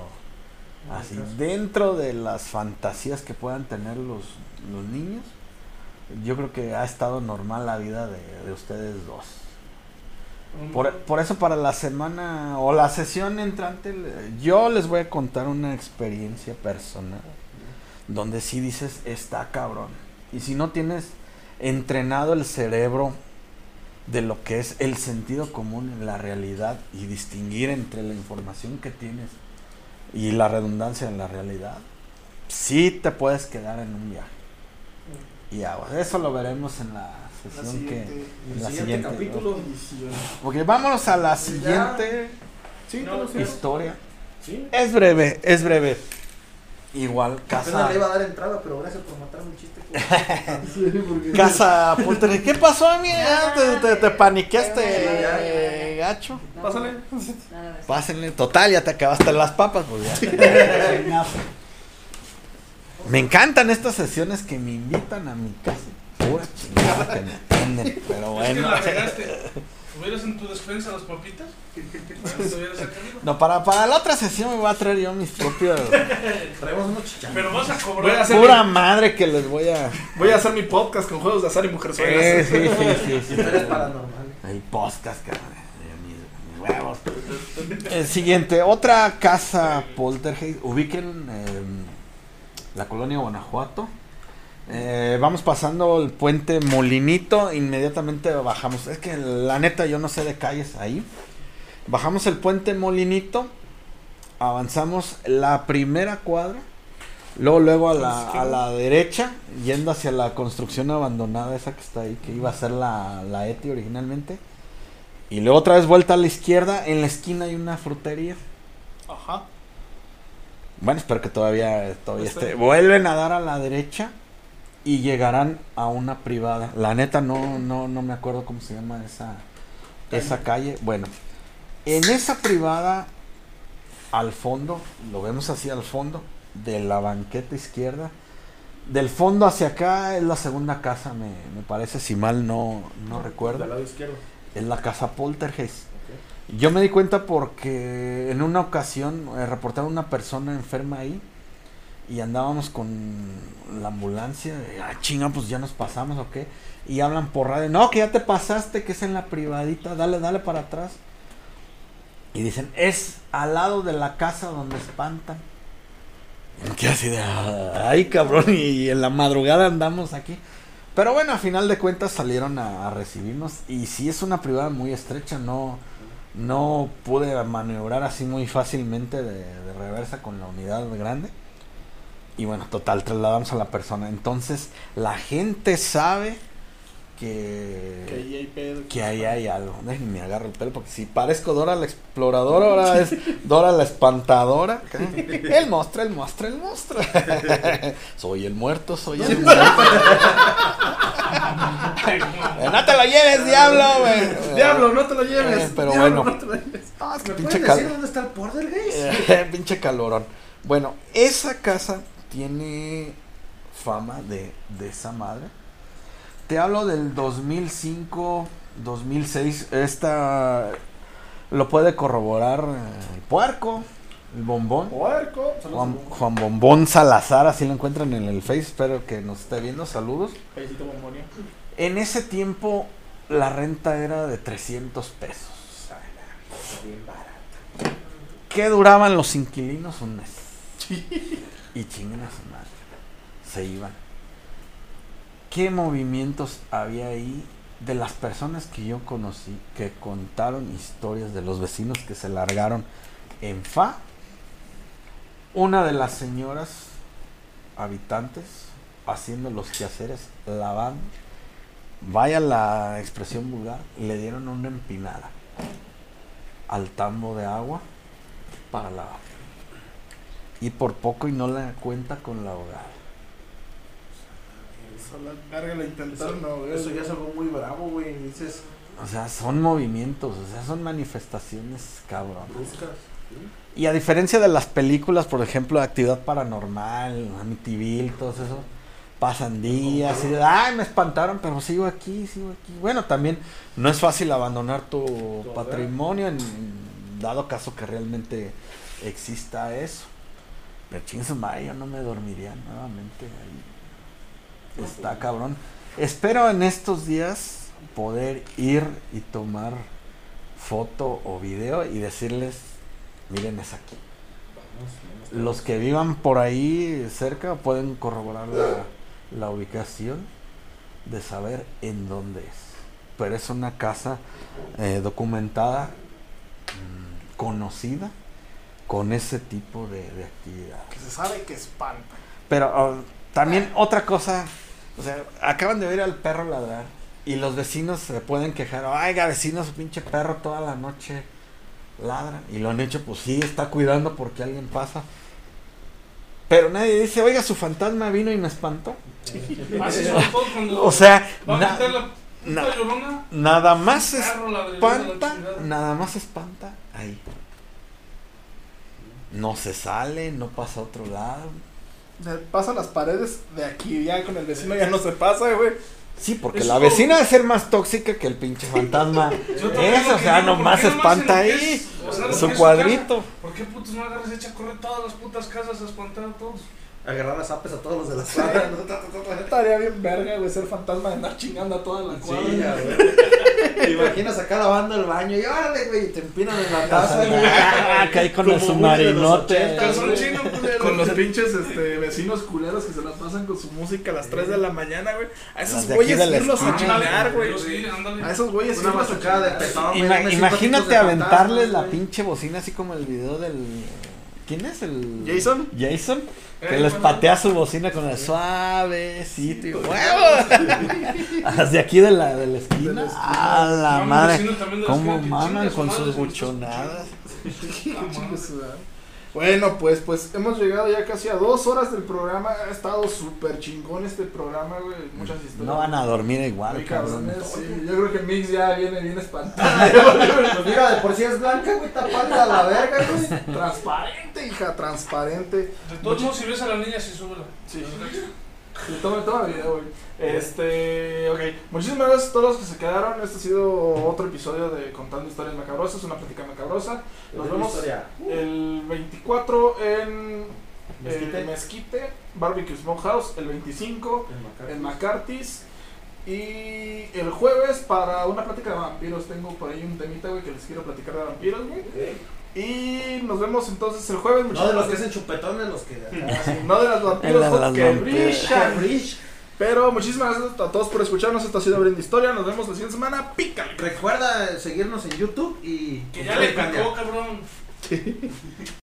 así. Dentro de las fantasías que puedan tener los, los niños, yo creo que ha estado normal la vida de, de ustedes dos. Por, por eso para la semana o la sesión entrante, yo les voy a contar una experiencia personal donde sí dices, está cabrón. Y si no tienes entrenado el cerebro de lo que es el sentido común en la realidad y distinguir entre la información que tienes y la redundancia en la realidad, sí te puedes quedar en un viaje. Y aguas. Eso lo veremos en la La sesión que... siguiente El la siguiente siguiente, capítulo. edición. Ok, vámonos a la siguiente Sí, No, no, historia. Sí. Es breve, es breve. Igual, Apenas casa. le iba a dar entrada, pero gracias por matarme el chiste. [LAUGHS] Casa Poltergeist. ¿Qué pasó, amiga? ¿Te, te, te paniqueaste, ya, ya, eh, gacho? No, Pásale. Pásenle. Total, ya te acabaste las papas, pues ya. Me encantan estas sesiones que me invitan a mi casa. Pura chingada que me atienden, pero Es que bueno. la ¿Hubieras en tu despensa las papitas? Bueno, te hubieras sacado. No, para, para la otra sesión me voy a traer yo mis propios. [LAUGHS] Traemos unos chicharrones. Pero vas a Voy a cobrar. hacer Pura madre que les voy a. Voy a hacer mi podcast con juegos de azar y Sí, mujerzuelas. sí, sí, sí, sí. [LAUGHS] Paranormales. El podcast, cabrón. de Mis, mis huevos. El siguiente, otra casa poltergeist. Ubiquen em, la colonia Guanajuato. Eh, vamos pasando el puente Molinito. Inmediatamente bajamos. Es que la neta yo no sé de calles ahí. Bajamos el puente Molinito. Avanzamos la primera cuadra. Luego, luego a la, a la derecha, yendo hacia la construcción abandonada, esa que está ahí, que iba a ser la, la ETI originalmente. Y luego otra vez vuelta a la izquierda, en la esquina hay una frutería. Ajá. Bueno, espero que todavía, todavía esté. Vuelven a dar a la derecha y llegarán a una privada. La neta no, no, no me acuerdo cómo se llama esa, esa calle. Bueno, en esa privada al fondo, lo vemos así al fondo, de la banqueta izquierda. Del fondo hacia acá es la segunda casa, me, me parece, si mal no, no recuerdo. Del lado izquierdo. Es la casa Poltergeist. Yo me di cuenta porque en una ocasión eh, reportaron una persona enferma ahí y andábamos con la ambulancia. ah, chinga, pues ya nos pasamos o qué. Y hablan por radio, no, que ya te pasaste, que es en la privadita, dale, dale para atrás. Y dicen, es al lado de la casa donde espantan. Y me quedé así de, ay cabrón, y en la madrugada andamos aquí. Pero bueno, a final de cuentas salieron a, recibirnos. Y sí es una privada muy estrecha, no, no pude maniobrar así muy fácilmente de reversa con la unidad grande. Y bueno, total, trasladamos a la persona. Entonces, la gente sabe que, Que ahí hay pedo. que ahí hay algo. Déjenme me agarro el pelo porque si parezco Dora la exploradora, ahora es [LAUGHS] Dora la espantadora. [LAUGHS] El monstruo, el monstruo, el monstruo. [LAUGHS] soy el muerto, soy el muerto. Eh, no te lo lleves, diablo, güey. Diablo, no te lo lleves. Eh, pero Diablo, bueno. no te lo lleves. Ah, es que ¿Me pinche puedes cal- decir dónde está el eh, pinche calorón. Bueno, esa casa tiene fama de, de esa madre. Te hablo del 2005, 2006. Esta lo puede corroborar eh, el puerco, el bombón. Puerco. Juan, Bombón. Juan Bombón Salazar, así lo encuentran en el Face. Espero que nos esté viendo. Saludos. Bombonio. En ese tiempo la renta era de 300 pesos. ¿Qué duraban los inquilinos? Un mes. Y chinguen a su madre. Se iban. ¿Qué movimientos había ahí de las personas que yo conocí que contaron historias de los vecinos que se largaron en fa? Una de las señoras habitantes haciendo los quehaceres, lavando, vaya la expresión vulgar, le dieron una empinada al tambo de agua para lavar. Y por poco y no la cuenta con la abogada. Eso la verga la intentaron, no, güey. Eso ya es algo muy bravo, güey. Dices, O sea, son movimientos, o sea, son manifestaciones cabrón. buscas. Y a diferencia de las películas, por ejemplo, de actividad paranormal, Amityville, todo eso, pasan días y de, ay, me espantaron, pero sigo aquí, sigo aquí. Bueno, también no es fácil abandonar tu patrimonio en dado caso que realmente exista eso. Pero chingue madre, yo no me dormiría nuevamente ahí. Está cabrón. Espero en estos días poder ir y tomar foto o video y decirles, miren es aquí. Los que vivan por ahí cerca pueden corroborar la, la ubicación de saber en dónde es. Pero es una casa eh, documentada, mm, conocida, con ese tipo de, de actividad. Que se sabe que espanta. Pero oh, también otra cosa, o sea, acaban de oír al perro ladrar y los vecinos se pueden quejar, oiga vecinos, su pinche perro toda la noche ladra. Y lo han hecho, pues sí, está cuidando porque alguien pasa. Pero nadie dice, oiga, su fantasma vino y me espantó. [LAUGHS] O sea, na- na- llorona, nada más espanta, nada más espanta ahí. No se sale, no pasa a otro lado. Pasa las paredes de aquí, ya con el vecino ya no se pasa, güey. Sí, porque Eso- la vecina debe ser más tóxica que el pinche fantasma. [LAUGHS] Lo o sea, digo, ¿por nomás espanta ahí. es- o sea, Su es cuadrito. casa? ¿Por qué putos no agarras echa a correr todas las putas casas a espantar a todos? Agarrar a zapes a todos los de la cuadra. ¿no? Ta, ta, ta, ta. Estaría bien verga, güey, ser fantasma de andar chingando a toda la cuadra. Sí, ya, güey. [LAUGHS] Te imaginas acá lavando el baño y órale, güey, y te empinan en la taza, güey. [LAUGHS] Ah, ahí con el submarinote. Con los pinches este, vecinos culeros que se la pasan con su música a las 3 de la mañana, güey. A esos güeyes irlos a chingar, güey. Sí. A esos güeyes irlos de imagínate aventarles la pinche bocina así como el video del. ¿Quién es el. ¿Jason? Jason. Que Eh, les bueno. patea su bocina con el suavecito y huevo. [LAUGHS] Desde aquí de la, de la esquina. A la No, madre. también de la ¿Cómo esquina que maman con madre sus buchonadas? [LAUGHS] Bueno, pues, pues hemos llegado ya casi a dos horas del programa. Ha estado súper chingón este programa, güey. Muchas historias. No van a dormir igual, Muy cabrón. sí. Yo creo que Mix ya viene bien espantado. [LAUGHS] Pues mira, de por sí es blanca, güey, pálida a la verga, güey. transparente, hija, transparente. De todos modos, si ves a la niña, sí súbela. Sí. Toma, toma video, güey. Este, ok. Muchísimas gracias a todos los que se quedaron. Este ha sido otro episodio de Contando Historias Macabrosas, una plática macabrosa. Nos vemos historia. el 24 en Mezquite. Mezquite, Mezquite Barbecue Smokehouse, el 25 en McCarthy's. Y el jueves para una plática de vampiros. Tengo por ahí un temita, güey, que les quiero platicar de vampiros, güey. Y nos vemos entonces el jueves. No de los que hacen chupetones, los que. [LAUGHS] No de las vampiros [LAUGHS] que brillan. Pero muchísimas gracias a todos por escucharnos. Esto ha sido Abriendo Historia. Nos vemos la siguiente semana. Pícale. Recuerda seguirnos en YouTube y. Que ya le picó, cabrón. [LAUGHS]